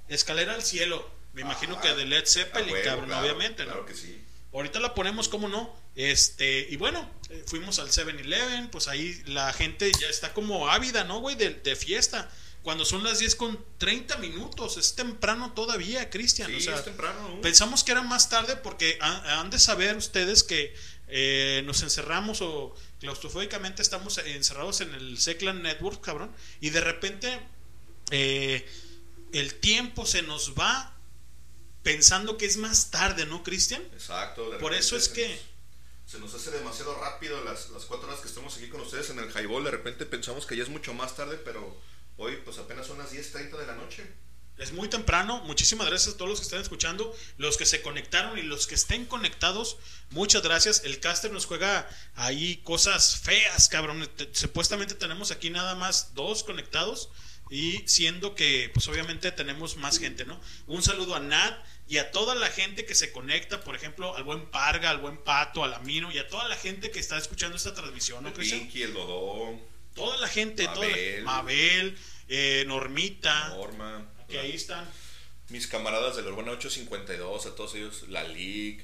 Escalera al Cielo, me imagino Ah, que de Led Zeppelin, a huevo, cabrón, claro, obviamente, ¿no? Claro que sí. Ahorita la ponemos, ¿cómo no? Este, y bueno, eh, fuimos al 7-Eleven, pues ahí la gente ya está como ávida, ¿no, güey? De, de fiesta. Cuando son las 10 con 30 minutos, es temprano todavía, Cristian. Sí, o sea, es temprano. ¿no? Pensamos que era más tarde porque han, han de saber ustedes que eh, nos encerramos o claustrofóbicamente estamos encerrados en el Seclan Network, cabrón, y de repente eh, el tiempo se nos va pensando que es más tarde, ¿no, Cristian? Exacto. de Por eso es que... nos- se nos hace demasiado rápido las, las cuatro horas que estamos aquí con ustedes en el highball. De repente pensamos que ya es mucho más tarde, pero hoy pues apenas son las 10.30 de la noche. Es muy temprano. Muchísimas gracias a todos los que están escuchando, los que se conectaron y los que estén conectados. Muchas gracias. El caster nos juega ahí cosas feas, cabrón. Te- Supuestamente tenemos aquí nada más dos conectados y siendo que pues obviamente tenemos más gente, ¿no? Un saludo a Nat y a toda la gente que se conecta, por ejemplo, al buen Parga, al buen Pato, al Amino y a toda la gente que está escuchando esta transmisión, ¿no, Cristian? El Dodó, Toda la gente, toda la- Mabel. Mabel, eh, Normita, Norma. que ahí están. Mis camaradas de la Urbana 852, a todos ellos, la Lig,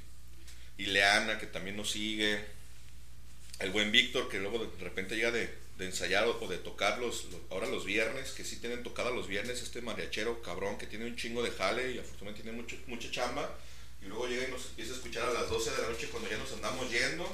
Ileana, que también nos sigue, el buen Víctor, que luego de repente llega de, de ensayar o, de tocar los, los- ahora los viernes, que sí tienen tocada los viernes, este mariachero cabrón, que tiene un chingo de jale y afortunadamente tiene mucho, mucha chamba, y luego llega y nos empieza a escuchar a las 12 de la noche cuando ya nos andamos yendo.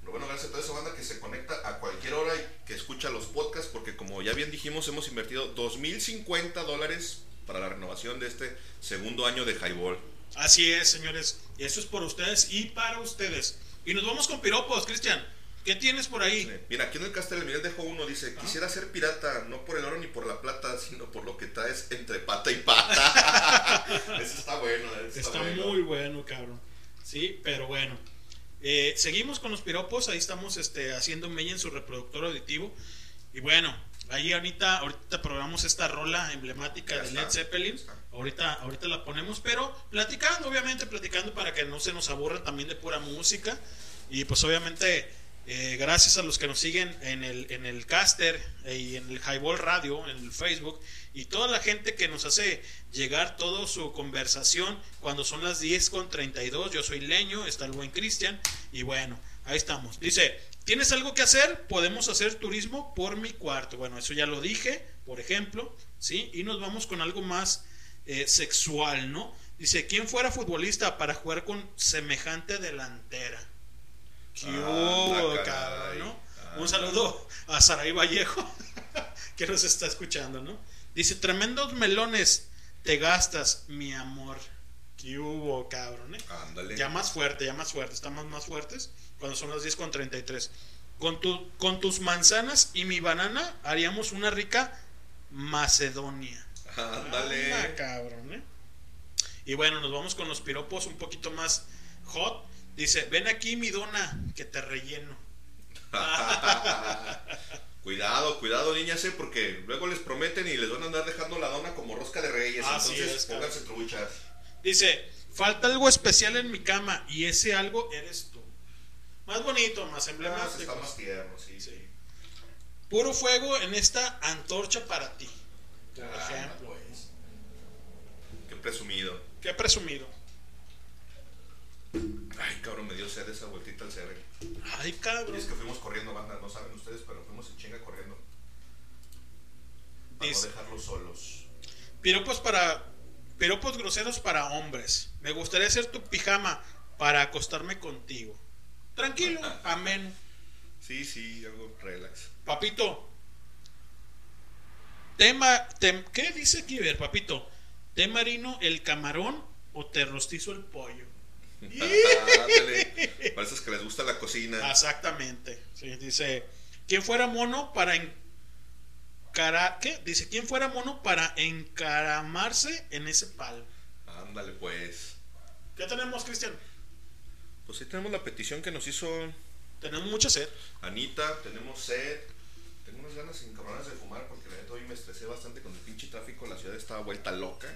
Pero bueno, gracias a toda esa banda que se conecta a cualquier hora y que escucha los podcasts, porque como ya bien dijimos, hemos invertido 2.050 dólares para la renovación de este segundo año de Highball. Así es, señores. Y eso es por ustedes y para ustedes. Y nos vamos con piropos, Cristian. ¿Qué tienes por ahí? Mira, aquí en el Castel Miguel dejó uno, dice, quisiera ser pirata, no por el oro ni por la plata, sino por lo que traes entre pata y pata. <laughs> Eso está bueno, eso Está, está, bueno. muy bueno, cabrón. Sí, pero bueno. Eh, seguimos con los piropos. Ahí estamos este, haciendo mella en su reproductor auditivo. Y bueno, ahí ahorita, ahorita programamos esta rola emblemática Ya de está, Led Zeppelin. Ahorita, ahorita la ponemos, pero platicando, obviamente, platicando para que no se nos aburra también de pura música. Y pues obviamente, eh, gracias a los que nos siguen en el, en el caster eh, y en el Highball Radio, en el Facebook, y toda la gente que nos hace llegar toda su conversación cuando son las 10 con 32. Yo soy Leño, está el buen Cristian, y bueno, ahí estamos. Dice, ¿tienes algo que hacer? Podemos hacer turismo por mi cuarto. Bueno, eso ya lo dije, por ejemplo, ¿sí? Y nos vamos con algo más eh, sexual, ¿no? Dice, ¿quién fuera futbolista para jugar con semejante delantera? ¿Qué Anda, hubo, caray. cabrón, ¿no? Anda. Un saludo a Saray Vallejo, <laughs> que nos está escuchando, ¿no? Dice, tremendos melones te gastas, mi amor. ¿Qué hubo, cabrón, eh? Ándale. Ya más fuerte, ya más fuerte. Estamos más fuertes cuando son las 10 con 33. Con, tu, con tus manzanas y mi banana haríamos una rica Macedonia. Ándale. Anda, cabrón, ¿eh? Y bueno, nos vamos con los piropos un poquito más hot. Dice, ven aquí mi dona, que te relleno. <laughs> cuidado, cuidado, niñas, eh, porque luego les prometen y les van a andar dejando la dona como rosca de reyes. Así entonces, es, pónganse truchas. Dice, falta algo especial en mi cama y ese algo eres tú. Más bonito, más Ah, emblemático. está más tierno, sí, sí. Puro fuego en esta antorcha para ti. Por Ah, ejemplo. pues. Qué presumido. Qué presumido. Ay, cabrón, me dio sed esa vueltita al cerro. Ay, Y cabrón. es que fuimos corriendo, banda, no saben ustedes, pero fuimos en chinga corriendo. Para no dejarlos solos. Piropos para. Piropos groseros para hombres. Me gustaría hacer tu pijama para acostarme contigo. Tranquilo, <laughs> amén. Sí, sí, algo relax. Papito, Tema, tem- ¿Qué dice aquí, ver, papito? ¿Té marino el camarón o te rostizo el pollo? Ándale, <laughs> para esos que les gusta la cocina. Exactamente. Sí, dice, ¿quién fuera mono para encarar, qué? Dice, ¿quién fuera mono para encaramarse en ese palo? Ándale, pues. ¿Qué tenemos, Cristian? Pues ahí tenemos la petición que nos hizo Tenemos mucha sed. Anita, tenemos sed. Tengo unas ganas encabronadas de fumar porque la neta hoy me estresé bastante con el pinche tráfico. La ciudad estaba vuelta loca.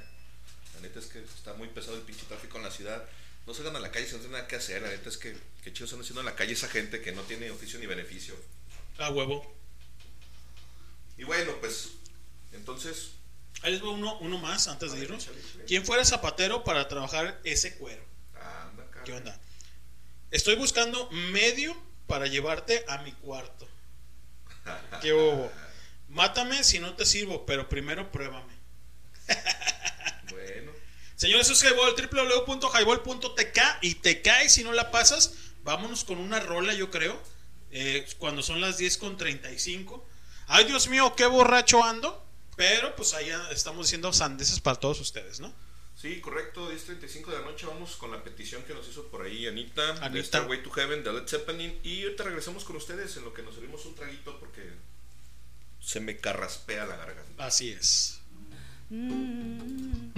La neta es que está muy pesado el pinche tráfico en la ciudad. No salgan a la calle si no tienen nada que hacer. La neta es que, chido están haciendo en la calle esa gente que no tiene oficio ni beneficio. A huevo. Y bueno, pues, entonces, Ahí les va uno, uno más antes de irnos. ¿Quién fuera zapatero para trabajar ese cuero? anda, cara. ¿Qué onda? Estoy buscando medio para llevarte a mi cuarto. <laughs> ¿Qué hubo? Mátame si no te sirvo, pero primero pruébame. <laughs> Señores, eso es Highball, www.highball.tk y te cae si no la pasas. Vámonos con una rola, yo creo. eh, cuando son las 10 con 35. Ay, Dios mío, qué borracho ando. Pero pues allá estamos diciendo sandeces para todos ustedes, ¿no? Sí, correcto, 10.35 de la noche vamos con la petición que nos hizo por ahí Anita, de Anita. Starway to Heaven de Led Zeppelin y ahorita regresamos con ustedes en lo que nos servimos un traguito porque se me carraspea la garganta. Así es. There's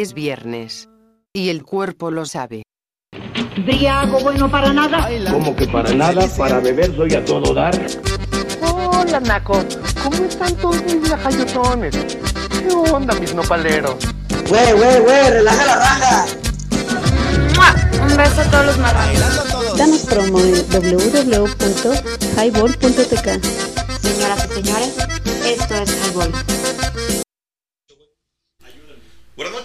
Es viernes. Y el cuerpo lo sabe. Briago bueno para nada. Como que para nada, para beber soy a todo dar. Hola, Naco. ¿Cómo están todos mis lajayotones? ¿Qué onda, mis nopaleros? Güey, güey, güey, relaja la raja. Un beso a todos los marranos. Danos promo en www.highball.tk. Señoras y señores, esto es Highball.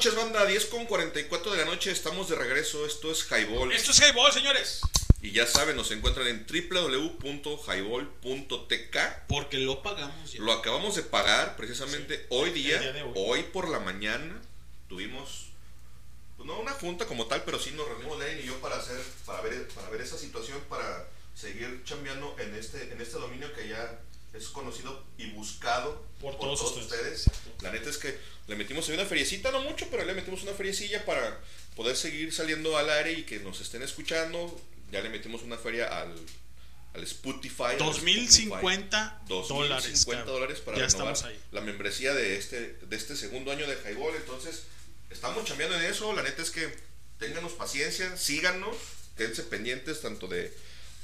Noches, banda. 10 con 44 de la noche. Estamos de regreso. Esto es Highball. Esto es Highball, señores. Y ya saben, nos encuentran en www.highball.tk. Porque lo pagamos ya. Lo acabamos de pagar precisamente hoy día, día hoy. hoy. por la mañana. Tuvimos, pues no una junta como tal, pero sí nos reunimos Lenin y yo para hacer, para ver, para ver esa situación, para seguir chambeando en este, en este dominio que ya es conocido y buscado Por todos ustedes. La neta es que le metimos ahí una feriecita, no mucho, pero le metimos una feriecilla para poder seguir saliendo al aire y que nos estén escuchando. Ya le metimos una feria al, al Spotify. al 2050 Spotify. dólares, 2050 cabrón. dólares para Ya renovar ahí. la membresía de este, de este segundo año de Highball. Entonces, estamos chambeando en eso. La neta es que ténganos paciencia, síganos, quédense pendientes tanto de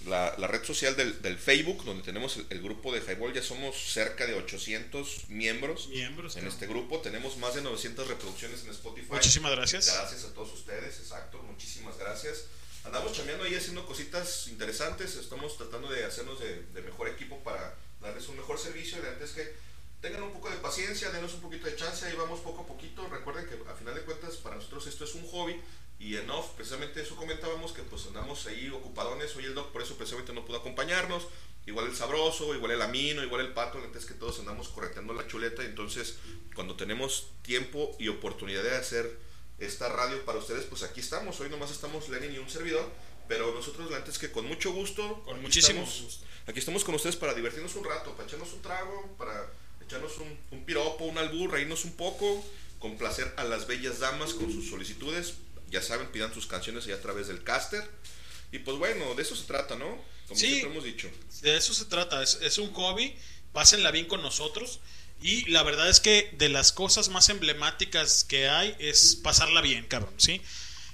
la, la red social del, del Facebook, donde tenemos el, el grupo de Highball. Ya somos cerca de 800 miembros, Miembros, en claro. este grupo. Tenemos más de 900 reproducciones en Spotify. Muchísimas gracias. Gracias a todos ustedes, exacto. Muchísimas gracias. Andamos chambeando ahí haciendo cositas interesantes. Estamos tratando de hacernos de, de mejor equipo para darles un mejor servicio. Y la neta es que tengan un poco de paciencia, denos un poquito de chance. Ahí vamos poco a poquito. Recuerden que a final de cuentas para nosotros esto es un hobby. Y en off, precisamente eso comentábamos, que pues andamos ahí ocupadones. Hoy el doc por eso precisamente no pudo acompañarnos. Igual el sabroso, igual el amino, igual el pato. La neta es que todos andamos correteando la chuleta. Entonces, cuando tenemos tiempo y oportunidad de hacer esta radio para ustedes, pues aquí estamos. Hoy nomás estamos Lenin y un servidor. Pero nosotros, la neta es que con mucho gusto. Con muchísimo estamos- Aquí estamos con ustedes para divertirnos un rato, para echarnos un trago, para echarnos un, un piropo, un albur, reírnos un poco, complacer a las bellas damas con sus solicitudes. Ya saben, pidan sus canciones allá a través del caster. Y pues bueno, de eso se trata, ¿no? Como Sí. siempre hemos dicho. De eso se trata, es, es un hobby, pásenla bien con nosotros. Y la verdad es que de las cosas más emblemáticas que hay es pasarla bien, cabrón, ¿sí?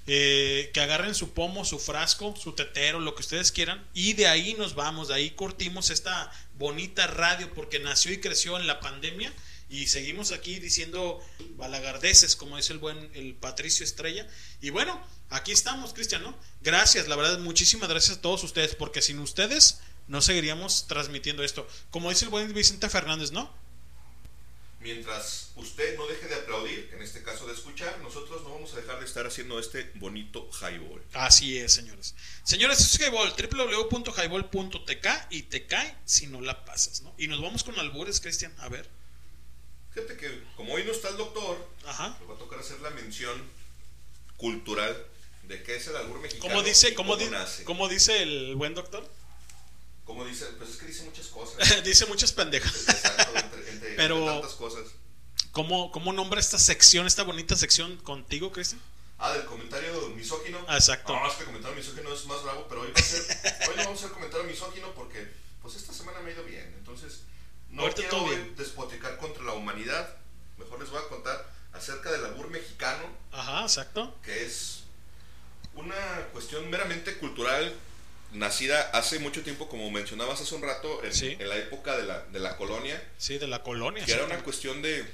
Eh, que agarren su pomo, su frasco, su tetero, lo que ustedes quieran. Y de ahí nos vamos, de ahí cortimos esta bonita radio porque nació y creció en la pandemia. Y seguimos aquí diciendo balagardeces, como dice el buen el Patricio Estrella. Y bueno, aquí estamos, Cristian, ¿no? Gracias, la verdad, muchísimas gracias a todos ustedes, porque sin ustedes no seguiríamos transmitiendo esto. Como dice el buen Vicente Fernández, ¿no? Mientras usted no deje de aplaudir, en este caso de escuchar, nosotros no vamos a dejar de estar haciendo este bonito highball. Así es, señores. Señores, es Highball, www.highball.tk y te cae si no la pasas, ¿no? Y nos vamos con albures, Cristian, a ver. Fíjate que como hoy no está el doctor, Ajá. le va a tocar hacer la mención cultural de qué es el albur mexicano. ¿Cómo dice, y cómo, cómo di- nace. cómo dice el buen doctor? Como dice, pues es que dice muchas cosas. <laughs> dice muchas pendejas. Exacto, entre, entre- <laughs> Pero- entre tantas cosas. ¿Cómo, ¿Cómo nombra esta sección, esta bonita sección contigo, Cristian? Ah, del comentario misógino. Ah, exacto. No, es que el comentario misógino es más bravo, pero hoy, va a ser, <laughs> hoy no vamos a hacer comentario misógino porque pues esta semana me ha ido bien. Entonces, no Ahorita quiero todo hoy bien. despotricar contra la humanidad. Mejor les voy a contar acerca del albur mexicano, Ajá, exacto. que es una cuestión meramente cultural nacida hace mucho tiempo, como mencionabas hace un rato, en, Sí. en la época de la, de la colonia. Sí, de la colonia. Que era una cuestión de,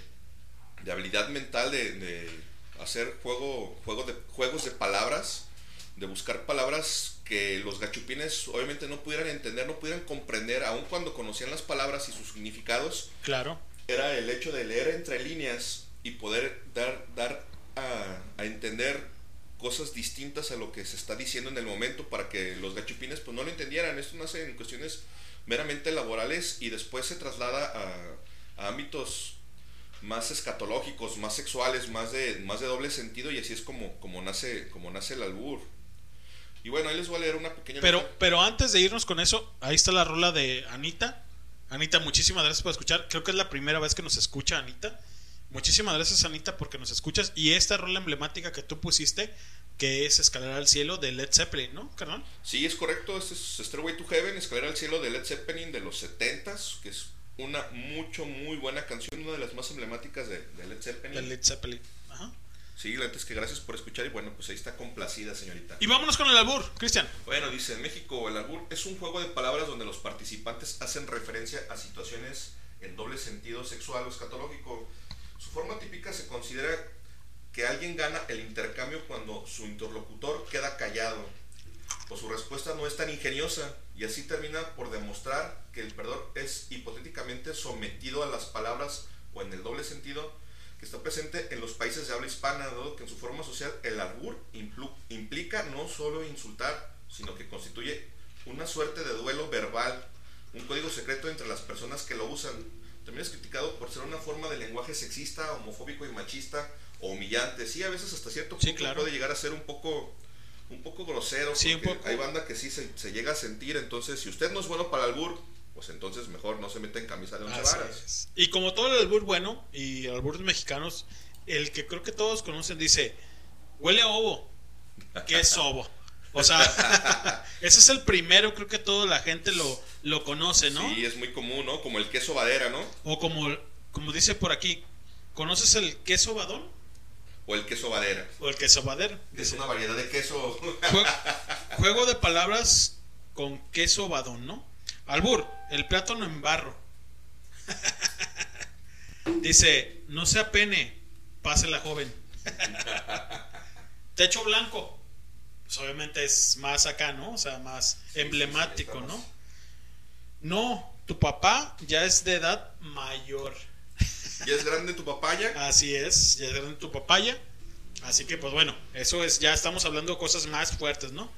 de habilidad mental, de, de hacer juego, juego de, juegos de palabras, de buscar palabras que los gachupines obviamente no pudieran entender, no pudieran comprender, aun cuando conocían las palabras y sus significados. Claro. Era el hecho de leer entre líneas y poder dar, dar a, a entender cosas distintas a lo que se está diciendo en el momento para que los gachupines pues no lo entendieran. Esto nace en cuestiones meramente laborales y después se traslada a, a ámbitos más escatológicos, más sexuales, más de, más de doble sentido y así es como, como, nace, como nace el albur. Y bueno, ahí les voy a leer una pequeña... Pero, pero antes de irnos con eso, ahí está la rola de Anita. Anita, muchísimas gracias por escuchar. Creo que es la primera vez que nos escucha Anita. Muchísimas gracias, Anita, porque nos escuchas. Y esta rola emblemática que tú pusiste, que es Escalar al Cielo de Led Zeppelin, ¿no, carnal? Sí, es correcto, este es Stairway to Heaven, Escalera al Cielo de Led Zeppelin de los 70s, que es una mucho, muy buena canción, una de las más emblemáticas de, de Led Zeppelin. De Led Zeppelin. Sí, la neta es que gracias por escuchar y bueno, pues ahí está complacida, señorita. Y vámonos con el albur, Cristian. Bueno, dice, en México el albur es un juego de palabras donde los participantes hacen referencia a situaciones en doble sentido sexual o escatológico. Su forma típica se considera que alguien gana el intercambio cuando su interlocutor queda callado o su respuesta no es tan ingeniosa y así termina por demostrar que el perdedor es hipotéticamente sometido a las palabras o en el doble sentido que está presente en los países de habla hispana, dado que en su forma social el albur implica no solo insultar, sino que constituye una suerte de duelo verbal, un código secreto entre las personas que lo usan. También es criticado por ser una forma de lenguaje sexista, homofóbico y machista o humillante. Sí, a veces hasta cierto punto claro. puede llegar a ser un poco un poco grosero, Sí, un porque poco. hay banda que sí se, se llega a sentir, entonces si usted no es bueno para el albur, pues entonces mejor no se mete en camisa de once Así varas. es. Y como todo el albur bueno y albur mexicanos, el que creo que todos conocen dice, huele a ovo. ¿Qué es ovo? O sea, <laughs> ese es el primero, creo que toda la gente lo, lo conoce, ¿no? Sí, es muy común, ¿no? Como el queso badera, ¿no? O como, como dice por aquí, ¿conoces el queso badón? O el queso badera. O el queso badero. Es una variedad de queso. Jue- <laughs> juego de palabras con queso badón, ¿no? Albur, el plátano en barro. <laughs> Dice, no se apene, pase la joven. <laughs> Techo blanco. Pues obviamente es más acá, ¿no? O sea, más emblemático, ¿no? No, tu papá ya es de edad mayor. <laughs> ¿Ya es grande tu papaya? Así es, ya es grande tu papaya. Así que, pues bueno, eso es, ya estamos hablando de cosas más fuertes, ¿no?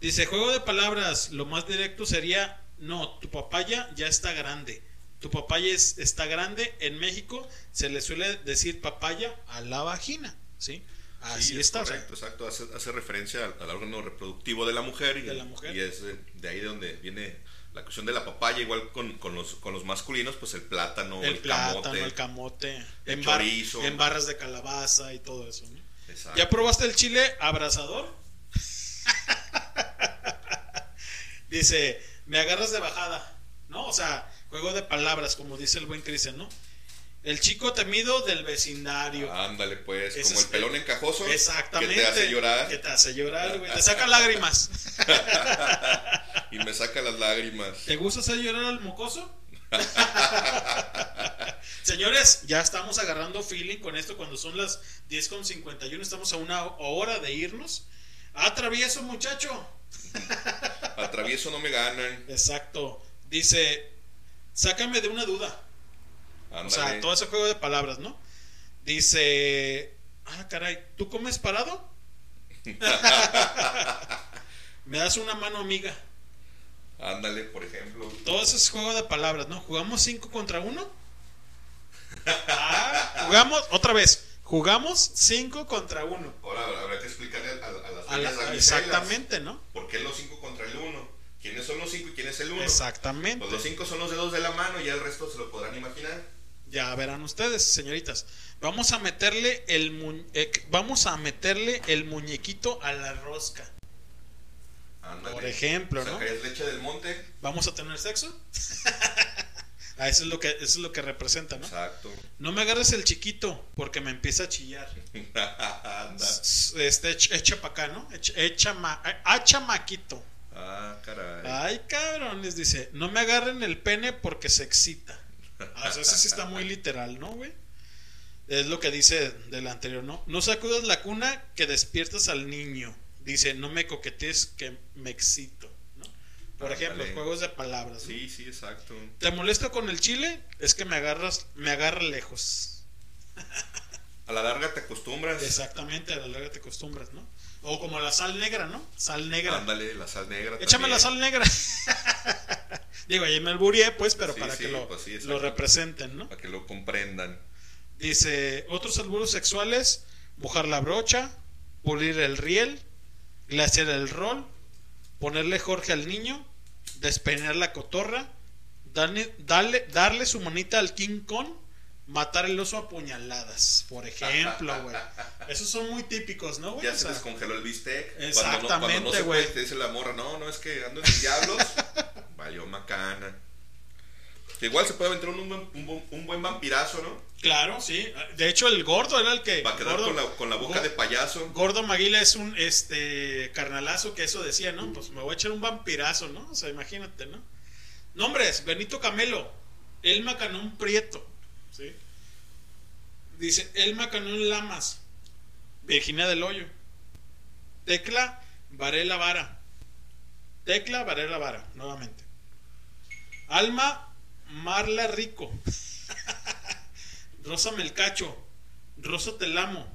Dice, juego de palabras, lo más directo sería, no, tu papaya ya está grande. Tu papaya es- está grande. En México se le suele decir papaya a la vagina, ¿sí? Así Sí, es está. o sea, Correcto, exacto. Hace, hace referencia al, al órgano reproductivo de la mujer y, De la mujer. y es de, de ahí de donde viene la cuestión de la papaya, igual con, con los, con los masculinos, pues el plátano, el, el plátano, camote. el camote, el en, bar- chorizo. en barras de calabaza y todo eso. ¿no? Exacto. ¿Ya probaste el chile abrasador? <laughs> dice, me agarras de bajada, ¿no? O sea, juego de palabras, como dice el buen Cristian, ¿no? El chico temido del vecindario. Ándale, pues, como el pelón encajoso. Exactamente. Que te hace llorar. Que te hace llorar, güey. Te saca <laughs> lágrimas. <laughs> y me saca las lágrimas. ¿Te gusta hacer llorar al mocoso? <laughs> Señores, ya estamos agarrando feeling con esto cuando son las 10.51. Estamos a una hora de irnos. Atravieso, muchacho. <laughs> Atravieso no me ganan. Exacto. Dice, sácame de una duda. O sea, todo ese juego de palabras, ¿no? Dice, ah, caray, ¿tú comes parado? <laughs> Me das una mano amiga. Ándale, por ejemplo. Todo ese es juego de palabras, ¿no? ¿Jugamos 5 contra 1? <laughs> Ah, jugamos, otra vez, jugamos 5 contra 1. Ahora habrá que explicarle a, a- las exactamente, ¿no? ¿Por qué los 5 contra el 1? ¿Quiénes son los 5 y quién es el 1? Exactamente. Pues los 5 son los dedos de la mano y ya el resto se lo podrán imaginar. Ya verán ustedes, señoritas. Vamos a meterle el mu- eh, vamos a meterle el muñequito a la rosca. Por ejemplo, ¿no? ¿Sacarías leche del monte? ¿Vamos a tener sexo? <laughs> Ah, eso es lo que eso es lo que representa, ¿no? Exacto. No me agarres el chiquito porque me empieza a chillar. <laughs> Anda. Este echa, para acá, ¿no? Echa, echa ma- a chamaquito. Ah, caray. Ay, cabrones, dice, no me agarren el pene porque se excita. Ah, o sea, eso sí está muy <laughs> literal, ¿no, güey? Es lo que dice del anterior, ¿no? No sacudas la cuna que despiertas al niño. Dice, no me coquetees que me excito. Por ejemplo, juegos de palabras. ¿no? Sí, sí, exacto. ¿Te molesto con el chile? Es que me agarras, me agarra lejos. A la larga te acostumbras. Exactamente, a la larga te acostumbras, ¿no? O como la sal negra, ¿no? Sal negra. Ándale, la sal negra. Échame la sal negra. <laughs> Digo, ahí me alburié, pues, pero Sí, para sí, que lo, pues sí, lo exacto. representen, ¿no? Para que lo comprendan. Dice, otros alburos sexuales, mojar la brocha, pulir el riel, glaciar el rol, ponerle Jorge al niño, despeinar la cotorra, darle, darle, darle su monita al King Kong, matar el oso a puñaladas, por ejemplo, güey. <laughs> Esos son muy típicos, ¿no, güey? Ya O se sea, descongeló el bistec. Cuando no, Exactamente, cuando no se güey. puede, te dice la morra, no, no, es que ando en diablos. <laughs> Valió macana. Que igual se puede aventar un, buen- un, buen- un buen vampirazo, ¿no? Claro, sí. De hecho, el gordo era el que. Va a quedar gordo- con, la, con la boca de payaso. Gordo Maguila es un este carnalazo que eso decía, ¿no? Pues me voy a echar un vampirazo, ¿no? O sea, imagínate, ¿no? Nombres, Benito Camelo, Elma Canón Prieto, ¿sí? Dice Elma Canón Lamas, Virginia del Hoyo, Tecla Varela Vara, Tecla Varela Vara, nuevamente. Alma Marla Rico, Rosa Melcacho, Rosa Telamo,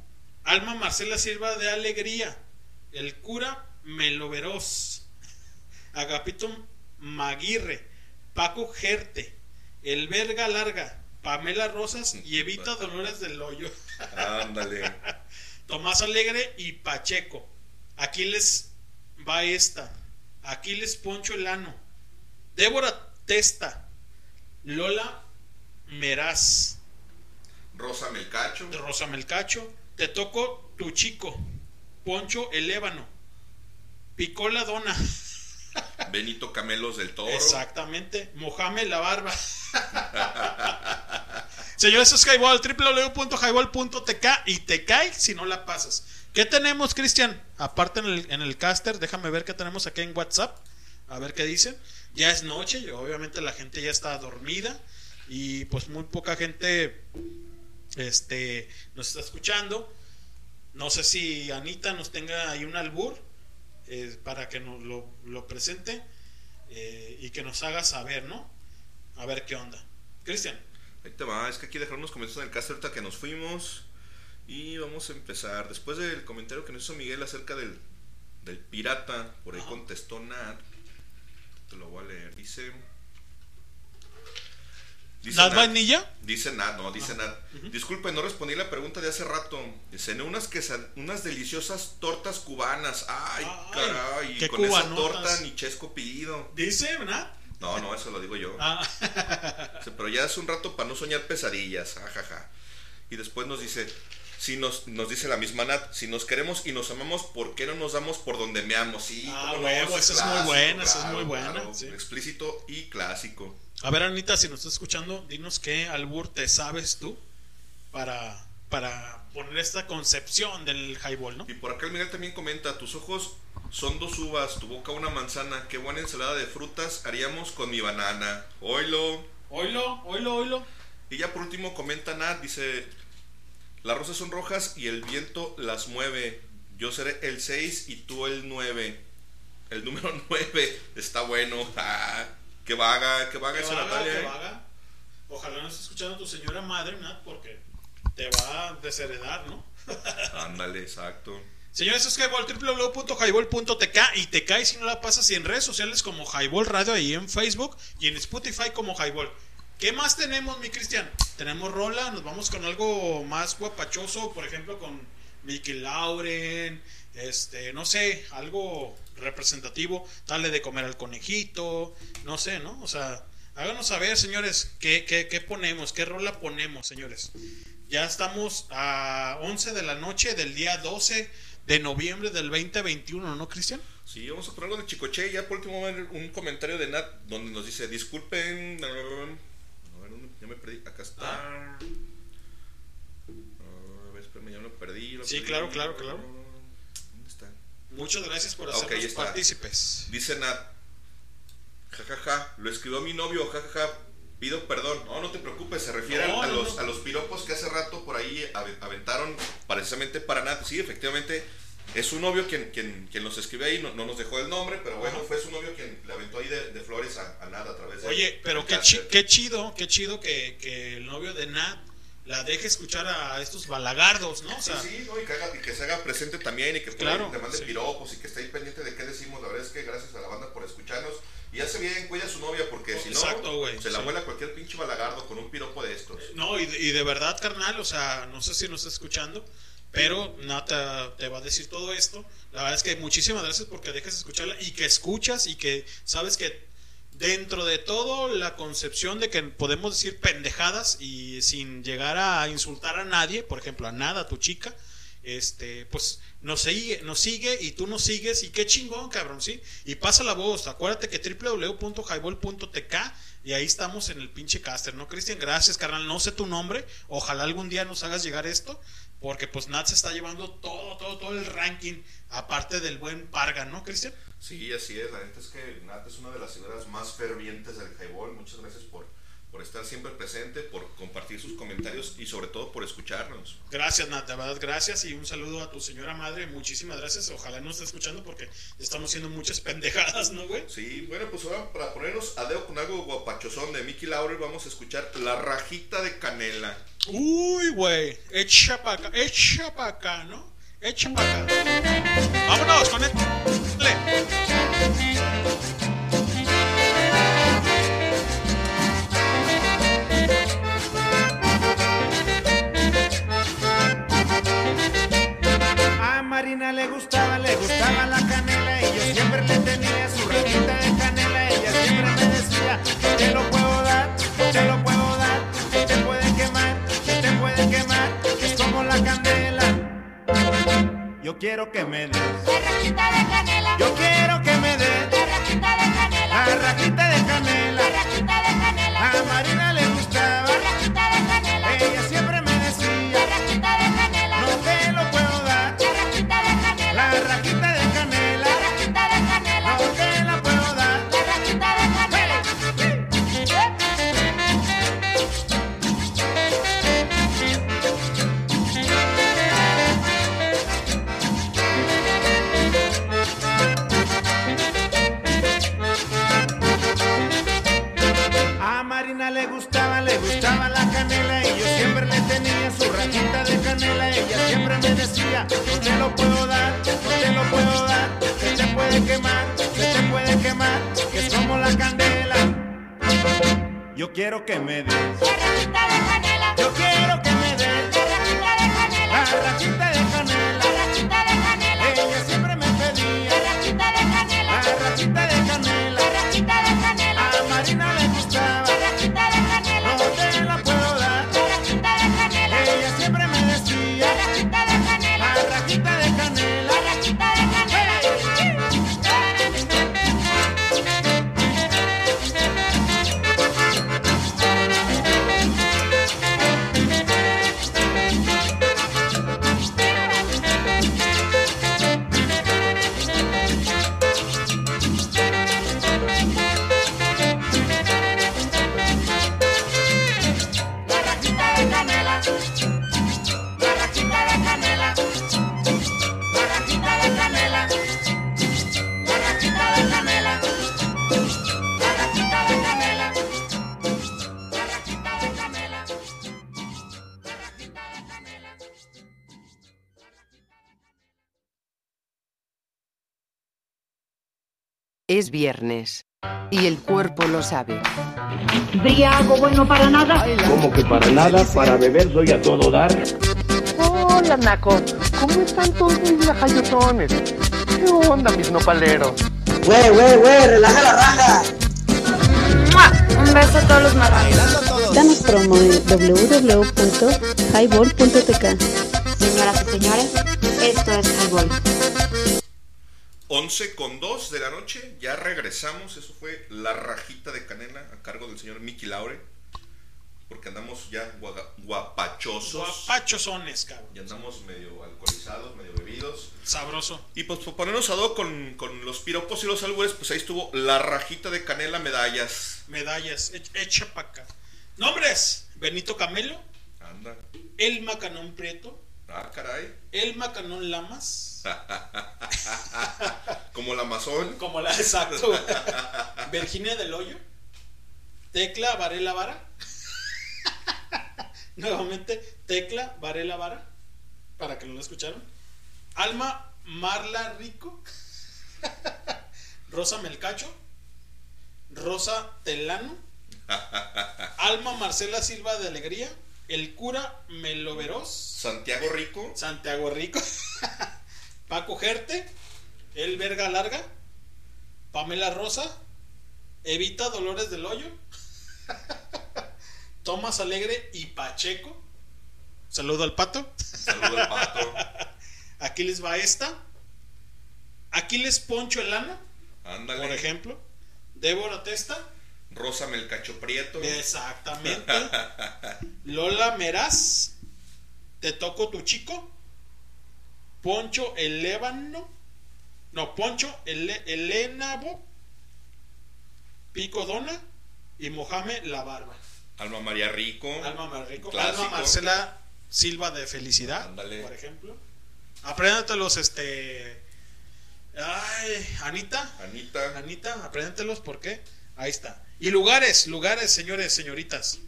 Alma Marcela Sirva de Alegría, el cura Meloveroz, Agapito Maguirre, Paco Gerte, el Verga Larga, Pamela Rosas y Evita Dolores del Hoyo, Ándale. Tomás Alegre y Pacheco. Aquí les va esta. Aquí les poncho el ano. Débora Testa, Lola Meraz. Rosa Melcacho. Rosa Melcacho. Te toco tu chico. Poncho el ébano. Picola Dona. <laughs> Benito Camelos del Toro. Exactamente. Mojame la barba. <laughs> Señores, eso es Highball, www.highball.tk y te cae si no la pasas. ¿Qué tenemos, Cristian? Aparte en el, en el caster, déjame ver qué tenemos aquí en WhatsApp. A ver qué dicen. Ya es noche y obviamente la gente ya está dormida y pues muy poca gente este, nos está escuchando. No sé si Anita nos tenga ahí un albur eh, para que nos lo, lo presente eh, y que nos haga saber, ¿no? A ver qué onda. Cristian. Ahí te va, es que aquí dejaron unos comentarios en el cast ahorita que nos fuimos. Y vamos a empezar. Después del comentario que nos hizo Miguel acerca del, del pirata, por ahí contestó Nat. Te lo voy a leer. Dice. ¿Nat Vainilla? Dice Nat, no, dice Nat. Disculpe, no respondí la pregunta de hace rato. Cené unas, unas deliciosas tortas cubanas. Ay, caray. qué con esa torta ni chesco pedido. Dice, ¿verdad? No, no, eso lo digo yo. <laughs> Ah. Dice, Pero ya es un rato para no soñar pesadillas, ajaja. Y después nos dice, si nos, nos dice la misma Nat, si nos queremos y nos amamos, ¿por qué no nos damos por donde meamos? Sí, Ah, cómo no, eso es muy buena, esa es muy buena, sí. Explícito y clásico. A ver, Anita, si nos estás escuchando, dinos qué albur te sabes tú para, para poner esta concepción del highball, ¿no? Y por acá el Miguel también comenta, tus ojos son dos uvas, tu boca una manzana, qué buena ensalada de frutas haríamos con mi banana. Oilo. Oilo, oilo, oilo. Y ya por último comenta Nat, dice, las rosas son rojas y el viento las mueve. Yo seré el 6 y tú el 9. El número <laughs> 9 está bueno. <laughs> Ah, qué vaga, qué vaga Que esa Natalia. que eh. vaga. Ojalá no esté escuchando tu señora madre, Nat, porque te va a desheredar, ¿no? <laughs> Ándale, exacto. Señores, es Highball, www.highball.tk y te cae si no la pasas y en redes sociales como Highball Radio ahí en Facebook y en Spotify como Highball. ¿Qué más tenemos, mi Cristian? Tenemos rola, nos vamos con algo más guapachoso, por ejemplo, con Mickey Lauren, este, no sé, algo representativo, darle de comer al conejito, no sé, ¿no? O sea, háganos saber, señores, qué, qué, qué ponemos, qué rola ponemos, señores. Ya estamos a 11 de la noche del día 12 de noviembre del 2021, ¿no, Cristian? Sí, vamos a poner algo de Chicoche. Ya por último, un comentario de Nat donde nos dice: Disculpen. A ver, ¿dónde- ya me perdí. Acá está. Ah. A ver, espérame, ya lo perdí. lo Sí, perdí. claro, claro, claro. ¿Dónde está? Muchas gracias por hacernos está. partícipes. Dice Nat: Jajaja, lo escribió mi novio, jajaja. Pido perdón. No, no te preocupes, se refiere No, a, no, los, no. a los piropos que hace rato por ahí ave- aventaron precisamente para Nat. Sí, efectivamente, es su novio quien, quien, quien nos escribió ahí, no, no nos dejó el nombre, pero bueno, Ajá. fue su novio quien le aventó ahí de, de flores a, a Nat a través de. Oye, pero qué, chi- qué chido, qué chido que, que el novio de Nat la deje escuchar a estos balagardos, ¿no? O sea, sí, sí, ¿no? y, que haga- y que se haga presente también y que Claro, le mande sí. piropos y que esté ahí pendiente de qué decimos. La verdad es que gracias a la banda por escucharnos. Y hace bien, cuida a su novia porque si no, se la sí. vuela cualquier pinche balagardo con un piropo de estos. No, y de, y de verdad, carnal, o sea, no sé si nos está escuchando, pero Nata te va a decir todo esto. La verdad es que muchísimas gracias porque dejas de escucharla y que escuchas y que sabes que dentro de todo la concepción de que podemos decir pendejadas y sin llegar a insultar a nadie, por ejemplo, a nada, a tu chica, este, pues nos sigue, nos sigue y tú nos sigues y qué chingón, cabrón, ¿sí? Y pasa la voz, acuérdate que www.highball.tk y ahí estamos en el pinche caster, ¿no, Cristian? Gracias, carnal, no sé tu nombre, ojalá algún día nos hagas llegar esto, porque pues Nat se está llevando todo, todo, todo el ranking, aparte del buen Parga, ¿no, Cristian? Sí, así es. La neta es que Nat es una de las seguidoras más fervientes del highball. Muchas gracias por, por estar siempre presente, por compartir sus comentarios y sobre todo por escucharnos. Gracias, Nat, de verdad, gracias y un saludo a tu señora madre, muchísimas gracias, ojalá nos esté escuchando porque estamos haciendo muchas pendejadas, ¿no, güey? Sí, bueno, pues ahora para ponernos a dedo con algo guapachosón de Mickey Laurel, vamos a escuchar La Rajita de Canela. Uy, güey, echa pa' acá, echa pa' acá, ¿no? Echa pa' acá. Vámonos con él. Marina le gustaba, le gustaba la canela y yo siempre le tenía su rajita de canela. Ella siempre me decía, te lo puedo dar, te lo puedo dar, te puede quemar, te puede quemar, es como la candela. Yo quiero que me des La rajita de canela. Yo quiero que me des La rajita de canela. la rajita de canela. La rajita de canela. A Marina le gustaba la canela y yo siempre le tenía su rajita de canela. Ella siempre me decía, no te lo puedo dar, no te lo puedo dar, se te puede quemar, se te puede quemar, que es como la candela. Yo quiero que me des, La rajita de canela. yo quiero que me des La rajita de canela. la rajita de canela. La rajita de canela. Ella Es viernes. Y el cuerpo lo sabe. Briago bueno para nada. Como que para nada, para beber soy a todo dar. Hola, Naco. ¿Cómo están todos mis lajayotones? ¿Qué onda, mis nopaleros? Güey, güey, güey, relaja la raja. Un beso a todos los marranos. Danos promo en www.highball.tk. Señoras y señores, esto es Highball. 11 con 2 de la noche, ya regresamos. Eso fue la rajita de canela a cargo del señor Mickey Laure. Porque andamos ya guapachosos. Guapachosones, cabrón. Y andamos medio alcoholizados, medio bebidos. Sabroso. Y pues por ponernos a do con, con los piropos y los albures, pues ahí estuvo la rajita de canela medallas. Medallas. Ech- Echa pa' acá. Nombres. Benito Camelo. Anda. El Macanón Prieto. Ah, caray. El Macanón Lamas. <laughs> Como la Amazon. Como la exacto. <laughs> Virginia del Hoyo. Tecla Varela Vara. <laughs> Nuevamente, Tecla Varela Vara. Para que no lo escucharon. Alma Marla Rico. Rosa Melcacho. Rosa Telano. Alma Marcela Silva de Alegría. El cura Meloveroz. Santiago Rico. Santiago Rico. Paco Gerte. El Verga Larga. Pamela Rosa. Evita Dolores del Hoyo. <laughs> Tomás Alegre y Pacheco. Saludo al pato. Saludo al pato. <laughs> Aquiles Baesta. Aquiles Poncho Elana. Ándale. Por ejemplo. Débora Testa. Rosa Melcacho Prieto. Exactamente. <laughs> Lola Meraz. Te toco tu chico. Poncho el Ébano. No, Poncho el Elénabo. Pico Dona. Y Mohamed La Barba. Alma María Rico. Alma María Rico. Clásico. Alma Marcela Silva de Felicidad. Ándale. Por ejemplo. Apréndatelos, este. Ay, Anita. Anita. Anita, apréndatelos, ¿por qué? Ahí está. Y lugares, lugares, señores, señoritas.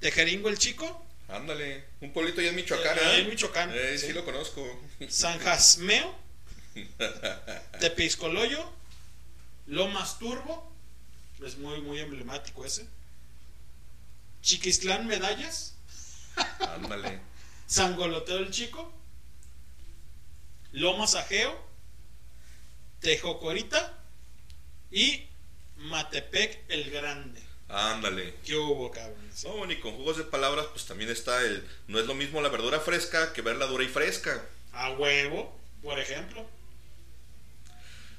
Tejeringo el Chico. Ándale. Un pueblito ya en Michoacán. Eh, ¿eh? en Michoacán, Eh, sí. sí. lo conozco. San Jasmeo. Tepiscoloyo. Lomas Turbo. Es muy, muy emblemático ese. Chiquistlán Medallas. Ándale. Sangoloteo el Chico. Lomas Ajeo. Tejocorita. Y Matepec el Grande. Ándale. ¿Qué hubo, cabrones? No, y con jugos de palabras, pues también está el. No es lo mismo la verdura fresca que verla dura y fresca. A huevo, por ejemplo.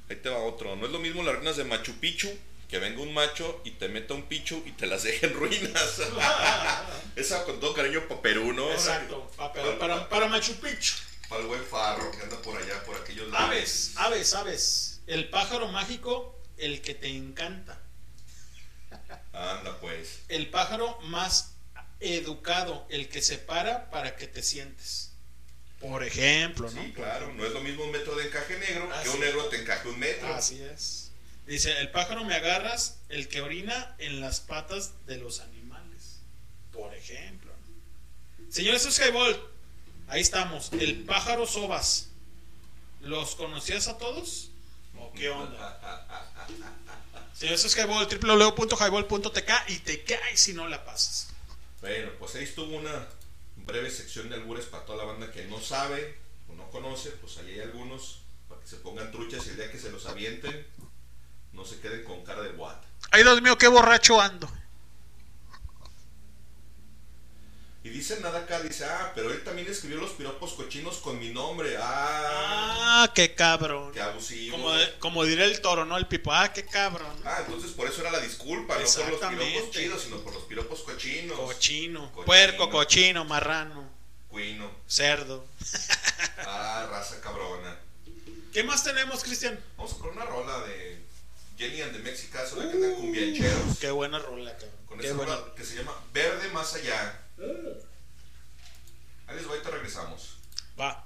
Ahí te va otro. No es lo mismo las reinas de Machu Picchu que venga un macho y te meta un pichu y te las deje en ruinas. <laughs> Esa con todo cariño para Perú, ¿no? Exacto. pa- Para, para, para Machu Picchu. Para el buen farro que anda por allá, por aquellos lados. Aves, aves, aves. El pájaro mágico, el que te encanta. El pájaro más educado, el que se para para que te sientes. Por ejemplo, ¿no? Sí, claro. No es lo mismo un metro de encaje negro que un negro te encaje un metro. Así es. Dice, el pájaro me agarras, el que orina en las patas de los animales. Por ejemplo. ¿no? Señores Skybolt, ahí estamos. El pájaro sobas. ¿Los conocías a todos? ¿O qué onda? <laughs> Señores Skybolt, www.highball.tk y te caes si no la pasas. Bueno, pues ahí estuvo una breve sección de albures para toda la banda que no sabe o no conoce. Pues ahí hay algunos para que se pongan truchas y el día que se los avienten no se queden con cara de what. Ay, Dios mío, qué borracho ando. Y dice nada acá, dice, ah, pero él también escribió los piropos cochinos con mi nombre. Ah, Ah, qué cabrón. qué abusivo. Como, como diría el toro, ¿no? El pipo. Ah, qué cabrón. Ah, entonces por eso era la disculpa, no por los piropos chidos, sino por los piropos cochinos. Cochino. Cochino. Puerco, cochino, marrano, Cuino. cerdo. <laughs> Ah, raza cabrona. ¿Qué más tenemos, Cristian? Vamos con una rola de Jenny and the Mexicans, una que andan cumbiancheros. Qué buena rola, cabrón. Con Qué esa buena. rola que se llama Verde Más Allá. Ahí les va, ahorita regresamos. Va.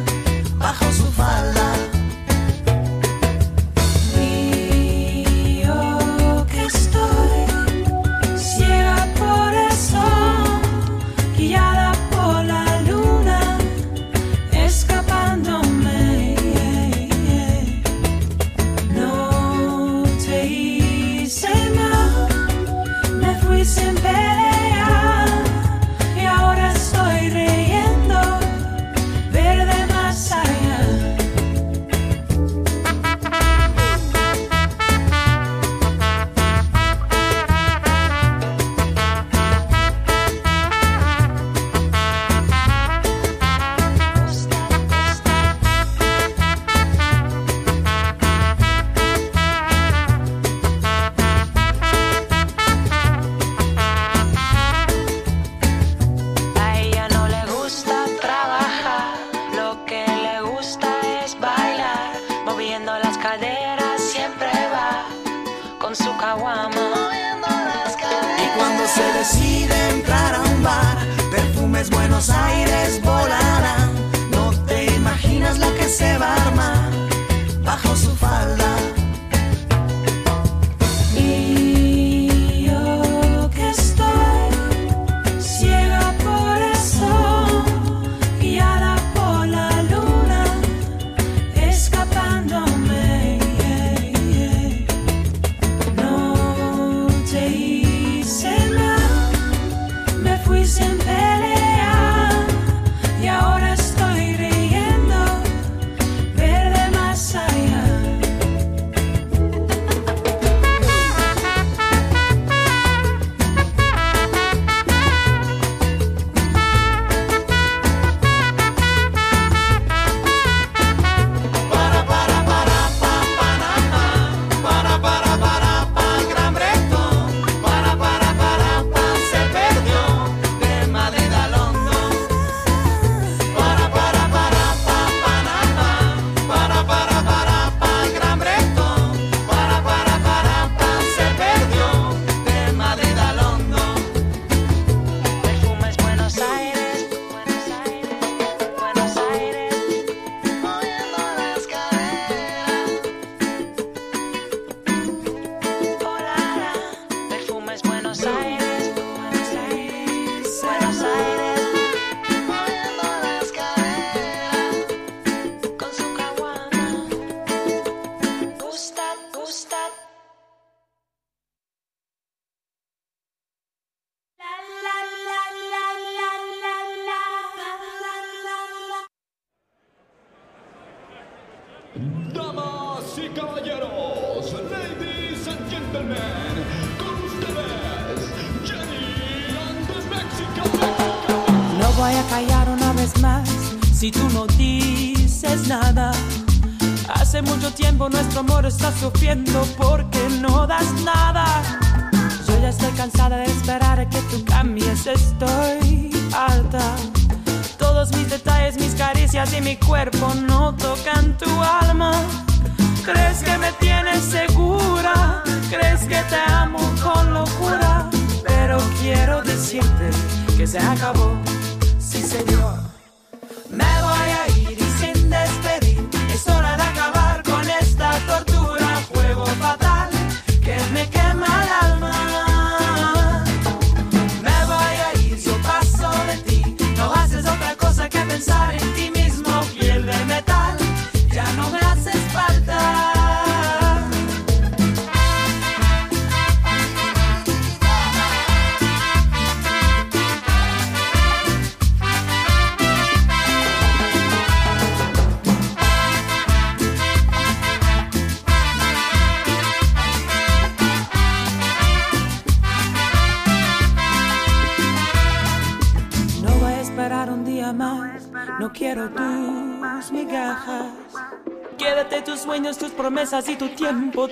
nuestro amor está sufriendo porque no das nada. Yo ya estoy cansada de esperar a que tú cambies, estoy alta. Todos mis detalles, mis caricias y mi cuerpo no tocan tu alma. ¿Crees que me tienes segura? ¿Crees que te amo con locura? Pero quiero decirte que se acabó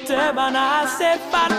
te na a separar.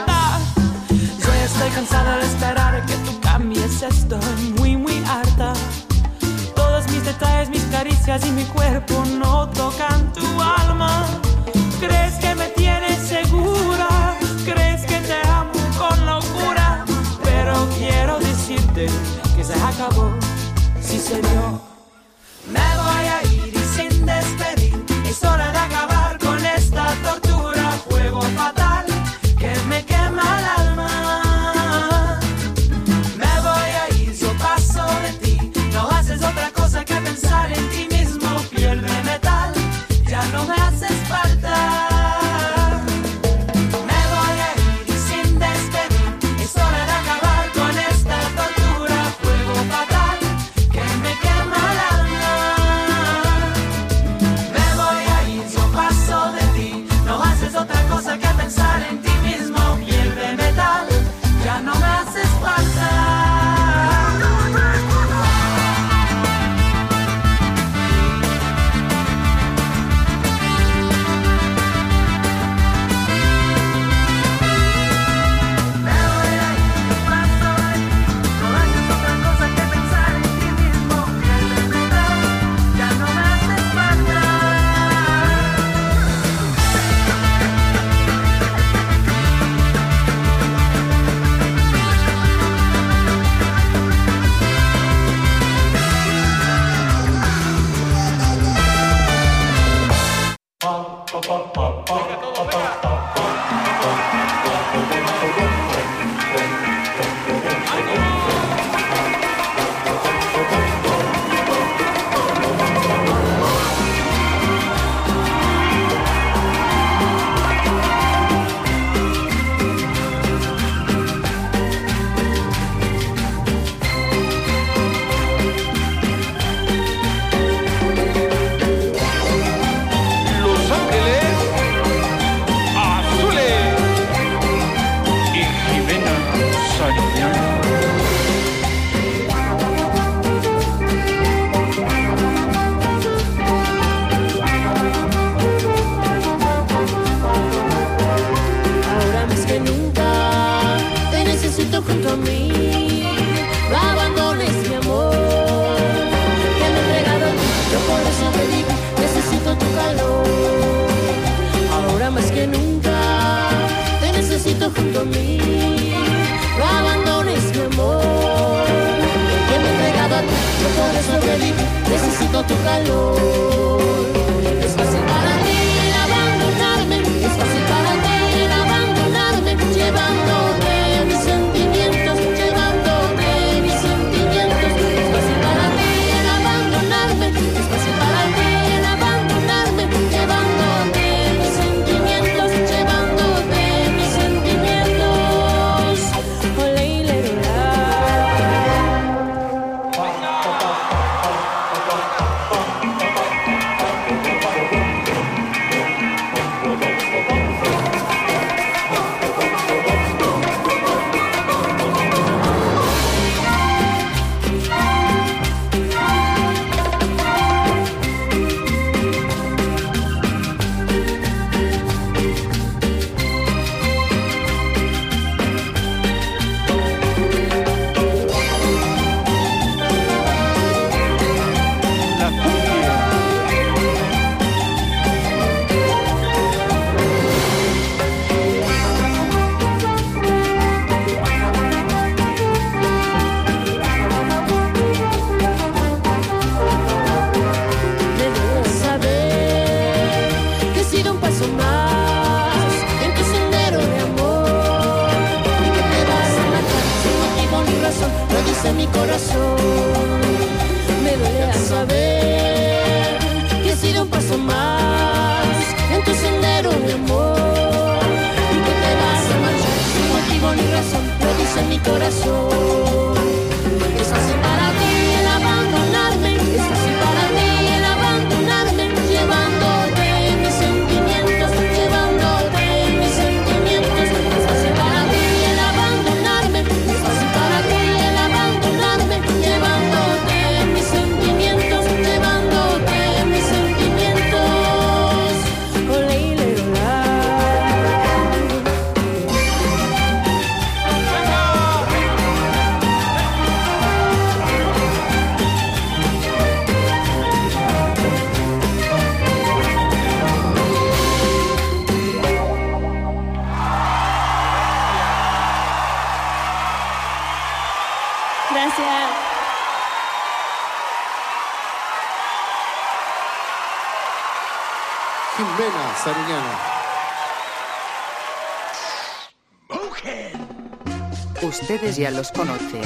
Ya los conocen.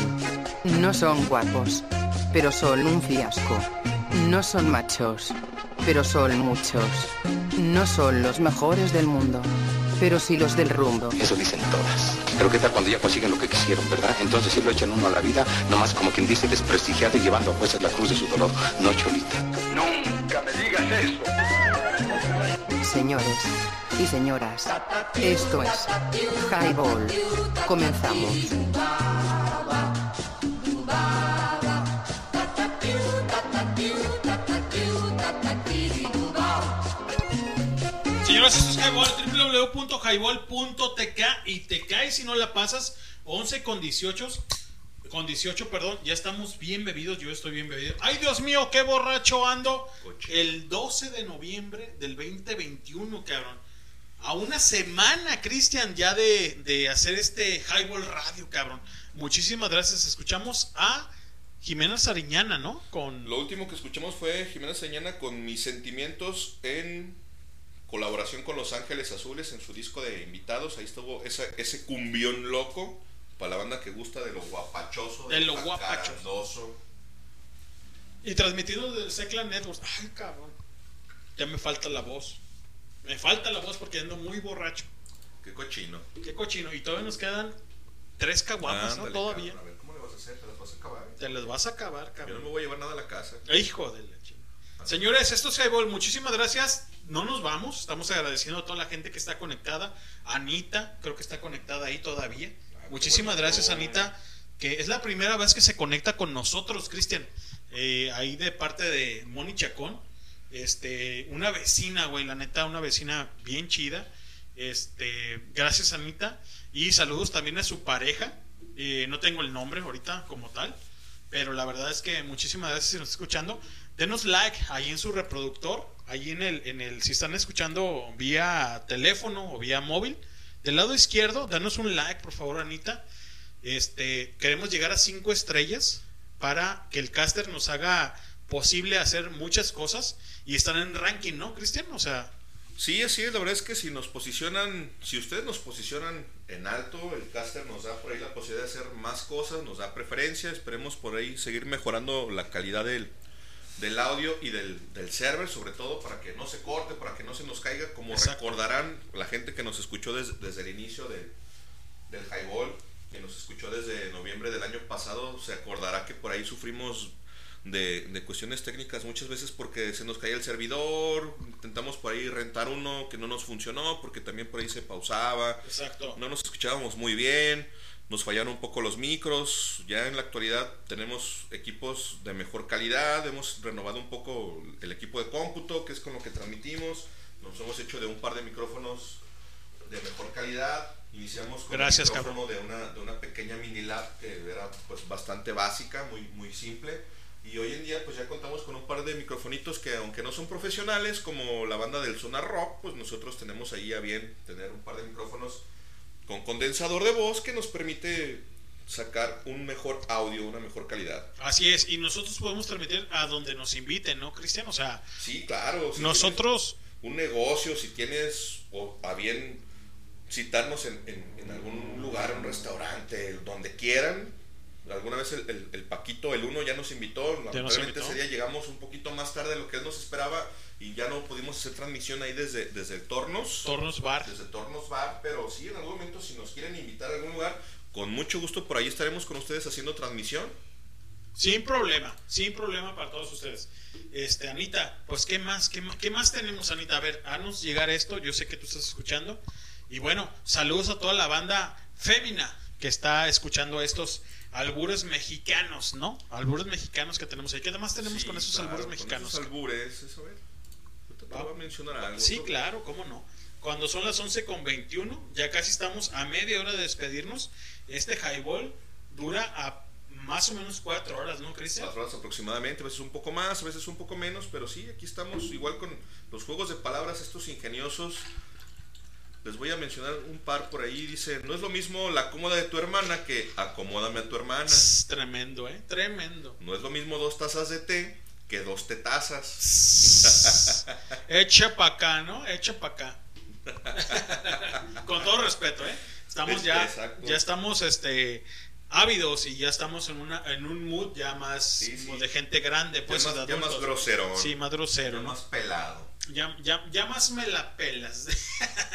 No son guapos, pero son un fiasco. No son machos, pero son muchos. No son los mejores del mundo, pero sí los del rumbo. Eso dicen todas. Pero qué tal cuando ya consiguen lo que quisieron, ¿verdad? Entonces sí lo echan uno a la vida, nomás como quien dice desprestigiado y llevando a jueces la cruz de su dolor. No, Cholita. Nunca me digas eso. Señores y señoras, esto es Highball. Comenzamos. Es Highball, www.highball.tk y te caes si no la pasas 11 con 18 con 18, perdón, ya estamos bien bebidos, yo estoy bien bebido. Ay, Dios mío, qué borracho ando. El 12 de noviembre del 2021, cabrón. A una semana, Cristian, ya de, de hacer este Highball Radio, cabrón. Muchísimas gracias. Escuchamos a Jimena Sariñana, ¿no? Con Lo último que escuchamos fue Jimena Señana con mis sentimientos en colaboración con Los Ángeles Azules en su disco de invitados. Ahí estuvo esa- ese cumbión loco para la banda que gusta de lo guapachoso, De lo jacarandoso. Y transmitido del Secla Networks. Ay, cabrón. Ya me falta la voz. Me falta la voz porque ando muy borracho. Qué cochino. Qué cochino. Y todavía nos quedan tres caguamas, ¿no? Todavía. cabrón, a ver, ¿cómo le vas a hacer? ¿Te las vas a acabar? Te las vas a acabar, Yo cabrón. no me voy a llevar nada a la casa. Hijo de la chingada. Señores, esto es Highball. Muchísimas gracias. No nos vamos. Estamos agradeciendo a toda la gente que está conectada. Anita, creo que está conectada ahí todavía. Muchísimas bonito. gracias, Anita. Que es la primera vez que se conecta con nosotros, Cristian. Eh, ahí de parte de Moni Chacón. Este, una vecina, güey, la neta, una vecina bien chida. Este, gracias, Anita. Y saludos también a su pareja, Eh, no tengo el nombre ahorita como tal. Pero la verdad es que muchísimas gracias si nos está escuchando. Denos like ahí en su reproductor. Ahí en el, en el, si están escuchando vía teléfono o vía móvil. Del lado izquierdo, danos un like, por favor, Anita. Este, queremos llegar a cinco estrellas para que el caster nos haga posible hacer muchas cosas y estar en ranking, ¿no, Cristian? O sea, Sí, así es, la verdad es que si nos posicionan, si ustedes nos posicionan en alto, el caster nos da por ahí la posibilidad de hacer más cosas, nos da preferencia, esperemos por ahí seguir mejorando la calidad del, del audio y del, del server, sobre todo para que no se corte, para que no se nos caiga, como Exacto. recordarán la gente que nos escuchó des- desde el inicio del, del highball, que nos escuchó desde noviembre del año pasado, se acordará que por ahí sufrimos de, de cuestiones técnicas muchas veces porque se nos caía el servidor, intentamos por ahí rentar uno que no nos funcionó porque también por ahí se pausaba, Exacto. no nos escuchábamos muy bien, nos fallaron un poco los micros, ya en la actualidad tenemos equipos de mejor calidad, hemos renovado un poco el equipo de cómputo, que es con lo que transmitimos, nos hemos hecho de un par de micrófonos de mejor calidad. Iniciamos con Gracias, el micrófono de una, de una pequeña mini lab que era pues bastante básica, muy, muy simple. Y hoy en día pues ya contamos con un par de microfonitos que aunque no son profesionales como la banda del Sonar Rock, pues nosotros tenemos ahí a bien tener un par de micrófonos con condensador de voz que nos permite sacar un mejor audio, una mejor calidad. así es. Y nosotros podemos transmitir a donde nos inviten, ¿no, Cristian? O sea, Sí, claro. si nosotros, un negocio, si tienes o a bien citarnos en, en- en algún lugar, un restaurante, donde quieran. Alguna vez el, el- el Paquito, el uno, ya nos invitó. Lamentablemente ese día llegamos un poquito más tarde de lo que él nos esperaba y ya no pudimos hacer transmisión ahí desde, desde Tornos. Tornos Bar. Desde Tornos Bar, pero sí, en algún momento si nos quieren invitar a algún lugar, con mucho gusto por ahí estaremos con ustedes haciendo transmisión. sin problema, sin problema para todos ustedes. Este, Anita, pues, ¿qué más? ¿Qué, ma- qué más tenemos, Anita? A ver, haznos llegar esto. Yo sé que tú estás escuchando. Y bueno, saludos a toda la banda fémina que está escuchando estos albures mexicanos, ¿no? Albures mexicanos que tenemos ahí. ¿Qué más tenemos Sí, con esos claro, albures con mexicanos? esos albures, eso, a mencionar algo. Sí, claro, cómo no. Cuando son las 11 con 21, ya casi estamos a media hora de despedirnos. Este highball dura a más o menos cuatro horas, ¿no, Cristian? Cuatro horas aproximadamente, a veces un poco más, a veces un poco menos, pero sí, aquí estamos igual con los juegos de palabras, estos ingeniosos. Les voy a mencionar un par por ahí. Dice, no es lo mismo la cómoda de tu hermana que acomódame a tu hermana. Es tremendo, ¿eh? Tremendo. No es lo mismo dos tazas de té que dos tetazas. <laughs> Echa pa' acá, ¿no? Echa pa' acá. <laughs> Con todo respeto, ¿eh? Estamos ya, Exacto. ya estamos, este, ávidos y ya estamos en una, en un mood ya más Sí, de gente grande, pues, más- de ya más grosero. Sí, más grosero, Ya ¿no? más pelado. Ya, ya, ya más me la pelas. <laughs>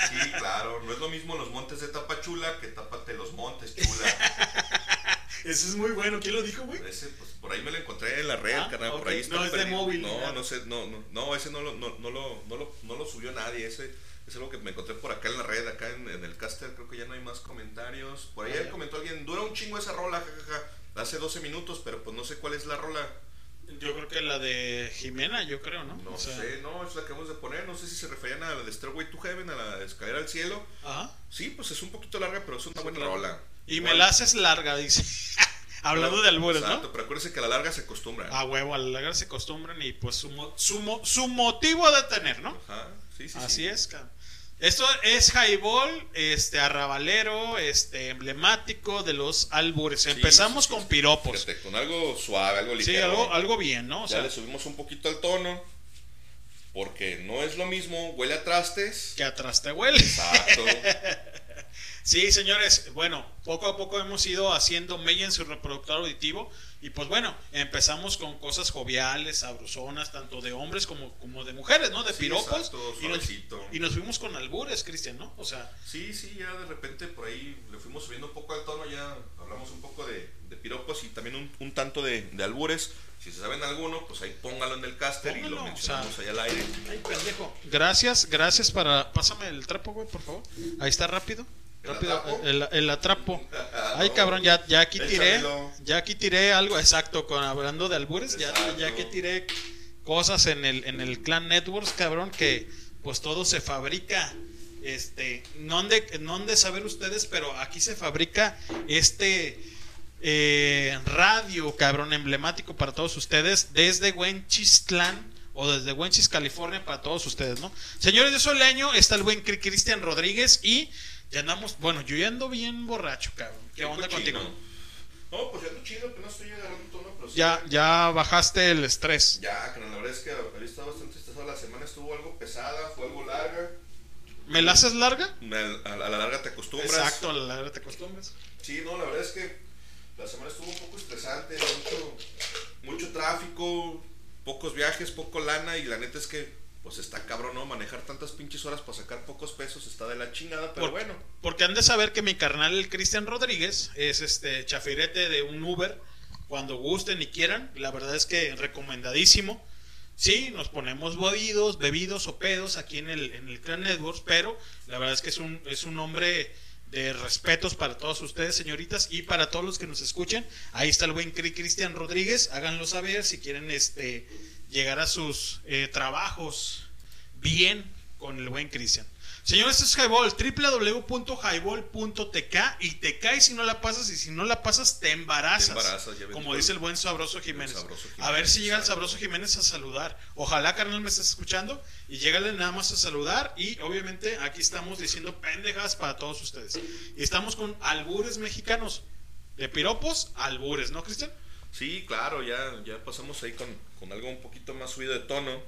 Sí, claro. No es lo mismo los montes de Tapachula que Tápate los montes, chula. Ese es muy bueno. ¿Quién lo dijo, güey? Ese, pues, por ahí me lo encontré en la red, Ah, carnal. Por ahí está No, es de móvil, No, no sé, no, no, no, ese no lo, no, no lo, no lo, no lo subió nadie. Ese es algo que me encontré por acá en la red, acá en, en el caster. Creo que ya no hay más comentarios. Por ahí Ah, comentó alguien, dura un chingo esa rola, jajaja. Hace 12 minutos, pero pues no sé cuál es la rola. Yo creo que la de Jimena, yo creo, ¿no? No O sea, sé, no, es la que vamos a poner. No sé si se referían a la de Stairway to Heaven, a la escalera al cielo. Ajá. Sí, pues es un poquito larga, pero es una buena rola. Y me la haces larga, dice. <laughs> Hablando Pero- de albures, Exacto, ¿no? pero acuérdense que a la larga se acostumbra. A huevo, a la larga se acostumbran y pues su, mo- su, mo- su motivo de tener, ¿no? Ajá, sí, sí, Así sí. es, cabrón. Esto es highball, este arrabalero, este emblemático de los albures. Sí, Empezamos sí, sí. con piropos. Fíjate, con algo suave, algo Sí, ligero. algo, algo bien, ¿no? O ya sea, le subimos un poquito al tono. Porque no es lo mismo, huele a trastes. que atrás te huele. Exacto. <laughs> Sí, señores, bueno, poco a poco hemos ido haciendo mella en su reproductor auditivo y pues bueno, empezamos con cosas joviales, sabrosonas, tanto de hombres como, como de mujeres, ¿no? De Sí, piropos. exacto, y, nos, suavecito. y nos fuimos con albures, Cristian, ¿no? O sea, Sí, sí, ya de repente por ahí le fuimos subiendo un poco al tono, ya hablamos un poco de, de piropos y también un, un tanto de, de albures. Si se saben alguno, pues ahí póngalo en el caster y lo o mencionamos sea, ahí al aire. ay, pendejo. Gracias, gracias para... Pásame el trapo, güey, por favor. Ahí está rápido. ¿El Rápido, atrapo? el, el atrapo. Ay, cabrón, ya, ya aquí tiré. Ya aquí tiré algo, exacto, con hablando de albures, ya, ya que tiré cosas en el, en el Clan Networks, cabrón, que pues todo se fabrica Este, no han, de, no han de saber ustedes, pero aquí se fabrica este eh, radio, cabrón, emblemático para todos ustedes desde Wenchistlan o desde Wenchis, California, para todos ustedes, ¿no? Señores, yo soy Leño, está el buen Cri- Cristian Rodríguez y ya andamos, bueno, yo ya ando bien borracho, cabrón. ¿Qué onda contigo? No, pues ya ando chido, que no estoy agarrando tono, pero sí. Ya, ya bajaste el estrés. Ya, que la verdad es que había estado bastante estresado. La semana estuvo algo pesada, fue algo larga. ¿Me la haces larga? A la larga te acostumbras. Exacto, a la larga te acostumbras. Sí, no, la verdad es que la semana estuvo un poco estresante, mucho, mucho tráfico, pocos viajes, poco lana y la neta es que pues está cabrón, ¿no? Manejar tantas pinches horas para sacar pocos pesos está de la chingada, pero Por- bueno. Porque han de saber que mi carnal, el Cristian Rodríguez, es este chafirete de un Uber. Cuando gusten y quieran, la verdad es que recomendadísimo. Sí, nos ponemos bebidos, bebidos o pedos aquí en el, en el Clan Networks, pero la verdad es que es un, es un hombre de respetos para todos ustedes, señoritas, y para todos los que nos escuchen. Ahí está el buen Cri- Cristian Rodríguez, háganlo saber si quieren este llegar a sus eh, trabajos bien con el buen Cristian. Señores, esto es Highball, www.highball.tk y te caes si no la pasas y si no la pasas te embarazas. Te como dice el buen Sabroso Jiménez. Sabroso A ver si llega el Sabroso Jiménez a saludar. Ojalá, carnal, me estés escuchando y llégale nada más a saludar y obviamente aquí estamos diciendo pendejas para todos ustedes. Y estamos con albures mexicanos. De piropos, albures, ¿no, Cristian? Sí, claro, ya, ya pasamos ahí con, con algo un poquito más subido de tono.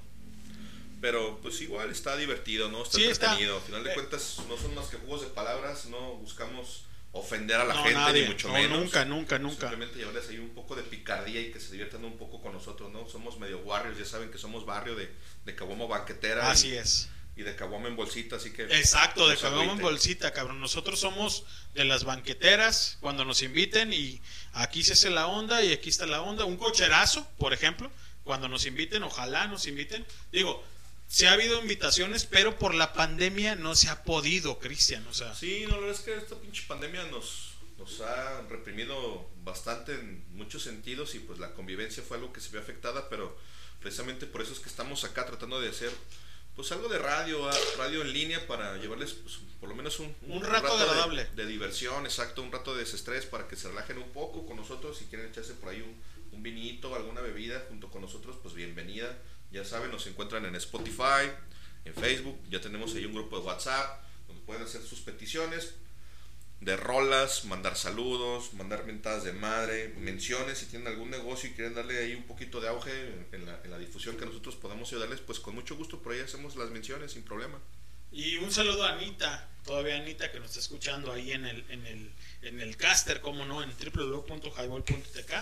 Pero pues igual está divertido, ¿no? Está Sí, está. entretenido. Al final de Eh. cuentas no son más que juegos de palabras, no buscamos ofender a la No, gente nadie. ni mucho No, menos. nunca, nunca, nunca. Simplemente llevarles ahí un poco de picardía y que se diviertan un poco con nosotros, ¿no? Somos medio warriors, ya saben que somos barrio de, de caguama banquetera. Así y- es. Y de caguama en bolsita, así que... Exacto, de no se caguama en bolsita, cabrón. Nosotros somos de las banqueteras cuando nos inviten y aquí se hace la onda y aquí está la onda. Un cocherazo, por ejemplo, cuando nos inviten, ojalá nos inviten. Digo, se ha habido invitaciones, pero por la pandemia no se ha podido, Cristian. O sea, Sí, no, la verdad es que esta pinche pandemia nos, nos ha reprimido bastante en muchos sentidos y pues la convivencia fue algo que se vio afectada, pero precisamente por eso es que estamos acá tratando de hacer pues algo de radio, radio en línea para llevarles pues, por lo menos un, Un rato de- agradable. De, diversión, exacto, un rato de desestrés para que se relajen un poco con nosotros, si quieren echarse por ahí un, un vinito, alguna bebida junto con nosotros, pues bienvenida. Ya saben, nos encuentran en Spotify, en Facebook, ya tenemos ahí un grupo de WhatsApp donde pueden hacer sus peticiones de rolas, mandar saludos, mandar mentadas de madre, menciones, si tienen algún negocio y quieren darle ahí un poquito de auge en la, en la difusión que nosotros podamos ayudarles, pues con mucho gusto por ahí hacemos las menciones sin problema. Y un saludo a Anita, todavía Anita que nos está escuchando ahí en el, en el, en el caster, como no, en www.highball.tk.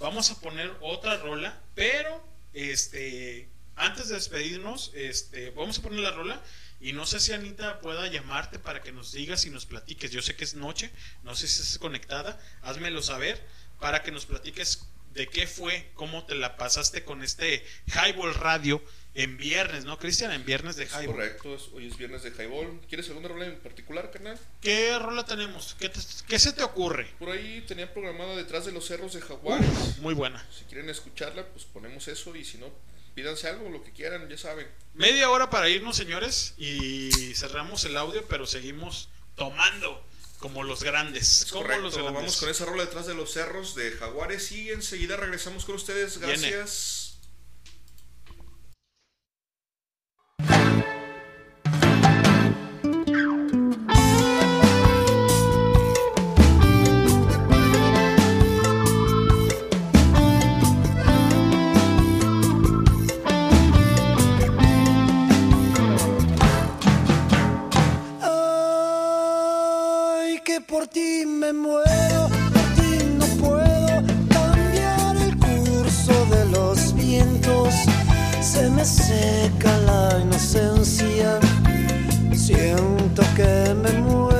Vamos a poner otra rola, pero este antes de despedirnos, este, vamos a poner la rola y no sé si Anita pueda llamarte para que nos digas y nos platiques. Yo sé que es noche, no sé si estás conectada, házmelo saber para que nos platiques de qué fue, cómo te la pasaste con este Highball Radio en viernes, ¿no, Cristian? En viernes de Highball. correcto, hoy es viernes de Highball. ¿Quieres alguna rola en particular, carnal? ¿Qué rola tenemos? ¿Qué, te- qué se te ocurre? Por ahí tenía programada detrás de los cerros de Jaguares. Muy buena. Si quieren escucharla, pues ponemos eso y si no, pídanse algo, lo que quieran, ya saben. Media hora para irnos, señores, y cerramos el audio, pero seguimos tomando como los grandes. Es como correcto, los grandes. vamos con esa rola detrás de los cerros de Jaguares y enseguida regresamos con ustedes. Gracias. Por ti me muero, por ti no puedo cambiar el curso de los vientos. Se me seca la inocencia, siento que me muero.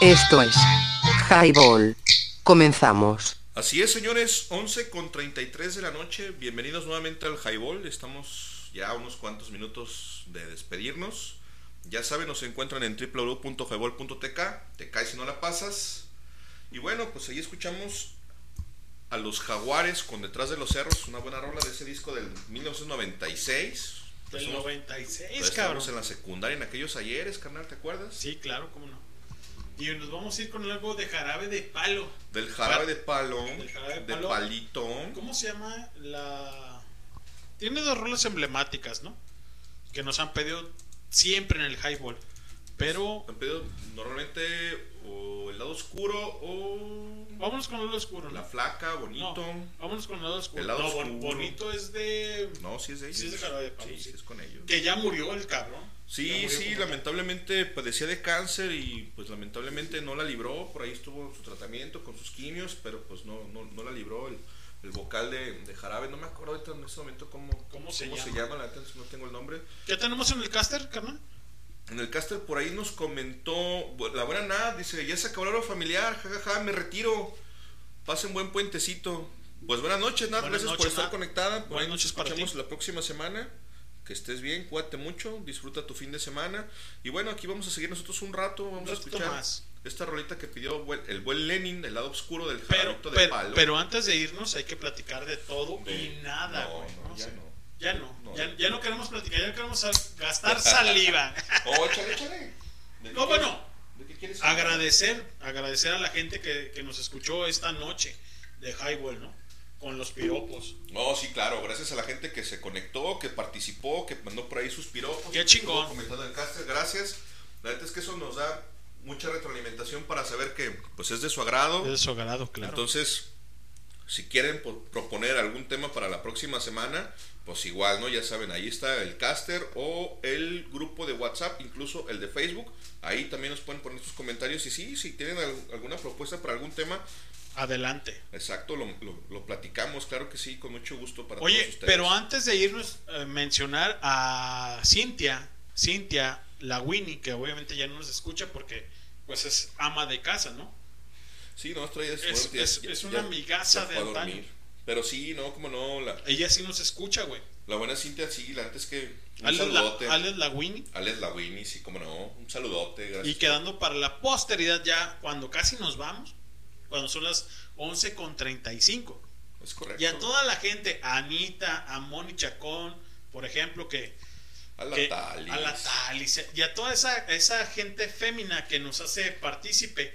Esto es Highball. Comenzamos. Así es, señores, 11 con 33 de la noche. Bienvenidos nuevamente al Highball. Estamos ya a unos cuantos minutos de despedirnos. Ya saben, nos encuentran en www.highball.tk. Te caes si no la pasas. Y bueno, pues ahí escuchamos a los Jaguares con Detrás de los Cerros, una buena rola de ese disco del 1996. Del Somos- 96, todavía cabrón. estábamos en la secundaria en aquellos ayeres, carnal, ¿te acuerdas? Sí, claro, cómo no. Y nos vamos a ir con algo de jarabe de palo. Del jarabe de palo, Del jarabe de de palo. palito. ¿Cómo se llama la...? Tiene dos rolas emblemáticas, ¿no? Que nos han pedido siempre en el highball. Pero Han pedido normalmente o el lado oscuro o vámonos con el lado oscuro. la ¿no? flaca, bonito. No, vámonos con el lado oscuro. El lado no, oscuro. bonito es de... No, sí es de ellos. Sí es de jarabe de palo, Sí, sí. sí es con ellos. Que ya murió el cabrón. Sí, sí, lamentablemente padecía de cáncer y pues lamentablemente no la libró, por ahí estuvo su tratamiento con sus quimios, pero pues no, no, no la libró el, el vocal de, de Jarabe, no me acuerdo ahorita en este momento cómo, ¿Cómo se se llama? llama, la neta no tengo el nombre. ¿Qué tenemos en el caster, carnal? En el caster por ahí nos comentó, la buena Nat, dice, ya se acabó la hora familiar, jajaja, me retiro, pasen buen puentecito. Pues buenas noches, Nat, Buenas gracias por estar Nat. conectada. Por Buenas ahí nos noches para escuchamos ti. la próxima semana. Que estés bien, cuídate mucho, disfruta tu fin de semana. Y bueno, aquí vamos a seguir nosotros un rato, vamos a escuchar más. esta rolita que pidió el buen Lenin, el lado oscuro del Pero, de pero, palo. pero antes de irnos hay que platicar de todo De- y nada, no, güey. no, ya no. Ya no, No. ya, ya no queremos platicar, ya no queremos gastar <laughs> saliva. Oh, échale, échale. ¿De qué No, bueno, agradecer, agradecer a la gente que, que nos escuchó esta noche de Highball, ¿no? Con los piropos. No, sí, claro, gracias a la gente que se conectó, que participó, que mandó por ahí sus piropos. Qué chingón. Comentando en el caster, gracias. La verdad es que eso nos da mucha retroalimentación para saber que pues es de su agrado. Es de su agrado, claro. Entonces, Si quieren po- proponer algún tema para la próxima semana, pues igual, ¿no? Ya saben, ahí está el caster o el grupo de WhatsApp, incluso el de Facebook. Ahí también nos pueden poner sus comentarios. Y sí, si tienen al- alguna propuesta para algún tema, Adelante. exacto, lo, lo- lo platicamos, claro que sí, con mucho gusto para todos Oye, ustedes. pero antes de irnos, eh, mencionar a Cintia, Cintia, la Winnie, que obviamente ya no nos escucha porque pues es ama de casa, ¿no? Sí, no, estoy Es- es- una amigaza de antaño. Pero sí, no, como no, la, Ella sí nos escucha, güey. la buena Cintia, sí, la antes que un Alex la, saludote. Alex la. Alex la Winnie, sí, como no, un saludote, gracias. Y quedando para la posteridad ya cuando casi nos vamos, cuando son las 11 con 35. Es correcto. Y a toda la gente, a Anita, a Moni Chacón, por ejemplo, que... A la que- Talis. A la Talis. Y a toda esa, esa gente fémina que nos hace partícipe.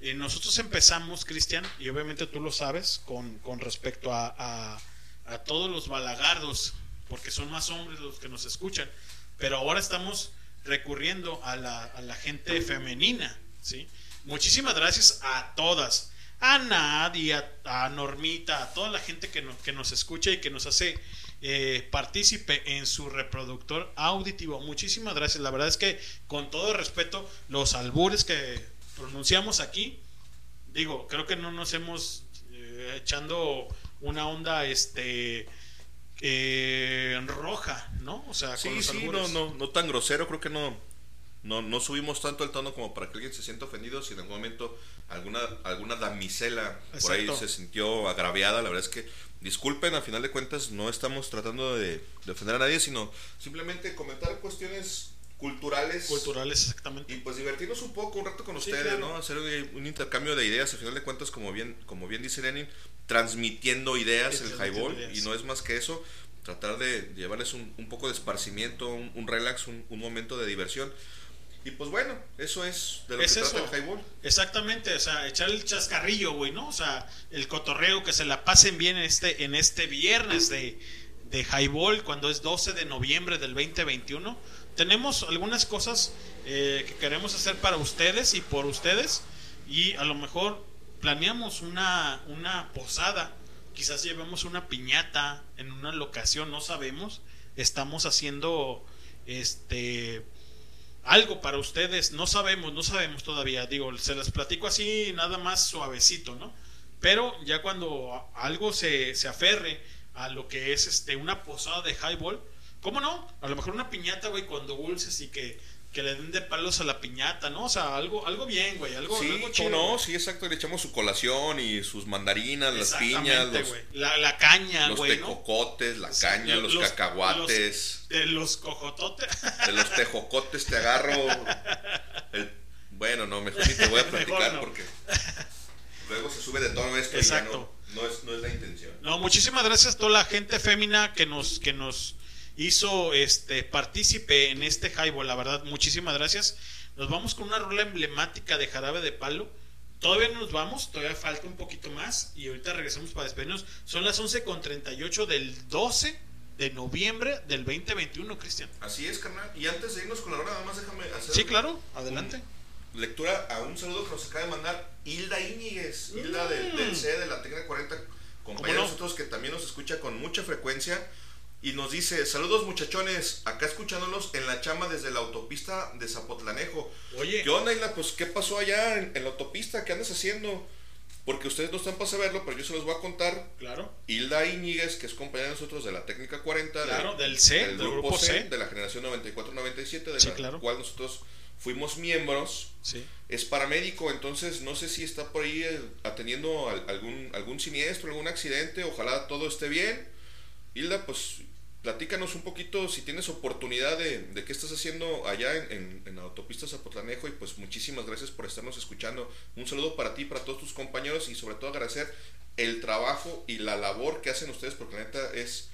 Eh, nosotros empezamos, Cristian, y obviamente tú lo sabes, con, con respecto a, a, a todos los balagardos, porque son más hombres los que nos escuchan, pero ahora estamos recurriendo a la, a la gente femenina, ¿sí? Muchísimas gracias a todas, a Nadia, a Normita, a toda la gente que, no- que nos escucha y que nos hace eh, partícipe en su reproductor auditivo. Muchísimas gracias. La verdad es que con todo respeto, los albures que pronunciamos aquí, digo, creo que no nos hemos eh, echando una onda este eh, roja, ¿no? O sea, con Sí, los sí, no, albures. no, no tan grosero, creo que no, no, no subimos tanto el tono como para que alguien se sienta ofendido, si en algún momento alguna, alguna damisela por ahí se sintió agraviada, la verdad es que disculpen, a final de cuentas no estamos tratando de, de ofender a nadie, sino simplemente comentar cuestiones culturales. Culturales, exactamente. Y pues divertirnos un poco, un rato con Sí, ustedes, claro. ¿no? Hacer un, intercambio de ideas, a final de cuentas, como bien, como bien dice Lenin, transmitiendo ideas, Sí, el highball, ideas. y no es más que eso, tratar de llevarles un, un poco de esparcimiento, un, un relax, un, un momento de diversión. Y pues bueno, eso es de lo es que eso. trata el highball. Exactamente, o sea, echar el chascarrillo, güey, ¿no? O sea, el cotorreo, que se la pasen bien en este, en este viernes de, de Highball, cuando es 12 de noviembre del 2021. Tenemos algunas cosas eh, que queremos hacer para ustedes y por ustedes, y a lo mejor planeamos una, una posada, quizás llevemos una piñata en una locación, no sabemos. Estamos haciendo este algo para ustedes, no sabemos, no sabemos todavía, digo, se las platico así nada más suavecito, ¿no? Pero ya cuando algo se, se aferre a lo que es este una posada de highball, ¿cómo no? A lo mejor una piñata, güey, con dulces y que, que le den de palos a la piñata, ¿no? O sea, algo, algo bien, güey, algo, Sí, algo ¿cómo chido. no, sí, exacto, le echamos su colación y sus mandarinas, las piñas, los. La, la caña, los güey, ¿no? tejocotes, la caña, lo- los, los- cacahuates, De los cojototes. <laughs> de los tejocotes te agarro. el- bueno, no, mejor ni te voy a <laughs> platicar no. porque luego se sube de tono esto y ya no, no, es, no es la intención. No, muchísimas gracias a toda la gente fémina que nos, que nos hizo este partícipe en este highball, la verdad, muchísimas gracias. Nos vamos con una rola emblemática de Jarabe de Palo. Todavía no nos vamos, todavía falta un poquito más y ahorita regresamos para despedirnos. Son las 11.38 del 12 de noviembre del 2021, Cristian. Así es, carnal. Y antes de irnos con la hora, nada más déjame hacer Sí, claro, adelante. lectura a un saludo que nos acaba de mandar Hilda Íñiguez, Hilda de- Mm. del C de la Técnica 40, compañera ¿Cómo de no? nosotros que también nos escucha con mucha frecuencia y nos dice, saludos muchachones, acá escuchándolos en la chama desde la autopista de Zapotlanejo. Oye. ¿Qué onda, Hilda? Pues, ¿qué pasó allá en, en la autopista? ¿Qué andas haciendo? Porque ustedes no están para saberlo, pero yo se los voy a contar. Claro. Hilda Íñiguez, que es compañera de nosotros de la Técnica 40, Claro, del C, del grupo C. de la generación 94-97, de Sí, la claro. cual nosotros fuimos miembros. Sí. Es paramédico, entonces no sé si está por ahí eh, atendiendo al- algún, algún siniestro, algún accidente, ojalá todo esté bien. Hilda, pues platícanos un poquito si tienes oportunidad de, qué estás haciendo allá en, en, en autopista Zapotlanejo y pues muchísimas gracias por estarnos escuchando. Un saludo para ti, para todos tus compañeros y sobre todo agradecer el trabajo y la labor que hacen ustedes porque la neta es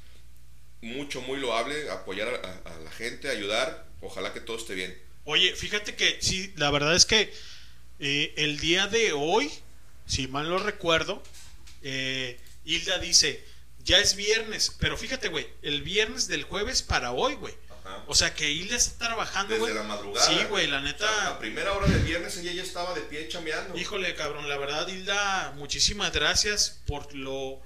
mucho, muy loable apoyar a, a la gente, ayudar, ojalá que todo esté bien. Oye, fíjate que sí, la verdad es que eh, el día de hoy, si mal no recuerdo, eh, Hilda dice, ya es viernes, pero fíjate, güey, el viernes del jueves para hoy, güey. O sea, que Hilda está trabajando, Desde güey. la madrugada. Sí, güey, la neta. A primera hora del viernes ella ya estaba de pie chameando. Híjole, cabrón, la verdad, Hilda, muchísimas gracias por lo,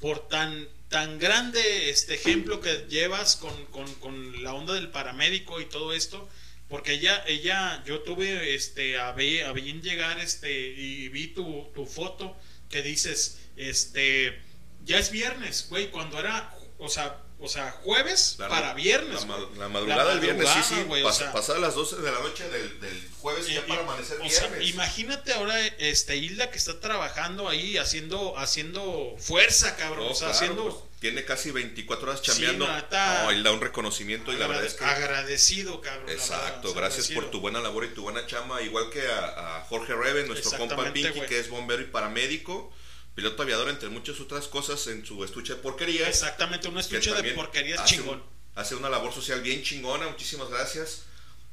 por tan, tan grande este ejemplo que llevas con, con, con la onda del paramédico y todo esto. Porque ella, ella, yo tuve este a, ve- a bien llegar este y vi tu, tu foto que dices, este, ya es viernes, güey, cuando era, o sea, o sea, jueves La- para viernes. La, güey. la madrugada del viernes, sí, sí. güey, o pas- sea, las 12 de la noche del, del jueves ya y- para y- amanecer o sea, viernes. imagínate ahora este Hilda que está trabajando ahí haciendo haciendo fuerza, cabrón, No, o sea, claro, haciendo pues, tiene casi 24 horas Sí, chambeando. la neta- no, él da un reconocimiento y la verdad es que. agradecido, cabrón. la Exacto, verdad, gracias agradecido. por tu buena labor y tu buena chama, igual que a, a Jorge Reven, nuestro compa Pinky, que es bombero y paramédico, piloto aviador, entre muchas otras cosas en su estuche de porquerías. Exactamente, un que estuche de porquerías hace chingón. un- hace una labor social bien chingona, muchísimas gracias.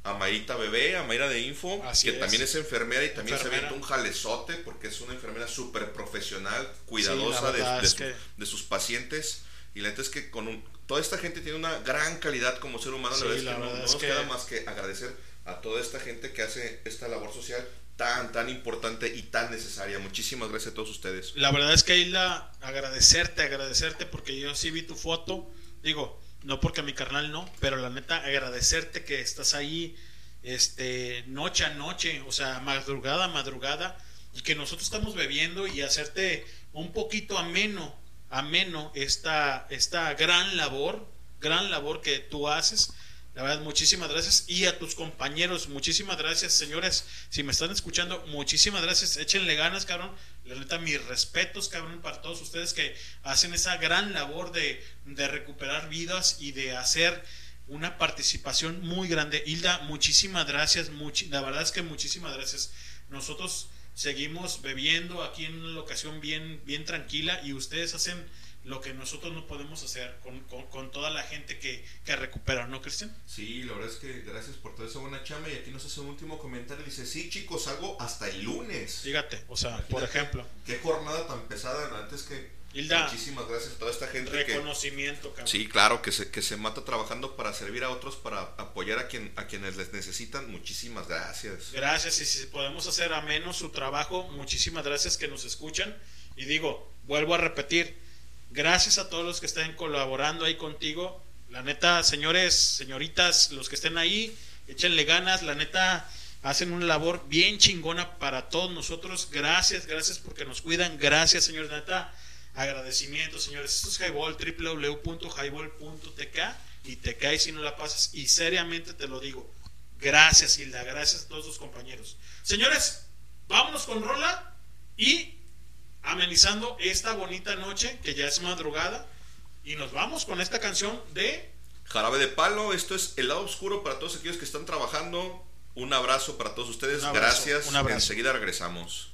A Mayrita Bebé, a Mayra de Info, Así que es. también es enfermera y también se Enfermera. avienta un jalezote porque es una enfermera súper profesional, Sí, cuidadosa la de- de, es su- que- de sus pacientes. Y la neta es que con un- toda esta gente tiene una gran calidad como ser humano. Sí, la verdad es la que no, verdad no es nos que- queda más que agradecer a toda esta gente que hace esta labor social tan, tan importante y tan necesaria. Muchísimas gracias a todos ustedes. La verdad es que Hilda, agradecerte, agradecerte porque yo sí vi tu foto. Digo, no porque mi carnal no, pero la neta, agradecerte que estás ahí este noche a noche, o sea, madrugada a madrugada, y que nosotros estamos bebiendo y hacerte un poquito ameno, ameno esta, esta gran labor, gran labor que tú haces. La verdad, muchísimas gracias. Y a tus compañeros, muchísimas gracias, señores. Si me están escuchando, muchísimas gracias. Échenle ganas, cabrón. La neta, mis respetos, cabrón, para todos ustedes que hacen esa gran labor de, de recuperar vidas y de hacer una participación muy grande. Hilda, muchísimas gracias. muchi- la verdad es que muchísimas gracias. Nosotros seguimos bebiendo aquí en una locación bien, bien tranquila y ustedes hacen lo que nosotros no podemos hacer con, con- con toda la gente que, que recupera, ¿no, Cristian? Sí, la verdad es que gracias por toda esa buena chama. Y aquí nos hace un último comentario. Dice: Sí, chicos, salgo hasta el lunes. Fíjate, o sea, por ejemplo. Qué jornada tan pesada. Antes que. Hilda, muchísimas gracias a toda esta gente que. Reconocimiento, cabrón. Sí, claro, que se, que se mata trabajando para servir a otros, para apoyar a, quien, a quienes les necesitan. Muchísimas gracias. Gracias, y si podemos hacer ameno su trabajo, muchísimas gracias que nos escuchan. Y digo, vuelvo a repetir, gracias a todos los que estén colaborando ahí contigo. La neta, señores, señoritas, los que estén ahí, échenle ganas. La neta, hacen una labor bien chingona para todos nosotros. Gracias, gracias porque nos cuidan. Gracias, señores. La neta, agradecimiento, señores. Esto es Highball, www.highball.tk y te caes si no la pasas. Y seriamente te lo digo. Gracias, Hilda. Gracias a todos sus compañeros. Señores, vámonos con Rola y amenizando esta bonita noche, que ya es madrugada. Y nos vamos con esta canción de Jarabe de palo, esto es el lado oscuro para todos aquellos que están trabajando. Un abrazo para todos ustedes. Un abrazo, gracias. un abrazo. Enseguida regresamos.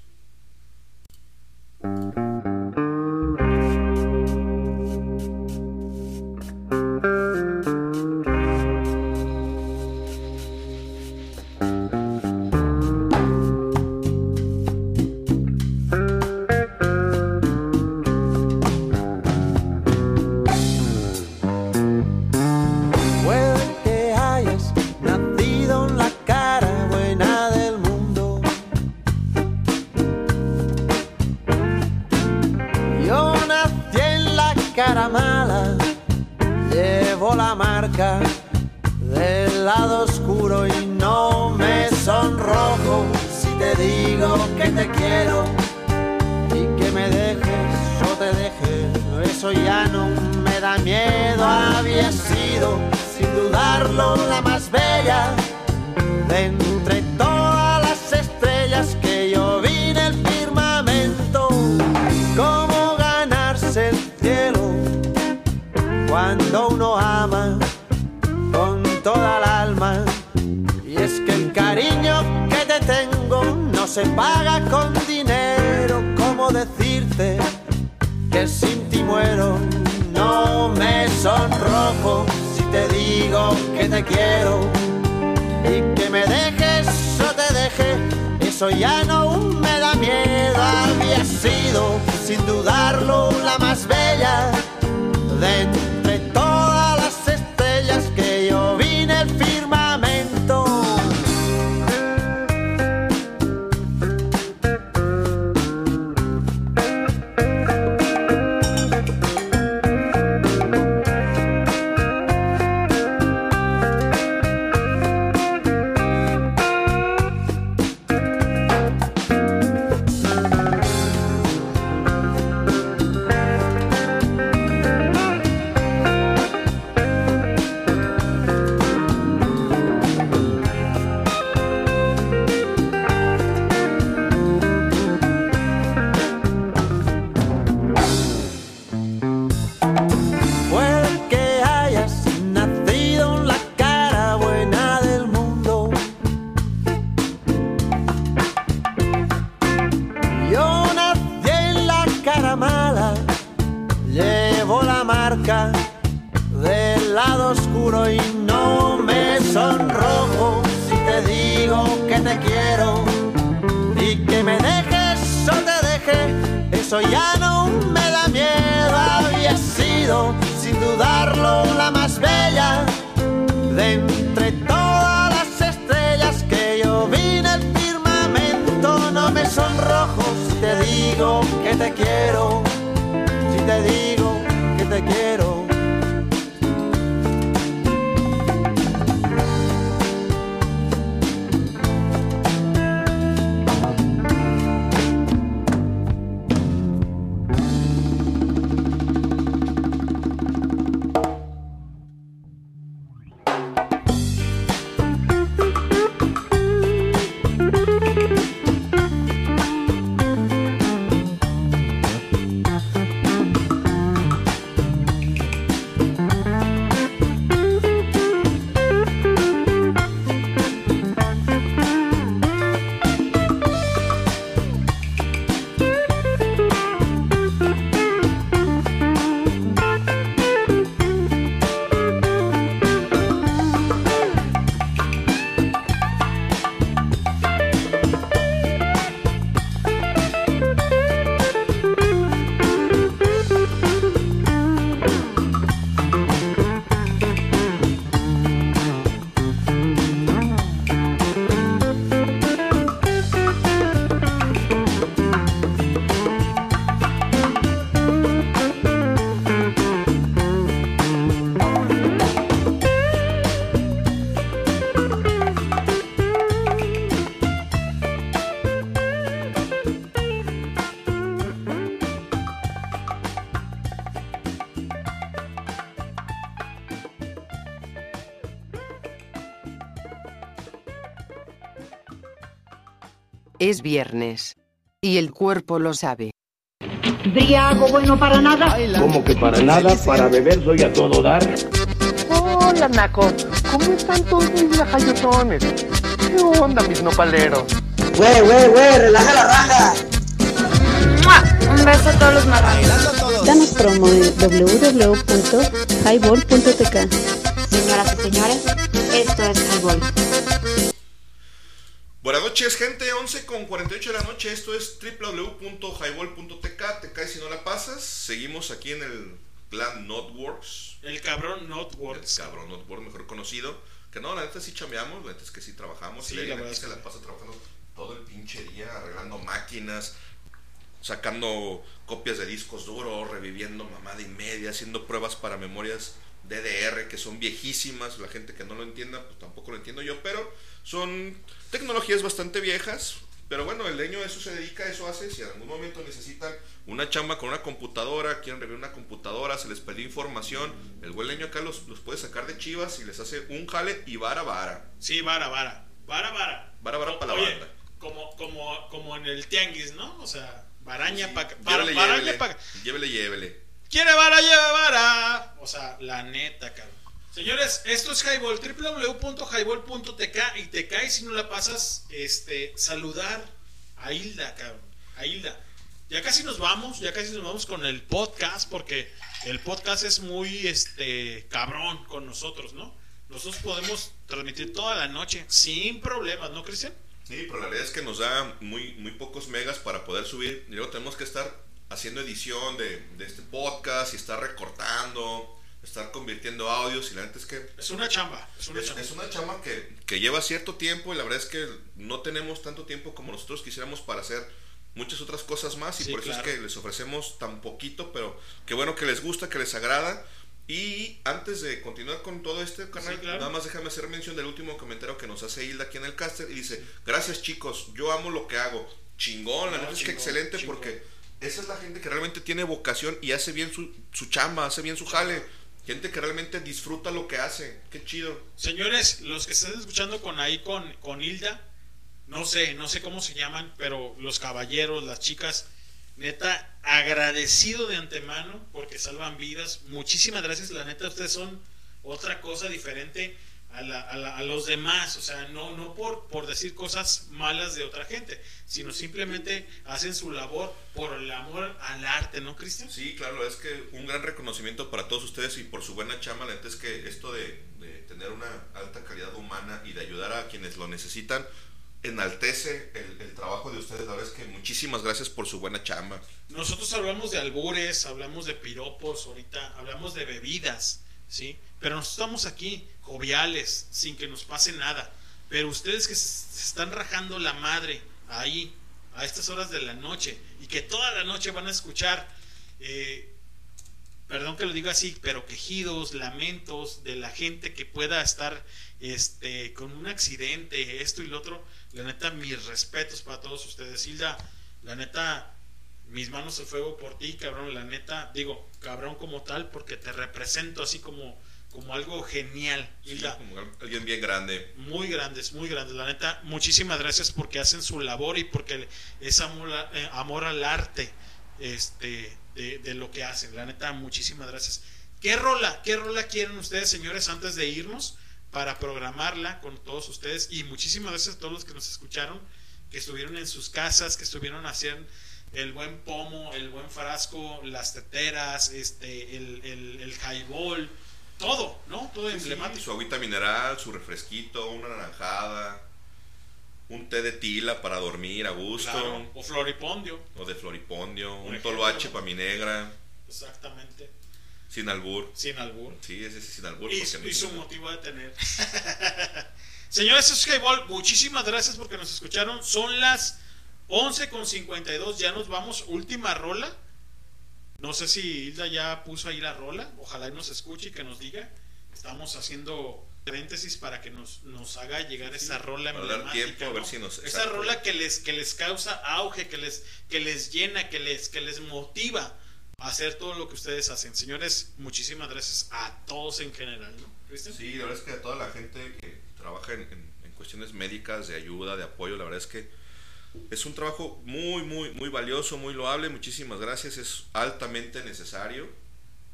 Es viernes. Y el cuerpo lo sabe. Briago bueno para nada. Como que para nada, para beber soy a todo dar. Hola, Naco. ¿Cómo están todos mis lajayotones? ¿Qué onda, mis nopaleros? Güey, güey, güey, relaja la raja. Un beso a todos los marranos. Danos promo en www.highball.tk. Señoras y señores, esto es Highball. Noches, gente. 11 con 48 de la noche. Esto es www.highball.tk. Te caes si no la pasas. Seguimos aquí en el clan Notworks. El cabrón Notworks. El cabrón Notworks, mejor conocido. Que no, la neta sí chameamos. La neta es que sí trabajamos. Sí, y la la verdad es que la pasa trabajando todo el pinche día, arreglando máquinas, sacando copias de discos duros, reviviendo mamada y media, haciendo pruebas para memorias DDR que son viejísimas. La gente que no lo entienda, pues tampoco lo entiendo yo, pero son tecnologías bastante viejas. Pero bueno, el leño eso se dedica, eso hace. Si en algún momento necesitan una chamba con una computadora, quieren revivir una computadora, se les perdió información, el buen leño acá los, los puede sacar de chivas y les hace un jale y vara vara. Sí, vara, vara. Vara, vara. Vara, vara para la Oye, banda. Como, como, como en el tianguis, ¿no? O sea, baraña para Llévele, Baraña llévele, pa' llévele, llévele. ¿Quiere vara, lleva vara? O sea, la neta, cabrón. Señores, esto es Highball, www.highball.tk y te caes si no la pasas, este, saludar a Hilda, cabrón, a Hilda. Ya casi nos vamos, ya casi nos vamos con el podcast porque el podcast es muy, este, cabrón con nosotros, ¿no? Nosotros podemos transmitir toda la noche sin problemas, ¿no, Cristian? Sí, pero la realidad es que nos da muy, muy pocos megas para poder subir. Y luego tenemos que estar haciendo edición de, de este podcast y estar recortando, estar convirtiendo audios. Y la neta es que Es una chamba, es una es, chamba. es una chamba que, que lleva cierto tiempo. Y la verdad es que no tenemos tanto tiempo como nosotros quisiéramos para hacer muchas otras cosas más. Y Sí, por eso claro. es que les ofrecemos tan poquito. Pero qué bueno que les gusta, que les agrada. Y antes de continuar con todo este canal, Sí, claro. nada más déjame hacer mención del último comentario que nos hace Hilda aquí en el caster y dice, gracias chicos, yo amo lo que hago. Chingón, la No, neta es que excelente chingón. porque esa es la gente que realmente tiene vocación y hace bien su, su chamba, hace bien su jale. Gente que realmente disfruta lo que hace. Qué chido. Señores, los que están escuchando con ahí con, con Hilda, no sé, no sé cómo se llaman, pero los caballeros, las chicas, neta, agradecido de antemano porque salvan vidas. Muchísimas gracias, la neta, ustedes son otra cosa diferente. A, la- a la- a los demás, o sea, no, no por, por decir cosas malas de otra gente, sino simplemente hacen su labor por el amor al arte, ¿no, Cristian? Sí, claro, es que un gran reconocimiento para todos ustedes y por su buena chama. La neta es que esto de, de tener una alta calidad humana y de ayudar a quienes lo necesitan enaltece el, el trabajo de ustedes. La verdad es que muchísimas gracias por su buena chamba. Nosotros hablamos de albures, hablamos de piropos, ahorita hablamos de bebidas, ¿sí? Pero nosotros estamos aquí joviales, sin que nos pase nada. Pero ustedes que se se están rajando la madre ahí, a estas horas de la noche, y que toda la noche van a escuchar, eh, perdón que lo diga así, pero quejidos, lamentos de la gente que pueda estar este, con un accidente, esto y lo otro, la neta, mis respetos para todos ustedes. Hilda, la neta, mis manos al fuego por ti, cabrón, la neta, digo, cabrón como tal, porque te represento así como, como algo genial, Sí, como alguien bien grande. Muy grandes, muy grandes. La neta, muchísimas gracias porque hacen su labor y porque es amor, eh, amor al arte este, de, de lo que hacen. La neta, muchísimas gracias. ¿Qué rola, qué rola quieren ustedes, señores, antes de irnos para programarla con todos ustedes? Y muchísimas gracias a todos los que nos escucharon, que estuvieron en sus casas, que estuvieron haciendo el buen pomo, el buen frasco, las teteras, este, el, el, el highball, todo, ¿no? Todo Sí, sí, emblemático. su agüita mineral, su refresquito, una naranjada, un té de tila para dormir a gusto. Claro, o floripondio. O de floripondio, un ejemplo. toloache para mi negra, Exactamente. sin albur. Sin albur. Sí, ese sí sin albur. Y, su motivo de tener. <laughs> Señores, eso es. Muchísimas gracias porque nos escucharon. Son las 11.52. Ya nos vamos. Última rola. No sé si Hilda ya puso ahí la rola. Ojalá y nos escuche y que nos diga. Estamos haciendo paréntesis para que nos, nos haga llegar esa rola para dar tiempo a ver ¿no? si nos- Esa rola que les, que les causa auge, que les, que les llena, que les, que les motiva a hacer todo lo que ustedes hacen. Señores, muchísimas gracias a todos en general, ¿no? Cristian? Sí, la verdad es que a toda la gente que trabaja en, en- en cuestiones médicas, de ayuda, de apoyo, la verdad es que es un trabajo muy, muy, muy valioso, muy loable. Muchísimas gracias, es altamente necesario.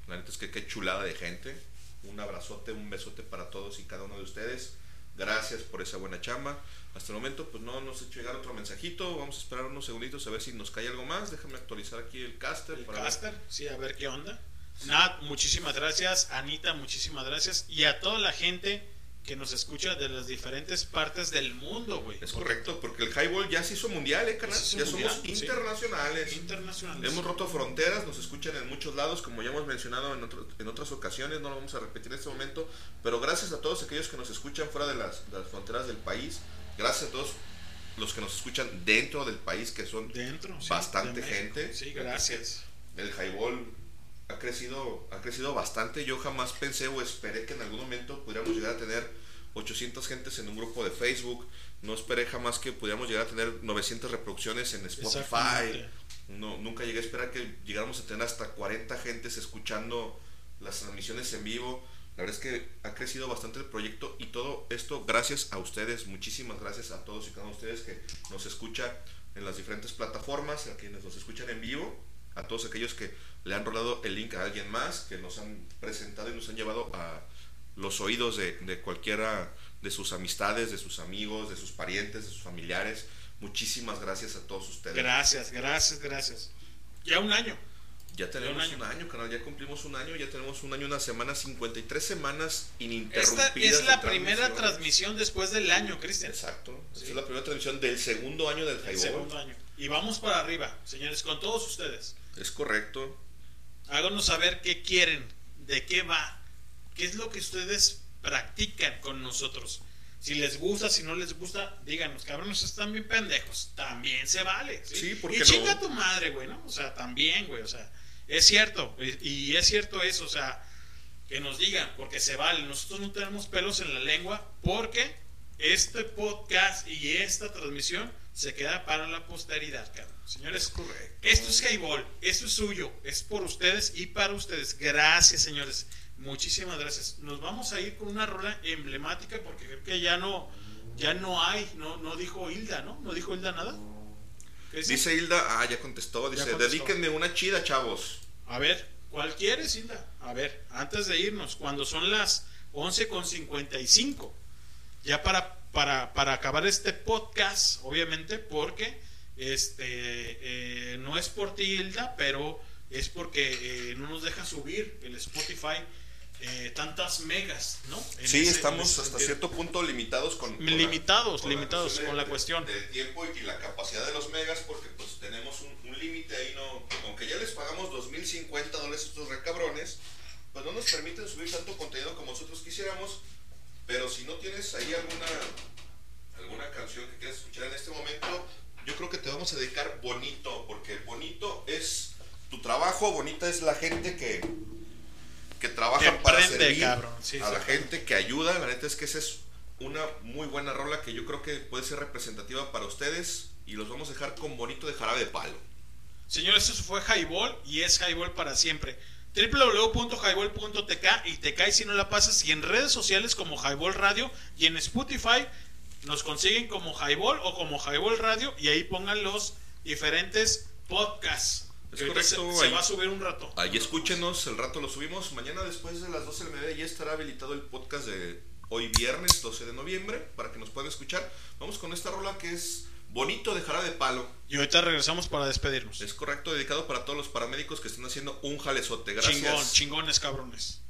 La neta es que qué chulada de gente. Un abrazote, un besote para todos y cada uno de ustedes. Gracias por esa buena chamba. Hasta el momento, pues no nos ha hecho llegar otro mensajito. Vamos a esperar unos segunditos a ver si nos cae algo más. Déjame actualizar aquí el caster. para ver. Caster, sí, a ver qué onda. Nat, muchísimas gracias. Anita, muchísimas gracias. Y a toda la gente que nos escucha de las diferentes partes del mundo, güey. Es correcto, porque el highball ya se hizo mundial, ¿eh, carnal? Ya mundial, somos sí. internacionales. Internacionales. Hemos roto fronteras, nos escuchan en muchos lados, como ya hemos mencionado en, otro- en otras ocasiones, no lo vamos a repetir en este momento, pero gracias a todos aquellos que nos escuchan fuera de las, de las fronteras del país, gracias a todos los que nos escuchan dentro del país, que son Dentro, sí, bastante de gente. Sí, gracias. El highball ha crecido, ha crecido bastante. Yo jamás pensé o esperé que en algún momento pudiéramos llegar a tener 800 gentes en un grupo de Facebook. No esperé jamás que pudiéramos llegar a tener 900 reproducciones en Spotify. No, nunca llegué a esperar que llegáramos a tener hasta 40 gentes escuchando las transmisiones en vivo. La verdad es que ha crecido bastante el proyecto y todo esto gracias a ustedes. Muchísimas gracias a todos y cada uno de ustedes que nos escucha en las diferentes plataformas, a quienes nos escuchan en vivo, a todos aquellos que le han rolado el link a alguien más, que nos han presentado y nos han llevado a los oídos de, de cualquiera de sus amistades, de sus amigos, de sus parientes, de sus familiares. Muchísimas gracias a todos ustedes. Gracias, gracias, gracias. Ya un año. Ya tenemos un un año. año, canal, ya cumplimos un año, ya tenemos un año, una semana, 53 semanas Esta ininterrumpidas. es la primera transmisión después del año, Cristian. Exacto. Esta es la primera transmisión del segundo año del El Highball. segundo año. Y vamos para arriba, señores, con todos ustedes. Es correcto. Háganos saber qué quieren, de qué va, qué es lo que ustedes practican con nosotros. Si les gusta, si no les gusta, díganos, cabrones, están bien pendejos. También se vale. Sí, Sí, ¿por y qué chinga no? tu madre, güey, ¿no? O sea, también, güey, o sea, es cierto. Y y es cierto eso, o sea, que nos digan, porque se vale. Nosotros no tenemos pelos en la lengua, porque este podcast y esta transmisión se queda para la posteridad, cabrón. Señores, esto es Highball, esto es suyo, es por ustedes y para ustedes. Gracias, señores. Muchísimas gracias. Nos vamos a ir con una rola emblemática porque creo que ya no, ya no hay, no, no dijo Hilda, ¿no? No dijo Hilda nada. ¿Qué dice? Hilda, ah, ya contestó, dice, contestó. dedíquenme una chida, chavos. A ver, ¿cuál quieres, Hilda? A ver, antes de irnos, cuando son las 11 con 55. Ya para, para, para acabar este podcast, obviamente, porque este eh, no es por ti, Hilda, pero es porque eh, no nos deja subir el Spotify eh, tantas megas, ¿no? En Sí, ese- estamos ese hasta cierto punto limitados con... con la- Limitados, con la limitados cuestión con de- la cuestión. de tiempo y la capacidad de los megas porque pues tenemos un, un límite ahí, ¿no? Aunque ya les pagamos 2.050 dólares a estos recabrones, pues no nos permiten subir tanto contenido como nosotros quisiéramos, pero si no tienes ahí alguna, alguna canción que quieras escuchar en este momento, yo creo que te vamos a dedicar bonito, porque bonito es tu trabajo, bonita es la gente que, que trabaja Que para servir. Sí, a la sí. gente que ayuda. La neta es que esa es una muy buena rola que yo creo que puede ser representativa para ustedes y los vamos a dejar con bonito de jarabe de palo. Señores, eso fue Highball y es Highball para siempre. www.highball.tk y te cae si no la pasas y en redes sociales como Highball Radio y en Spotify nos consiguen como Highball o como Highball Radio y ahí pongan los diferentes podcasts. Es Que correcto, Se, se ahí- va a subir un rato. Ahí escúchenos, el rato lo subimos. Mañana después de las 12 del mediodía ya estará habilitado el podcast de hoy viernes 12 de noviembre para que nos puedan escuchar. Vamos con esta rola que es bonito de jarabe de palo. Y ahorita regresamos para despedirnos. Es correcto, dedicado para todos los paramédicos que están haciendo un jalezote. Gracias. Chingón, chingones cabrones.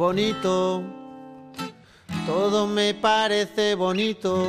bonito, todo me parece bonito.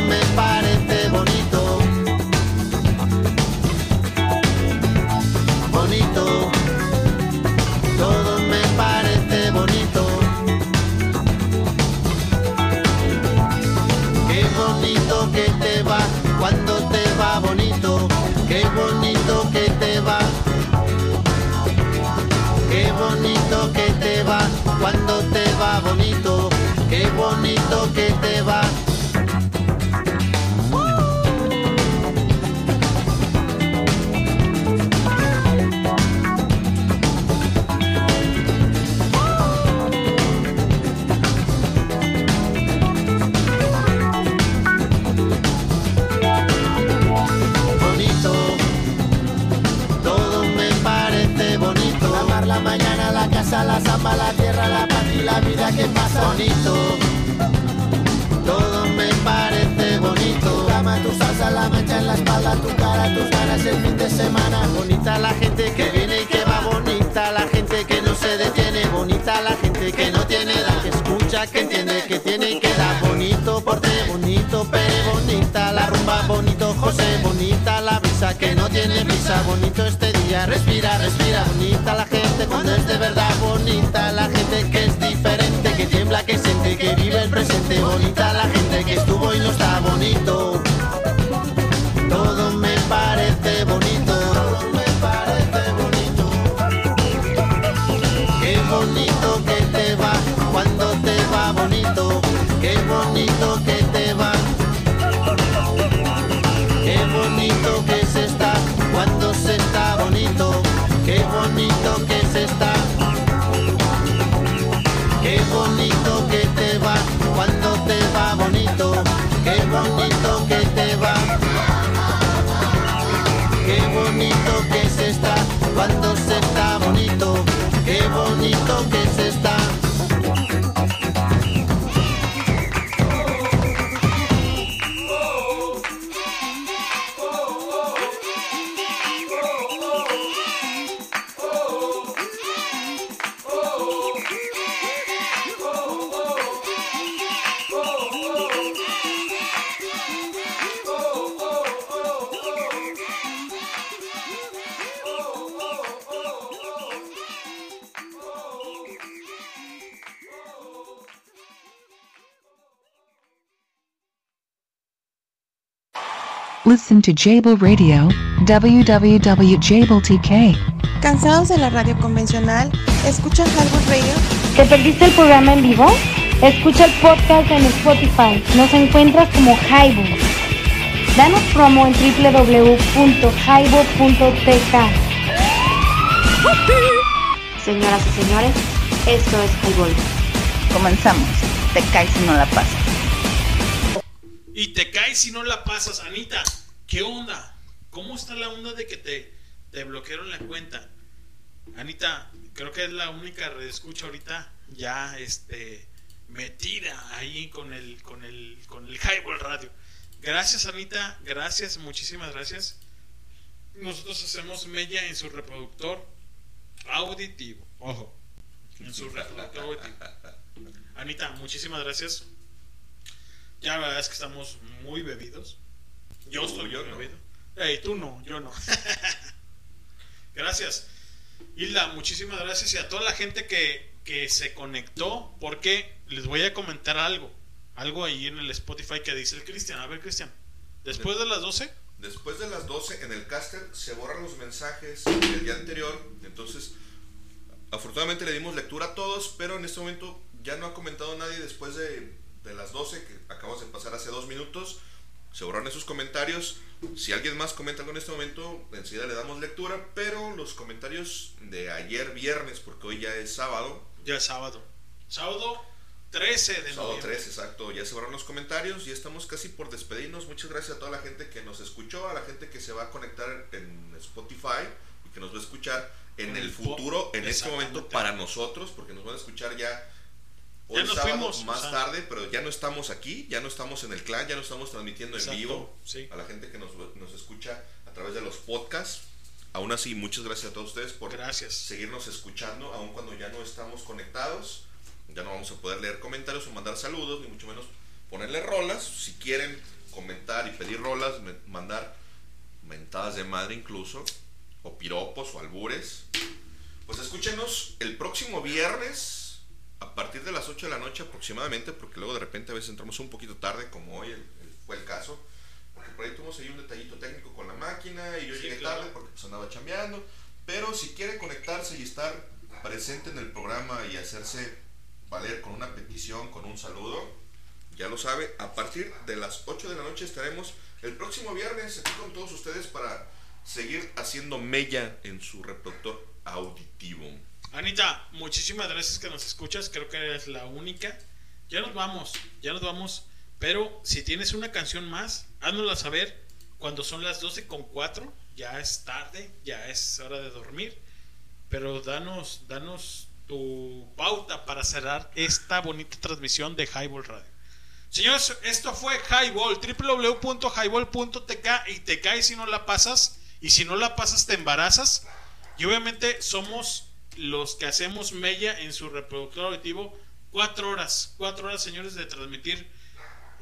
Bonito que te va. bonito. Todo me parece bonito. La mañana, la casa, la samba, la tierra, la paz y la vida que pasa. Bonito. La mancha en la espalda, tu cara, tus ganas el fin de semana. Bonita la gente que viene y que va. Bonita la gente que no se detiene. Bonita la gente que no tiene edad. Que escucha, que entiende, que tiene y que da. Bonito porte, bonito pere, bonita la rumba, bonito José, bonita la brisa que no tiene prisa. Bonito este día, respira, respira. Bonita la gente cuando es de verdad. Bonita la gente que es diferente, que tiembla, que siente, que vive el presente. Bonita la gente que estuvo y no está bonito. Todo me parece bonito. Todo me parece bonito. Qué bonito que te va cuando te va bonito. Qué bonito que Jable Radio, www.jabletk. ¿Cansados de la radio convencional? ¿Escuchan Hardwood Radio? ¿Te perdiste el programa en vivo? Escucha el podcast en Spotify. Nos encuentras como Highball. Danos promo en www.highball.tk. Señoras y señores, esto es Highball. Comenzamos. Te caes si no la pasas. Y te caes si no la pasas, Anita. ¿Qué onda? ¿Cómo está la onda de que te, te bloquearon la cuenta? Anita, creo que es la única red escucha ahorita ya este metida ahí con el con el con el Highball Radio. Gracias Anita, gracias, muchísimas gracias. Nosotros hacemos mella en su reproductor auditivo. Ojo. En su reproductor auditivo. Anita, muchísimas gracias. Ya la verdad es que estamos muy bebidos. Yo estoy yo no. bebido. Ey, tú no, yo no. <laughs> gracias. Hilda, muchísimas gracias y a toda la gente que, que se conectó porque les voy a comentar algo. Algo ahí en el Spotify que dice el Cristian. A ver, Cristian. Después de las 12, Después de las 12 en el caster se borran los mensajes del día anterior. Entonces, afortunadamente le dimos lectura a todos, pero en este momento ya no ha comentado nadie después de, de las 12 que acabamos de pasar hace dos minutos. Se borraron esos comentarios. Si alguien más comenta algo en este momento, enseguida le damos lectura. Pero los comentarios de ayer viernes, porque hoy ya es sábado, ya es sábado. Sábado 13 de Sábado noviembre. 3, exacto. Ya se borraron los comentarios. Ya estamos casi por despedirnos. Muchas gracias a toda la gente que nos escuchó, a la gente que se va a conectar en Spotify y que nos va a escuchar en En el futuro, en este momento para nosotros, porque nos van a escuchar ya hoy Ya nos sábado, fuimos, más o sea. tarde, pero ya no estamos aquí, ya no estamos en el clan, ya no estamos transmitiendo en Exacto, vivo sí. a la gente que nos, nos escucha a través de los podcasts. Aún así, muchas gracias a todos ustedes por seguirnos escuchando, aun cuando ya no estamos conectados. Ya no vamos a poder leer comentarios o mandar saludos, ni mucho menos ponerle rolas. Si quieren comentar y pedir rolas, mandar mentadas de madre incluso, o piropos o albures, pues escúchenos el próximo viernes a partir de las 8 de la noche aproximadamente, porque luego de repente a veces entramos un poquito tarde, como hoy el- el- fue el caso. Porque por ahí tuvimos ahí un detallito técnico con la máquina y yo Sí, llegué claro. tarde porque pues andaba chambeando. Pero si quiere conectarse y estar presente en el programa y hacerse valer con una petición, con un saludo, ya lo sabe, a partir de las 8 de la noche estaremos el próximo viernes aquí con todos ustedes para seguir haciendo mella en su reproductor auditivo. Anita, muchísimas gracias que nos escuchas. Creo que eres la única. Ya nos vamos, ya nos vamos. Pero si tienes una canción más, háznosla saber cuando son las 12 con 4. Ya es tarde, ya es hora de dormir. Pero danos, danos tu pauta para cerrar esta bonita transmisión de Highball Radio. Señores, esto fue Highball, www.highball.tk y te caes si no la pasas. Y si no la pasas, te embarazas. Y obviamente somos los que hacemos mella en su reproductor auditivo. Cuatro horas, cuatro horas, señores, de transmitir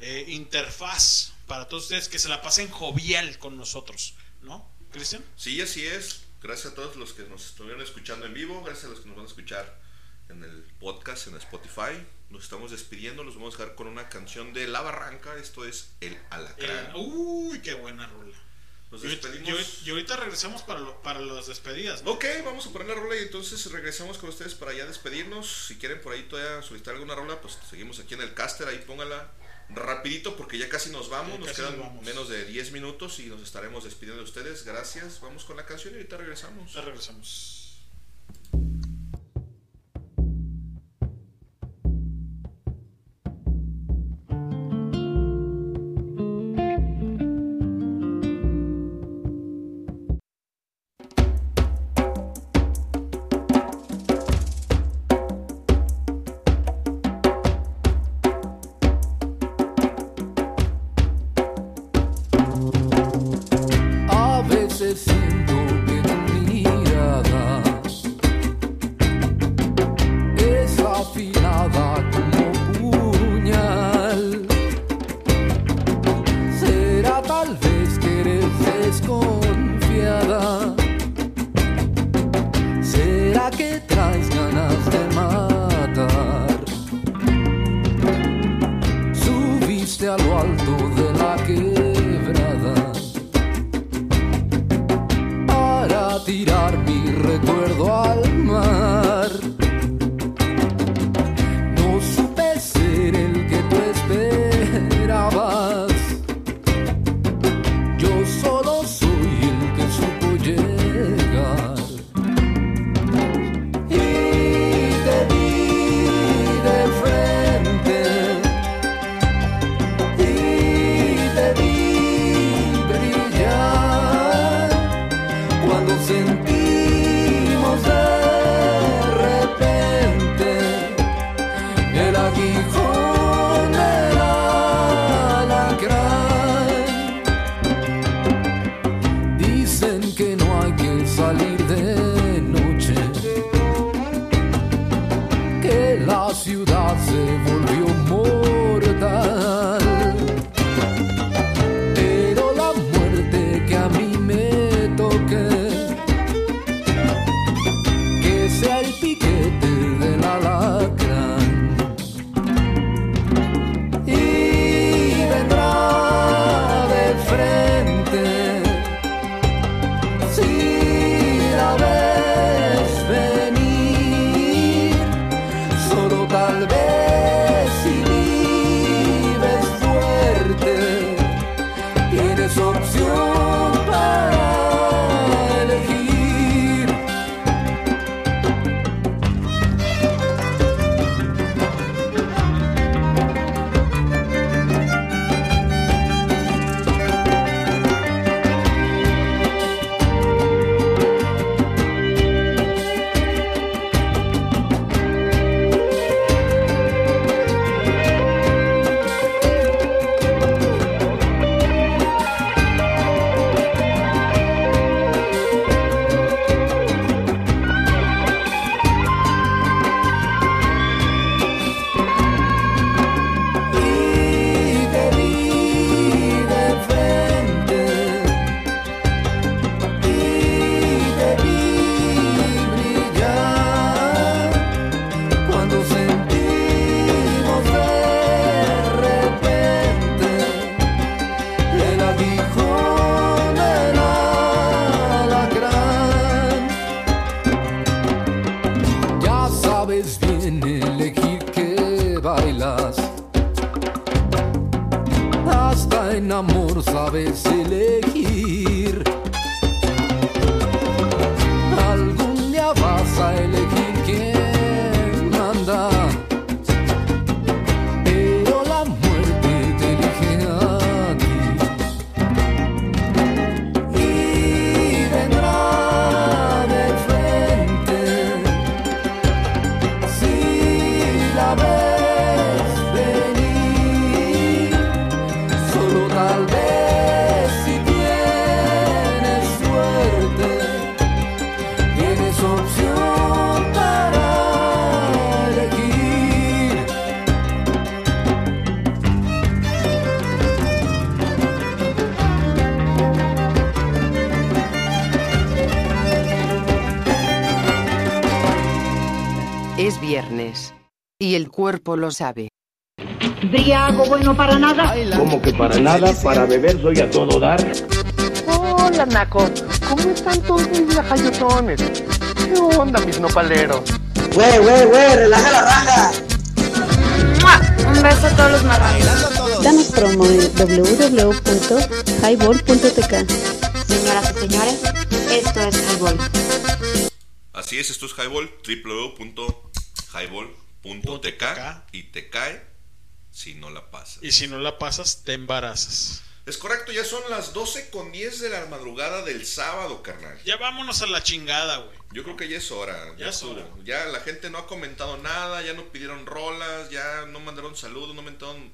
eh, interfaz para todos ustedes que se la pasen jovial con nosotros, ¿no? Cristian. Sí, así es. Gracias a todos los que nos estuvieron escuchando en vivo, gracias a los que nos van a escuchar en el podcast, en Spotify. Nos estamos despidiendo, los vamos a dejar con una canción de La Barranca, esto es El Alacrán. Uy, qué buena rola. Nos Y ahorita- regresamos para, lo- para las despedidas. ¿no? Ok, vamos a poner la rola y entonces regresamos con ustedes para ya despedirnos. Si quieren por ahí todavía solicitar alguna rola, pues seguimos aquí en el caster, ahí póngala rapidito porque ya casi nos vamos, nos quedan nos vamos. menos de 10 minutos y nos estaremos despidiendo de ustedes. Gracias, vamos con la canción y ahorita regresamos. Ya regresamos. Cuerpo lo sabe. Briago bueno para nada. Como que para nada, para beber soy a todo dar. Hola, Naco. ¿Cómo están todos mis lajayotones? ¿Qué onda, mis nopaleros? Güey, güey, güey, relaja la raja. Un beso a todos los marranos. Danos promo en www.highball.tk. Señoras y señores, esto es Highball. Así es, esto es Highball, www.highball.tk y te cae si no la pasas. Y si no la pasas, te embarazas. Es correcto, ya son las 12 con 10 de la madrugada del sábado, carnal. Ya vámonos a la chingada, güey. Yo creo que ya es hora. Ya es hora. Ya la gente no ha comentado nada, ya no pidieron rolas, ya no mandaron saludos, no mandaron,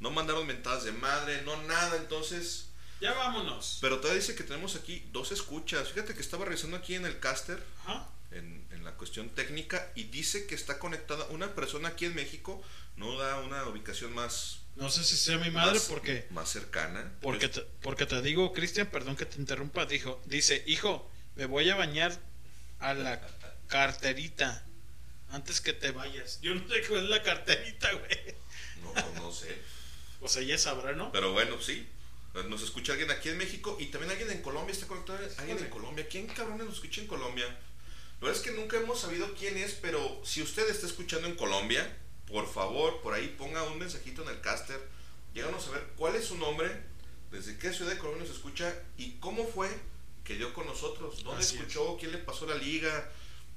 no mandaron mentadas de madre, no nada, entonces... Ya vámonos. Pero todavía dice que tenemos aquí dos escuchas. Fíjate que estaba revisando aquí en el caster, Ajá. Cuestión técnica, y dice que está conectada una persona aquí en México, no da una ubicación más... No sé si sea mi madre más- porque Más cercana. porque te, porque te digo, Cristian, perdón que te interrumpa, dijo, dice, "Hijo, me voy a bañar a la carterita antes que te vayas." Yo no sé qué es la carterita, güey. No, no sé. <laughs> Pues ella sabrá, ¿no? Pero bueno, sí. Nos escucha alguien aquí en México y también alguien en Colombia. Está conectado alguien en Colombia. ¿Quién cabrones nos escucha en Colombia? La verdad es que nunca hemos sabido quién es, pero si usted está escuchando en Colombia, por favor, por ahí ponga un mensajito en el caster. Lléganos a ver cuál es su nombre, desde qué ciudad de Colombia nos escucha y cómo fue que dio con nosotros. ¿Dónde Así es. escuchó? ¿Quién le pasó la liga?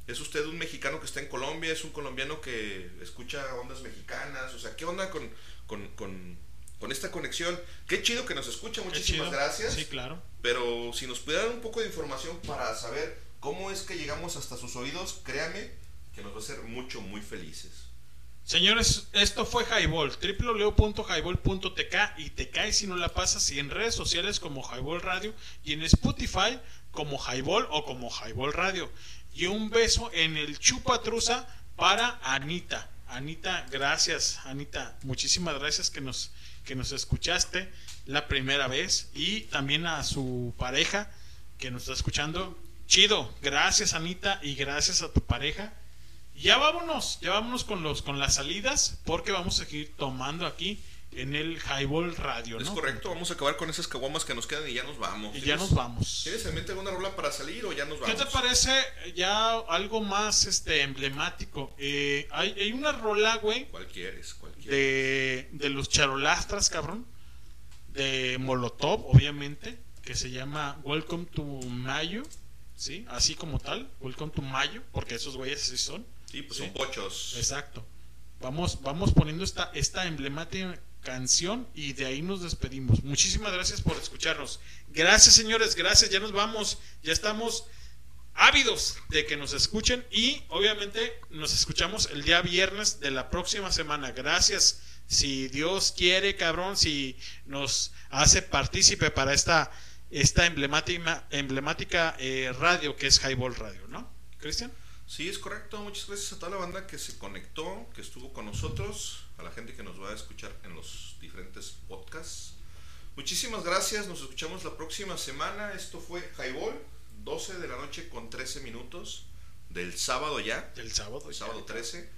¿Es usted un mexicano que está en Colombia? ¿Es un colombiano que escucha ondas mexicanas? O sea, ¿qué onda con, con, con, con esta conexión? Qué chido que nos escucha, muchísimas gracias. Sí, claro. Pero si nos pudiera dar un poco de información para saber cómo es que llegamos hasta sus oídos, créame que nos va a hacer mucho, muy felices. Señores, esto fue Highball, www.highball.tk y te caes si no la pasas y en redes sociales como Highball Radio y en Spotify como Highball o como Highball Radio. Y un beso en el chupatruza para Anita. Anita, gracias, Anita. Muchísimas gracias que nos, que nos escuchaste la primera vez y también a su pareja que nos está escuchando. Chido, gracias Anita y gracias a tu pareja. Ya vámonos, ya vámonos con los con las salidas porque vamos a seguir tomando aquí en el Highball Radio, Es ¿no? correcto, vamos a acabar con esas caguamas que nos quedan y ya nos vamos. Y ya nos vamos. ¿Tienes en mente alguna rola para salir o ya nos ¿Qué vamos? te parece ya algo más este emblemático? Eh, hay, hay una rola, güey, ¿Cuál quieres? ¿Cuál quieres? de, de los charolastras, cabrón. De Molotov, obviamente, que se llama Welcome to Mayo, ¿sí? Así como tal, Welcome to Mayo, porque esos güeyes así son. Sí, pues son pochos. Exacto. Vamos, vamos poniendo esta, esta emblemática canción y de ahí nos despedimos. Muchísimas gracias por escucharnos. Gracias, señores, gracias. Ya nos vamos. Ya estamos ávidos de que nos escuchen y obviamente nos escuchamos el día viernes de la próxima semana. Gracias. Si Dios quiere, cabrón, si nos hace partícipe para esta, esta emblemática, emblemática eh, radio que es Highball Radio, ¿no? Cristian. Sí, es correcto. Muchas gracias a toda la banda que se conectó, que estuvo con nosotros, a la gente que nos va a escuchar en los diferentes podcasts. Muchísimas gracias. Nos escuchamos la próxima semana. Esto fue Highball, 12 de la noche con 13 minutos del sábado ya. Del sábado. El sábado 13.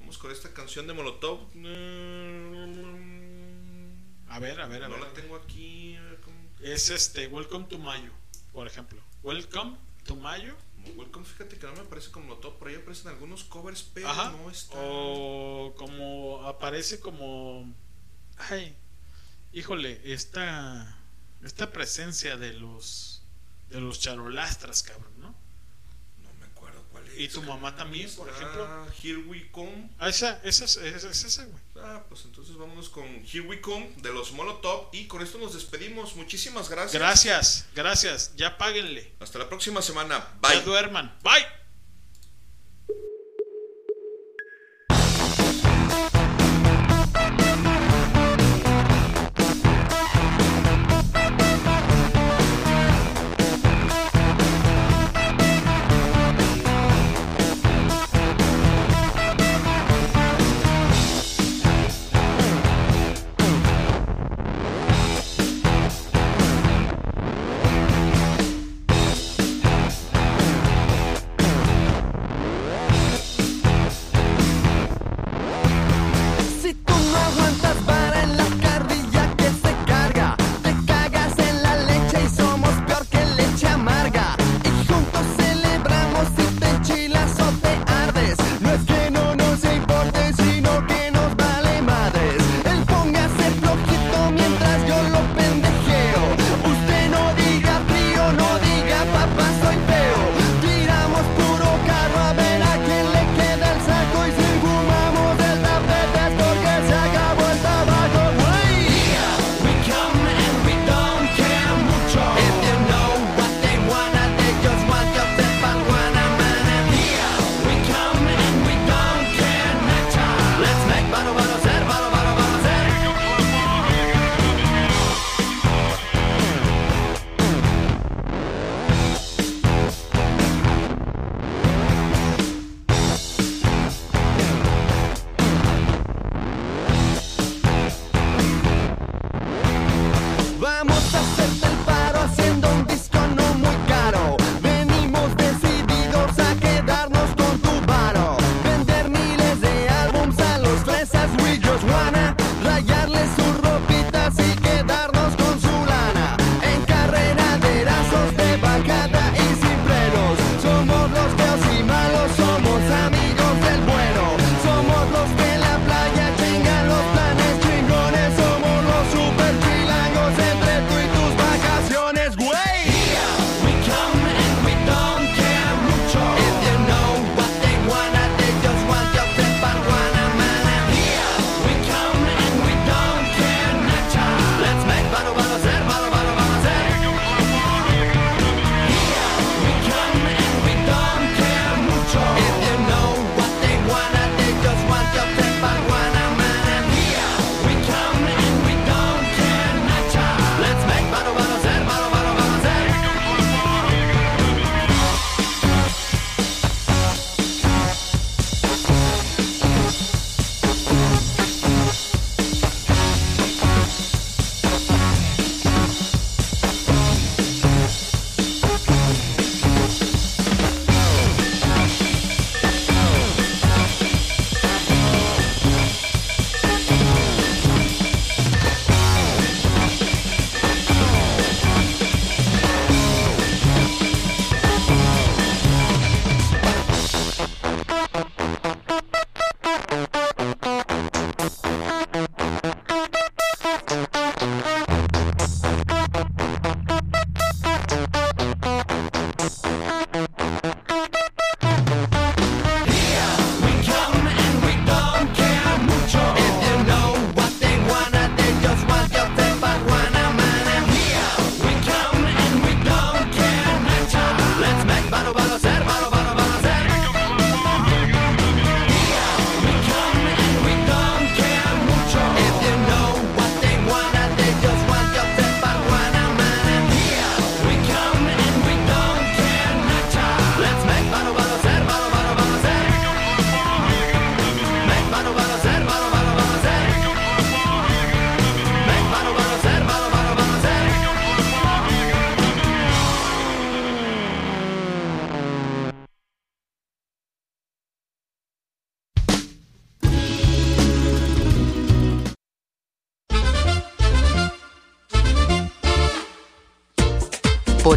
Vamos con esta canción de Molotov. A ver, a ver, a No ver. la tengo aquí. Es este, Welcome to Mayo, por ejemplo. Welcome to Mayo. Welcome, fíjate que no me aparece como Molotov, por ahí aparecen algunos covers, pero Ajá. no está. O como aparece como. Ay, híjole, esta. Esta presencia de los. De los charolastras, cabrón, ¿no? No me acuerdo cuál es. Y tu mamá también, por Ah, ejemplo. Here We Come. Ah, esa, esa, es- esa, es esa, güey. Ah, pues entonces vámonos con Here We Come de los Molotov y con esto nos despedimos. Muchísimas gracias. Gracias, gracias. Ya páguenle. Hasta la próxima semana. Ya Bye. duerman. Bye.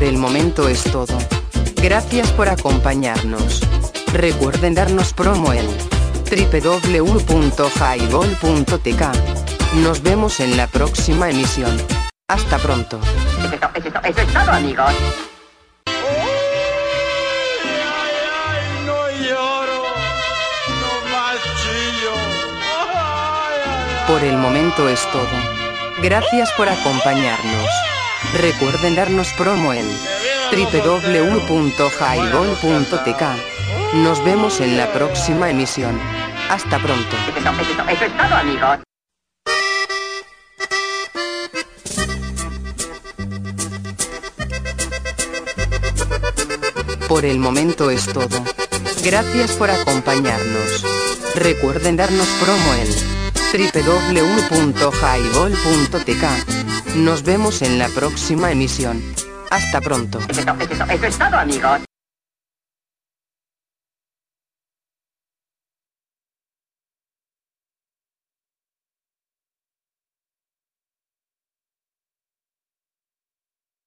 El momento es todo. Gracias por acompañarnos. Recuerden darnos promo en www.highball.tk. Nos vemos en la próxima emisión. Hasta pronto. Eso es todo, amigos. Por el momento es todo. Gracias por acompañarnos. Recuerden darnos promo en www.highball.tk. Nos vemos en la próxima emisión. Hasta pronto. Por el momento es todo. Gracias por acompañarnos. Recuerden darnos promo en www.highball.tk. Nos vemos en la próxima emisión. Hasta pronto. Es todo, amigos.